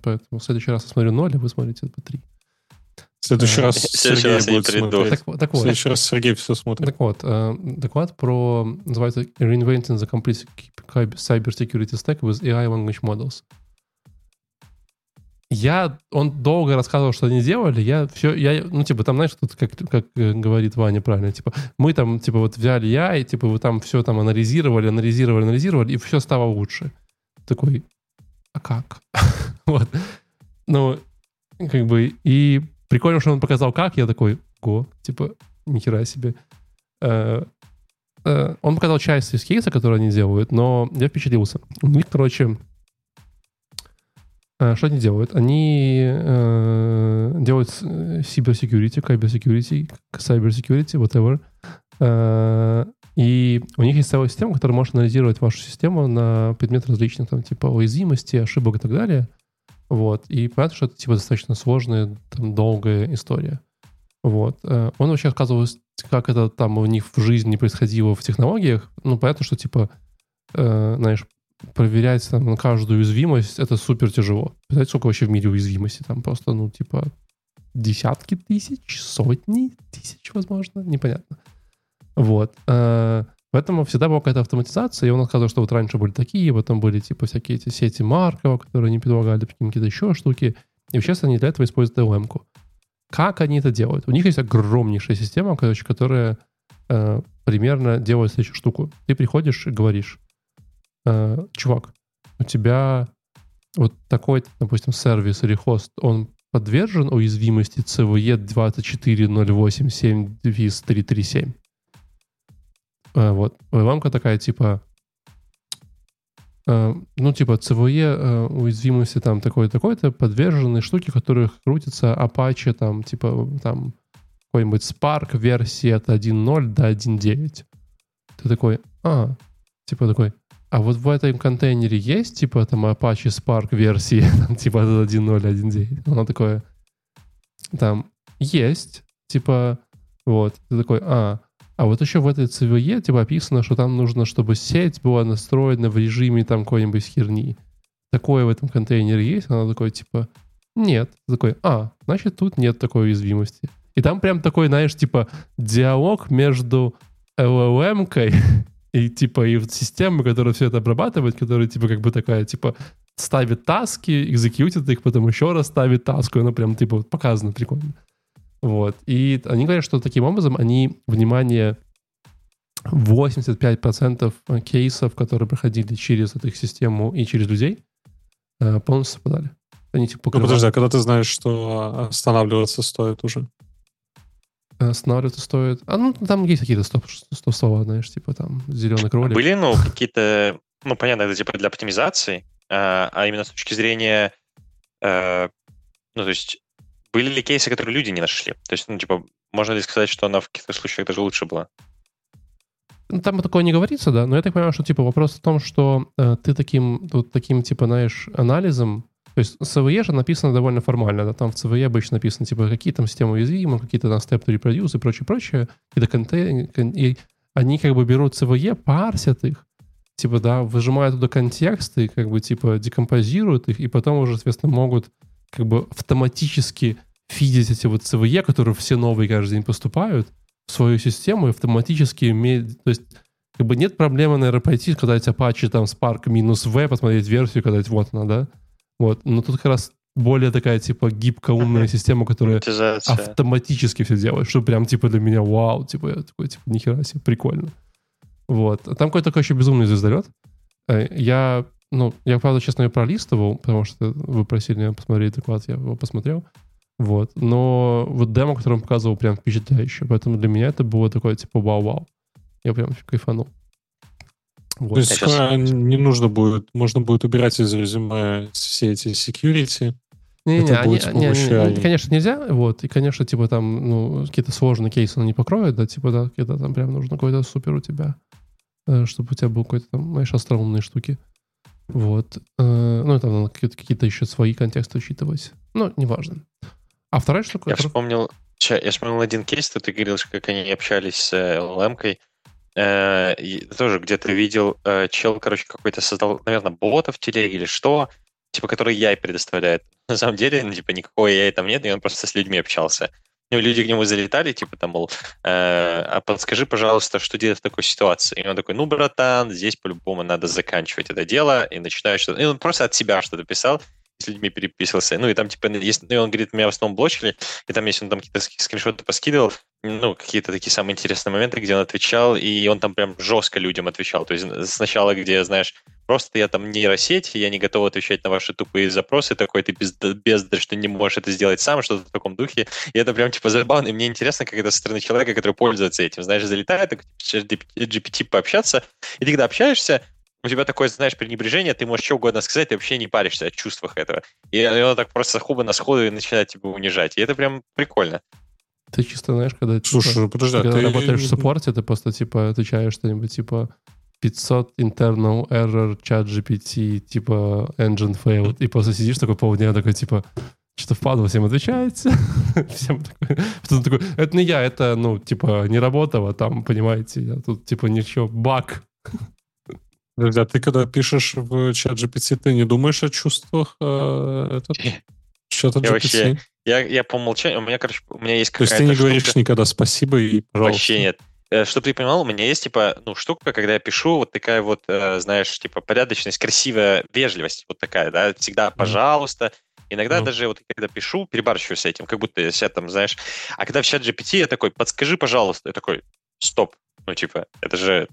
Поэтому в следующий раз я смотрю 0, а вы смотрите по 3.
В следующий раз
в
Сергей
раз
будет смотреть.
Так, вот- так
В
вот,
следующий раз Сергей все смотрит.
так вот э, доклад про, называется Reinventing the Complete Cyber Security Stack with AI Language Models. Я, он долго рассказывал, что они делали, я все, я, ну, типа, там, знаешь, тут, как, как э, говорит Ваня правильно, типа, мы там, типа, вот взяли я, и, типа, вы там все там анализировали, анализировали, анализировали, и все стало лучше. Такой, а как? (laughs) вот. Ну, как бы, и прикольно, что он показал как, я такой, го, типа, нихера себе. Э, э, Он показал часть из кейса, который они делают, но я впечатлился. У них, короче, э, что они делают? Они э, делают cybersecurity, cybersecurity, cybersecurity, whatever. Э, И у них есть целая система, которая может анализировать вашу систему на предмет различных, там, типа, уязвимости, ошибок и так далее. Вот. И понятно, что это, типа, достаточно сложная, там, долгая история. Вот. Э, Он вообще рассказывал, как это там у них в жизни происходило в технологиях. Ну, понятно, что, типа, э, знаешь, проверять там каждую уязвимость, это супер тяжело. Представляете, сколько вообще в мире уязвимости? Там просто, ну, типа, десятки тысяч, сотни тысяч, возможно, непонятно. Вот. Поэтому всегда была какая-то автоматизация, и он рассказывал, что вот раньше были такие, потом были типа всякие эти сети Маркова, которые они предлагали, какие-то еще штуки. И сейчас они для этого используют LM-ку. Как они это делают? У них есть огромнейшая система, короче, которая э, примерно делает следующую штуку. Ты приходишь и говоришь, э, чувак, у тебя вот такой, допустим, сервис или хост, он подвержен уязвимости CVE 24.08.7.337. Э, Вот. Ламка такая, типа, э, ну, типа, CVE э, уязвимости там такой-такой-то подвержены штуки, которых крутится Apache, там, типа, там, какой-нибудь Spark версии от 1.0 до 1.9. Ты такой, а, типа такой, а вот в этом контейнере есть, типа, там, Apache Spark версии, (laughs) там, типа, 1.0, 1.9? Оно такое, там, есть, типа, вот, ты такой, а, а вот еще в этой CVE, типа, описано, что там нужно, чтобы сеть была настроена в режиме там какой-нибудь херни. Такое в этом контейнере есть? Она такой, типа, нет. Такой, а, значит, тут нет такой уязвимости. И там прям такой, знаешь, типа, диалог между LLM-кой (laughs) и, типа, и системой, которая все это обрабатывает, которая, типа, как бы такая, типа, ставит таски, экзекьютит их, потом еще раз ставит таску, она прям, типа, вот показано прикольно. Вот. И они говорят, что таким образом они, внимание, 85% кейсов, которые проходили через эту их систему и через людей, э, полностью совпадали.
Они типа покрывают. Ну, подожди, а когда ты знаешь, что останавливаться стоит уже?
Останавливаться стоит... А ну, там есть какие-то стоп, стоп слова, знаешь, типа там зеленый кролик.
Были, ну, какие-то... Ну, понятно, это типа для оптимизации, а, а именно с точки зрения... А, ну, то есть были ли кейсы, которые люди не нашли? То есть, ну, типа, можно ли сказать, что она в каких-то случаях даже лучше была?
Ну, там такое не говорится, да, но я так понимаю, что, типа, вопрос в том, что э, ты таким, вот таким, типа, знаешь, анализом то есть CVE же написано довольно формально, да, там в CVE обычно написано, типа, какие там системы уязвимы, какие-то там step to reproduce и прочее, прочее, какие-то контейнеры, и они как бы берут CVE, парсят их, типа, да, выжимают туда контексты, как бы, типа, декомпозируют их, и потом уже, соответственно, могут как бы автоматически фидить эти вот CVE, которые все новые каждый день поступают, в свою систему и автоматически иметь... То есть как бы нет проблемы, наверное, пойти, когда эти Apache там Spark минус V, посмотреть версию, когда вот она, да? Вот. Но тут как раз более такая, типа, гибкая, умная система, которая автоматически все делает, что прям, типа, для меня вау, типа, я такой, типа, нихера себе, прикольно. Вот. А там какой-то такой еще безумный звездолет. Э, я, ну, я, правда, честно, ее пролистывал, потому что вы просили меня посмотреть доклад, я его посмотрел. Вот. Но вот демо, который он показывал, прям впечатляюще. Поэтому для меня это было такое, типа, вау-вау. Я прям кайфанул.
Вот. То есть скоро сейчас... не нужно будет, можно будет убирать из резюме все эти security.
Не, не, они, не, не, не, конечно, нельзя, вот, и, конечно, типа там, ну, какие-то сложные кейсы он не покроет, да, типа, да, какие-то там прям нужно какой-то супер у тебя, э, чтобы у тебя был какой-то там, знаешь, остроумные штуки. Вот. Э, ну, там надо какие-то, еще свои контексты учитывать. Ну, неважно. А вторая штука...
Я вспомнил, я вспомнил один кейс, ты говорил, как они общались с LLM-кой, э, Э, тоже где-то видел, э, чел, короче, какой-то создал, наверное, бота в телеге или что, типа, который яй предоставляет. (laughs) На самом деле, ну, типа, никакого яй там нет, и он просто с людьми общался. Ну, люди к нему залетали, типа, там, мол, э, а подскажи, пожалуйста, что делать в такой ситуации? И он такой, ну, братан, здесь по-любому надо заканчивать это дело, и начинаю что-то... И он просто от себя что-то писал, с людьми переписывался. Ну, и там, типа, есть, ну, он говорит, меня в основном блочили, и там, если он там какие-то скриншоты поскидывал, ну, какие-то такие самые интересные моменты, где он отвечал, и он там прям жестко людям отвечал. То есть сначала, где, знаешь, просто я там нейросеть, я не готов отвечать на ваши тупые запросы, такой ты без, бездарь, что не можешь это сделать сам, что-то в таком духе. И это прям, типа, забавно, и мне интересно, как это со стороны человека, который пользуется этим. Знаешь, залетает, так, GPT пообщаться, и ты когда общаешься, у тебя такое, знаешь, пренебрежение, ты можешь что угодно сказать, ты вообще не паришься о чувствах этого. И он так просто хуба на сходу и начинает тебя унижать. И это прям прикольно.
Ты чисто знаешь, когда,
Слушай,
типа,
подожди, а
когда
ты...
работаешь в саппорте, ты просто типа отвечаешь что-нибудь типа 500 internal error, chat GPT, типа engine failed, и просто сидишь такой полдня, такой типа что-то впадло всем отвечаете. (laughs) всем такой, потом такой, это не я, это, ну, типа, не работало там, понимаете, я тут, типа, ничего, баг.
Друзья, ты когда пишешь в чат GPT, ты не думаешь о чувствах э, этот, (laughs)
чата GPT? Я вообще, я, я по умолчанию, у меня, короче, у меня есть
какая-то То есть ты не штука... говоришь никогда спасибо и пожалуйста?
Вообще нет. Э, Чтобы ты понимал, у меня есть, типа, ну, штука, когда я пишу, вот такая вот, э, знаешь, типа, порядочность, красивая вежливость, вот такая, да, всегда «пожалуйста», Иногда mm. даже вот когда пишу, перебарщиваю с этим, как будто я себя там, знаешь... А когда в чат GPT я такой, подскажи, пожалуйста, я такой, стоп, ну, типа, это же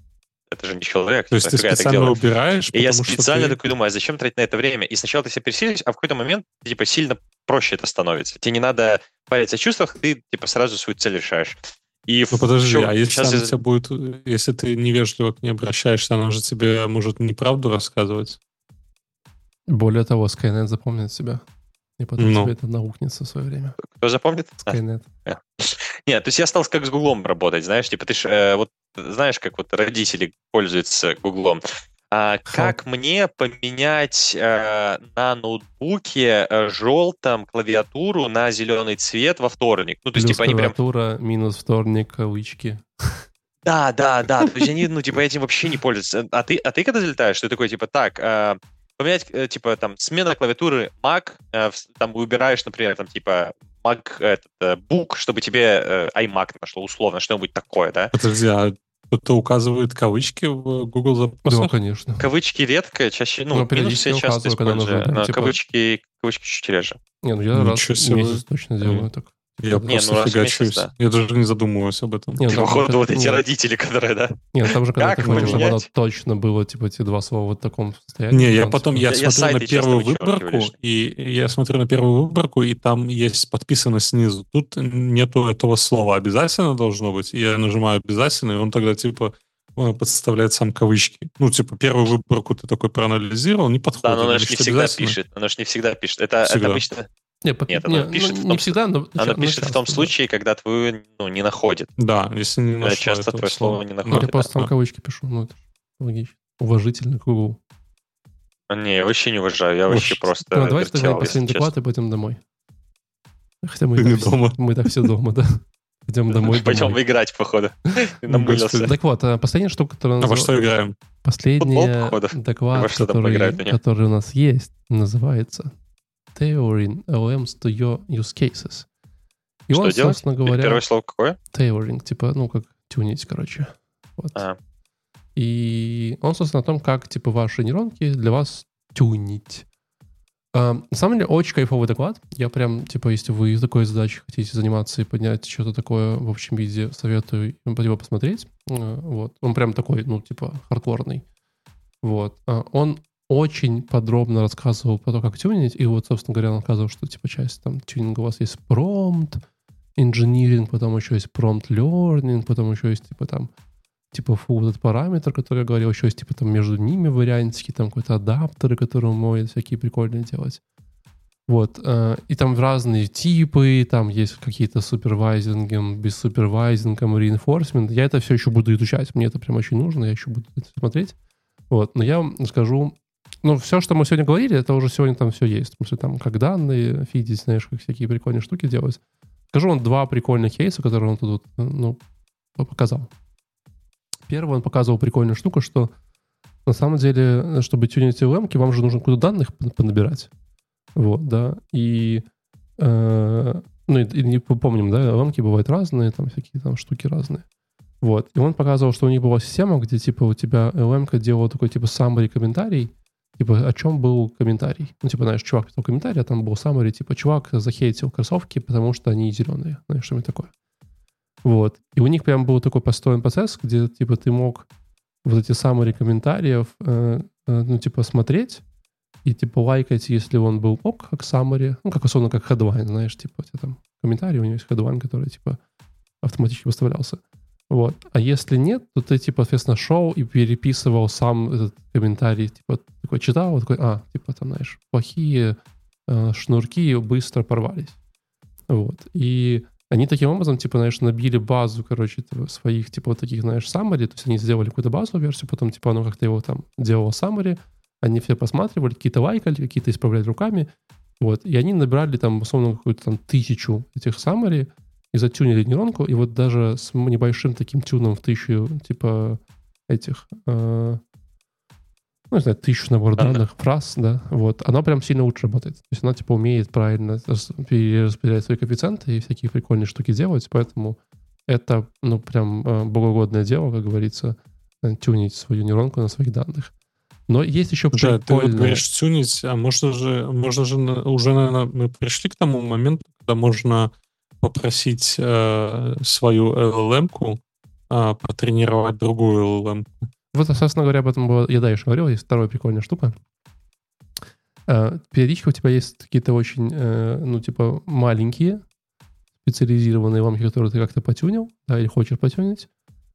это же не человек.
То есть ты специально убираешь?
И я специально ты... такой думаю, а зачем тратить на это время? И сначала ты себя пересилишь, а в какой-то момент типа сильно проще это становится. Тебе не надо париться о чувствах, ты типа сразу свою цель решаешь.
И ну подожди, чем... а если Сейчас она из... тебя будет, если ты невежливо к ней обращаешься, она же тебе может неправду рассказывать?
Более того, Skynet запомнит себя. И потом ну. тебе это наукнется в свое время.
Кто запомнит?
Skynet.
А. Нет, то есть я стал как с Гуглом работать, знаешь, типа ты ж, э, вот знаешь, как вот родители пользуются Гуглом. А, как мне поменять э, на ноутбуке э, желтом клавиатуру на зеленый цвет во вторник?
Ну, то есть, Плюс типа, они прям... клавиатура, минус вторник, кавычки.
Да, да, да. То есть они, ну, типа, (laughs) этим вообще не пользуются. А ты, а ты когда залетаешь, ты такой, типа, так, э, поменять, э, типа, там, смена клавиатуры Mac, э, там, выбираешь, например, там, типа, Mac, этот, э, Book, чтобы тебе э, iMac нашло, условно, что-нибудь такое, да?
Подожди, а кто-то указывает кавычки в Google запросах?
Да, конечно.
Кавычки редко, чаще, ну, ну минус я часто использую, нужно, но типа... кавычки, кавычки чуть реже.
Не, ну я Ничего раз в месяц точно делаю так.
Я не, просто ну, фигачусь. Да. Я даже не задумываюсь об этом.
Не, ну, Походу, вот эти нет. родители, которые, да?
Нет, там же когда как ты чтобы оно точно было, типа, эти два слова в таком состоянии.
Не, я потом, я, я смотрю на первую выборку, и я смотрю на первую выборку, и там есть подписано снизу. Тут нету этого слова. Обязательно должно быть. Я нажимаю обязательно, и он тогда, типа, подставляет сам кавычки. Ну, типа, первую выборку ты такой проанализировал, не подходит.
Да, но она же не всегда пишет. Она же не всегда пишет. Это, это обычно...
Нет,
Нет она
не,
пишет
ну,
в том,
не всегда, но...
Она ну, пишет в том случае, когда твою ну, не находит.
Да, если не нашла
Часто твое слово не находит.
Ну, я просто там кавычки пишу, ну, это логично. Уважительно к Google.
А, не, я вообще не уважаю, я вообще просто
Ну, давай тогда последний доклад и пойдем домой. Хотя мы, так, все, мы так все дома, да. Пойдем домой.
Пойдем домой. играть, походу.
Намылился. Так вот, а последняя штука, которая...
А во что играем?
Последний доклад, который, который у нас есть, называется tailoring LMs to your use cases.
И что он, делать? собственно говоря... Первое слово какое?
Tailoring, типа, ну, как тюнить, короче. Вот. А. И он, собственно, о том, как, типа, ваши нейронки для вас тюнить. Uh, на самом деле, очень кайфовый доклад. Я прям, типа, если вы такой задачей хотите заниматься и поднять что-то такое в общем виде, советую его посмотреть. Uh, вот. Он прям такой, ну, типа, хардкорный. Вот. Uh, он очень подробно рассказывал про то, как тюнить. И вот, собственно говоря, он рассказывал, что, типа, часть там тюнинга у вас есть промпт, инжиниринг, потом еще есть prompt learning, потом еще есть, типа, там, типа, фу, этот параметр, который я говорил, еще есть, типа, там, между ними вариантики, там, какой-то адаптеры, которые могут всякие прикольные делать. Вот. Э, и там разные типы, там есть какие-то супервайзинги, без супервайзинга, reinforcement. Я это все еще буду изучать, мне это прям очень нужно, я еще буду это смотреть. Вот. Но я вам скажу ну, все, что мы сегодня говорили, это уже сегодня там все есть. Потому что там как данные фидить, знаешь, как всякие прикольные штуки делать. Скажу вам два прикольных кейса, которые он тут ну, показал. Первый он показывал прикольную штуку, что на самом деле, чтобы тюнить LM, вам же нужно куда данных понабирать. Вот, да. И, э, ну, и, и помним, да, LM бывают разные, там всякие там штуки разные. Вот. И он показывал, что у них была система, где, типа, у тебя LM делала такой, типа, summary комментарий, Типа, о чем был комментарий? Ну, типа, знаешь, чувак писал комментарий, а там был summary, типа, чувак захейтил кроссовки, потому что они зеленые. Знаешь, что-нибудь такое. Вот. И у них прям был такой построен процесс, где, типа, ты мог вот эти summary комментариев, э, э, ну, типа, смотреть и, типа, лайкать, если он был ок, как summary, ну, как, условно, как headline, знаешь, типа, у тебя там комментарий, у него есть headline, который, типа, автоматически выставлялся. Вот. А если нет, то ты, типа, соответственно, шел и переписывал сам этот комментарий, типа, такой читал, вот такой, а, типа, там, знаешь, плохие э, шнурки быстро порвались. Вот. И они таким образом, типа, знаешь, набили базу, короче, своих, типа, вот таких, знаешь, summary, то есть они сделали какую-то базовую версию, потом, типа, оно как-то его там делало summary, они все посматривали, какие-то лайкали, какие-то исправляли руками, вот, и они набирали там, условно, какую-то там тысячу этих summary, и затюнили нейронку, и вот даже с небольшим таким тюном в тысячу, типа, этих, э, ну, не знаю, тысячу набор данных, фраз, да, вот, она прям сильно лучше работает. То есть она, типа, умеет правильно перераспределять свои коэффициенты и всякие прикольные штуки делать, поэтому это, ну, прям э, богоугодное дело, как говорится, э, тюнить свою нейронку на своих данных. Но есть еще
да, прикольное... ты говоришь тюнить, а можно же, можно же уже, наверное, мы пришли к тому моменту, когда можно попросить э, свою LLM-ку э, потренировать другую LLM.
Вот, собственно говоря, об этом было, я дальше говорил, есть вторая прикольная штука. Э, периодически у тебя есть какие-то очень, э, ну, типа, маленькие специализированные ламки, которые ты как-то потюнил, да, или хочешь потюнить.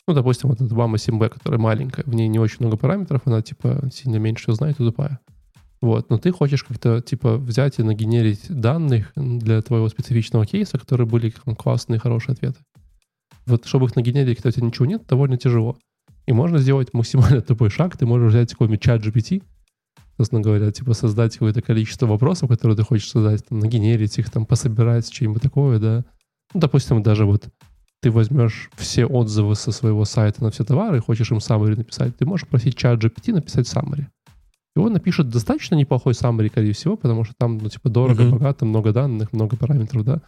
Ну, допустим, вот эта вама 7B, которая маленькая, в ней не очень много параметров, она, типа, сильно меньше знает и тупая. Вот, но ты хочешь как-то типа взять и нагенерить данных для твоего специфичного кейса, которые были классные, хорошие ответы. Вот, чтобы их нагенерить, когда у тебя ничего нет, довольно тяжело. И можно сделать максимально (laughs) тупой шаг. Ты можешь взять какой-нибудь чат GPT, собственно говоря, типа создать какое-то количество вопросов, которые ты хочешь создать, там, нагенерить их, там, пособирать, что-нибудь такое, да. Ну, допустим, даже вот ты возьмешь все отзывы со своего сайта на все товары и хочешь им summary написать, ты можешь просить чат GPT написать summary. И он напишет достаточно неплохой summary, скорее всего, потому что там, ну, типа, дорого, mm-hmm. богато, много данных, много параметров, да.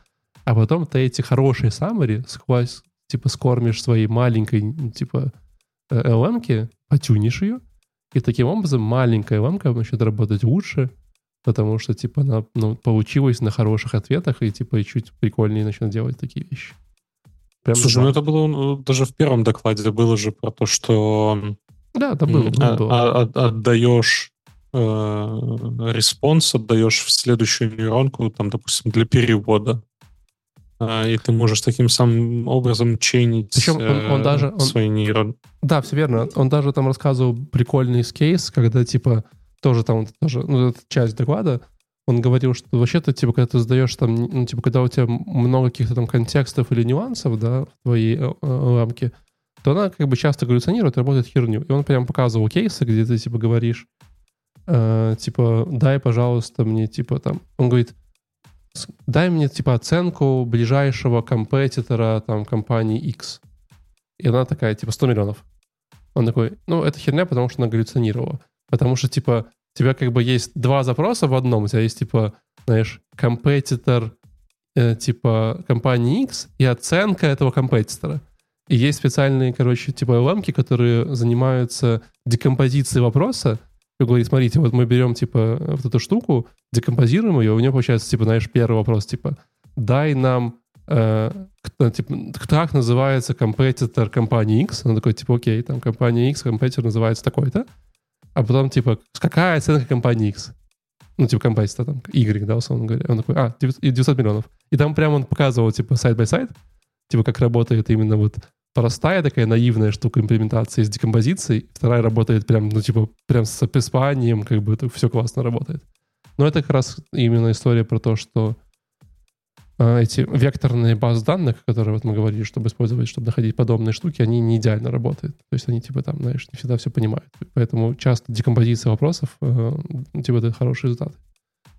А потом ты эти хорошие summary сквозь, типа, скормишь своей маленькой, типа, LLM-ки, по tune-ишь ее, и таким образом маленькая LLM начнет работать лучше, потому что, типа, она ну, получилась на хороших ответах, и, типа, и чуть прикольнее начнет делать такие вещи.
Прям Слушай, ну это было ну, даже в первом докладе было же про то, что
да, это было.
А, было. А, а, отдаешь э, response, отдаешь в следующую нейронку, там, допустим, для перевода. А, и ты можешь таким самым образом chain-ить Причем он, он даже, он, свои нейроны.
Да, все верно. Он даже там рассказывал прикольный кейс, когда, типа, тоже там, тоже, ну, это часть доклада, он говорил, что вообще-то, типа, когда ты сдаешь там, ну, типа, когда у тебя много каких-то там контекстов или нюансов, да, в твоей э, э, рамке, то она как бы часто галлюцинирует, работает херню. И он прям показывал кейсы, где ты, типа, говоришь, э, типа, дай, пожалуйста, мне, типа, там, он говорит, дай мне, типа, оценку ближайшего компетитора, там, компании X. И она такая, типа, 100 миллионов. Он такой, ну, это херня, потому что она галлюцинировала. Потому что, типа, у тебя как бы есть два запроса в одном. У тебя есть, типа, знаешь, компетитор, э, типа, компании X и оценка этого компетитора. И есть специальные, короче, типа LM, которые занимаются декомпозицией вопроса. И говорит, смотрите, вот мы берем, типа, вот эту штуку, декомпозируем ее, у нее получается, типа, знаешь, первый вопрос, типа, дай нам э, типа, как называется competitor компании X? Он такой, типа, окей, там компания X, competitor называется такой-то а потом, типа, какая оценка компании X? Ну, типа, competitor там, Y, да, условно говоря. Он такой, а, 900 миллионов. И там прямо он показывал, типа, side-by-side, типа, как работает именно вот простая такая наивная штука имплементации с декомпозицией. Вторая работает прям, ну, типа, прям с описанием, как бы это все классно работает. Но это как раз именно история про то, что а, эти векторные базы данных, которые вот мы говорили, чтобы использовать, чтобы находить подобные штуки, они не идеально работают. То есть они типа там, знаешь, не всегда все понимают. Поэтому часто декомпозиция вопросов, э, типа это хороший результат.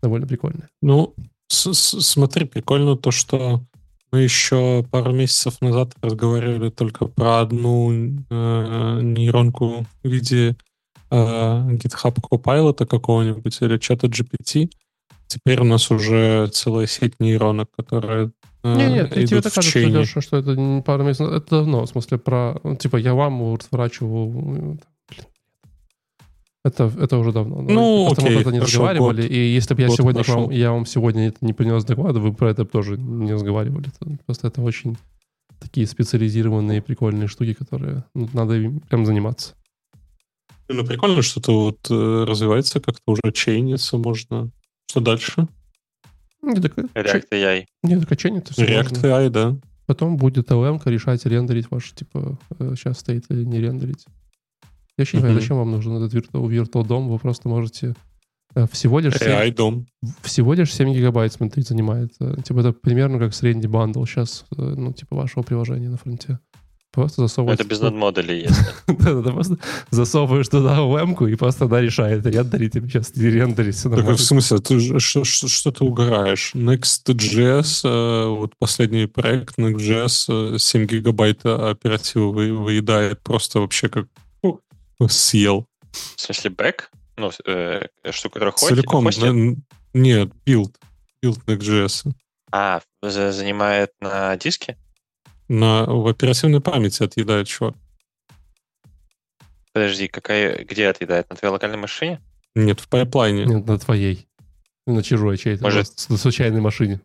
Довольно прикольно.
Ну, смотри, прикольно то, что мы еще пару месяцев назад разговаривали только про одну э, нейронку в виде э, GitHub Copilot какого-нибудь или чата GPT, Теперь у нас уже целая сеть нейронок, которые
э, не, нет, идут тебе так кажется, Леша, что это не пару месяцев, это давно, в смысле, про, типа, я вам разворачиваю, это, это уже давно.
Ну, Просто окей, мы
про это не разговаривали. Год, и если бы я сегодня вам, я вам сегодня это не принес доклад, вы про это тоже не разговаривали. Просто это очень такие специализированные прикольные штуки, которые ну, надо им прям заниматься.
Ну, прикольно, что это вот э, развивается как-то уже чейнится можно. Что дальше?
Не, так, React AI.
Не, так чинится
все React можно. AI, да.
Потом будет LM решать, рендерить ваш, типа, сейчас э, стоит или не рендерить. Я вообще не понимаю, зачем вам нужен этот Virtual дом. Вы просто можете э, всего лишь 7,
AI дом.
Всего лишь 7 гигабайт, смотрите, занимает. Типа это примерно как средний бандл сейчас, э, ну, типа вашего приложения на фронте. Просто засовываешь...
Это без node-модулей (laughs) есть.
Да-да-да, просто засовываешь туда LLM-ку, и просто она решает, render-ить тебе сейчас, не все
нормально. Так, в смысле, ты, что, ты угораешь? Next.js, э, вот последний проект Next.js, 7 э, гигабайт оперативы вы, выедает просто вообще как (laughs) съел.
В смысле, бэк? Ну, э, штука, которая
ходит? Целиком, на, нет, build. Build Next.js.
А, занимает на диске?
на, в оперативной памяти отъедает чувак.
Подожди, какая, где отъедает? На твоей локальной машине?
Нет, в пайплайне.
Нет, на твоей. На чужой чьей-то. Может... На случайной машине.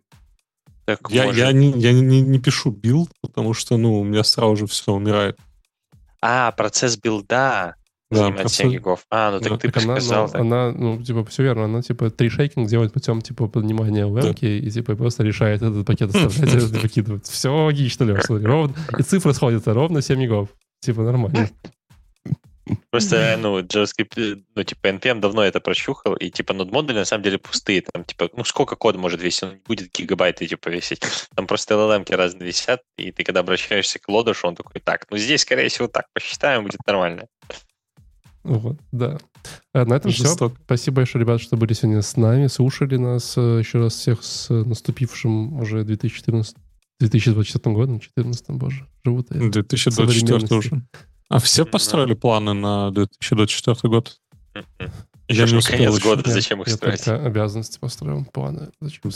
Так, я, может... я, не, я не, не пишу билд, потому что, ну, у меня сразу же все умирает.
А, процесс билда да, занимает процесс... 7 гигов. А, ну так да, ты так
она,
сказал.
Ну, так. Она, ну, типа, все верно. Она, типа, tree shaking делает путем, типа, поднимания LLM ки да. и, типа, просто решает этот пакет оставлять (laughs) (laughs) и выкидывать. Все логично, Леш, смотри. Ровно, и цифры сходятся ровно 7 гигов. Типа, нормально. (laughs)
Просто, ну, JavaScript, ну, типа, NPM давно это прочухал, и, типа, нод модули на самом деле пустые. Там, типа, ну, сколько код может весить? Он не будет гигабайты, типа, весить. Там просто LLM разные висят, и ты, когда обращаешься к лодышу, он такой, так, ну, здесь, скорее всего, так, посчитаем, будет нормально.
Вот, да. А на этом Жестоко. все. Спасибо большое, ребят, что были сегодня с нами, слушали нас. Еще раз всех с наступившим уже 2014 2024 годом, 2014, боже, живут
я. 2024 уже. А все построили планы на 2024 год?
Я не успел конец года, нет, зачем их
я
строить?
только обязанности построил, планы.
Зачем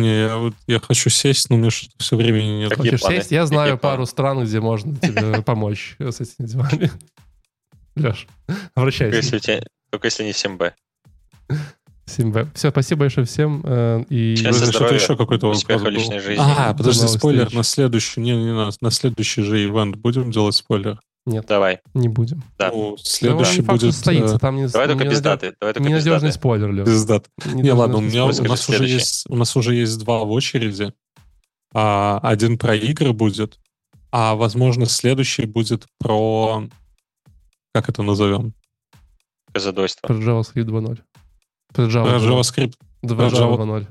Не, я, вот, я хочу сесть, но у меня что-то все времени нет.
Какие Хочешь планы? сесть? Я знаю Какие пару планы? стран, где можно тебе (laughs) помочь с этими делами. Леш, обращайся.
Только если, не 7Б.
7Б. Все, спасибо большое всем. Э, и
что-то еще какой-то вопрос был. Жизни. А, подожди, спойлер на следующий, не, не на, на следующий же ивент будем делать спойлер.
Нет.
Давай.
Не будем.
Да.
Ну, следующий да, будет...
состоится, там не,
Давай не только без даты. Давай только
ненадежный без спойлер, Лев.
Без даты. Не, не ладно, у, меня, у, нас уже есть, у нас уже есть два в очереди. А, один про игры будет, а, возможно, следующий будет про... Как это назовем?
Казадойство.
Про JavaScript 2.0.
Про Java, JavaScript.
Java 2.0.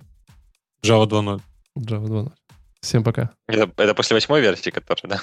Java 2.0.
Java 2.0. Всем пока.
Это, это после восьмой версии, которая, да?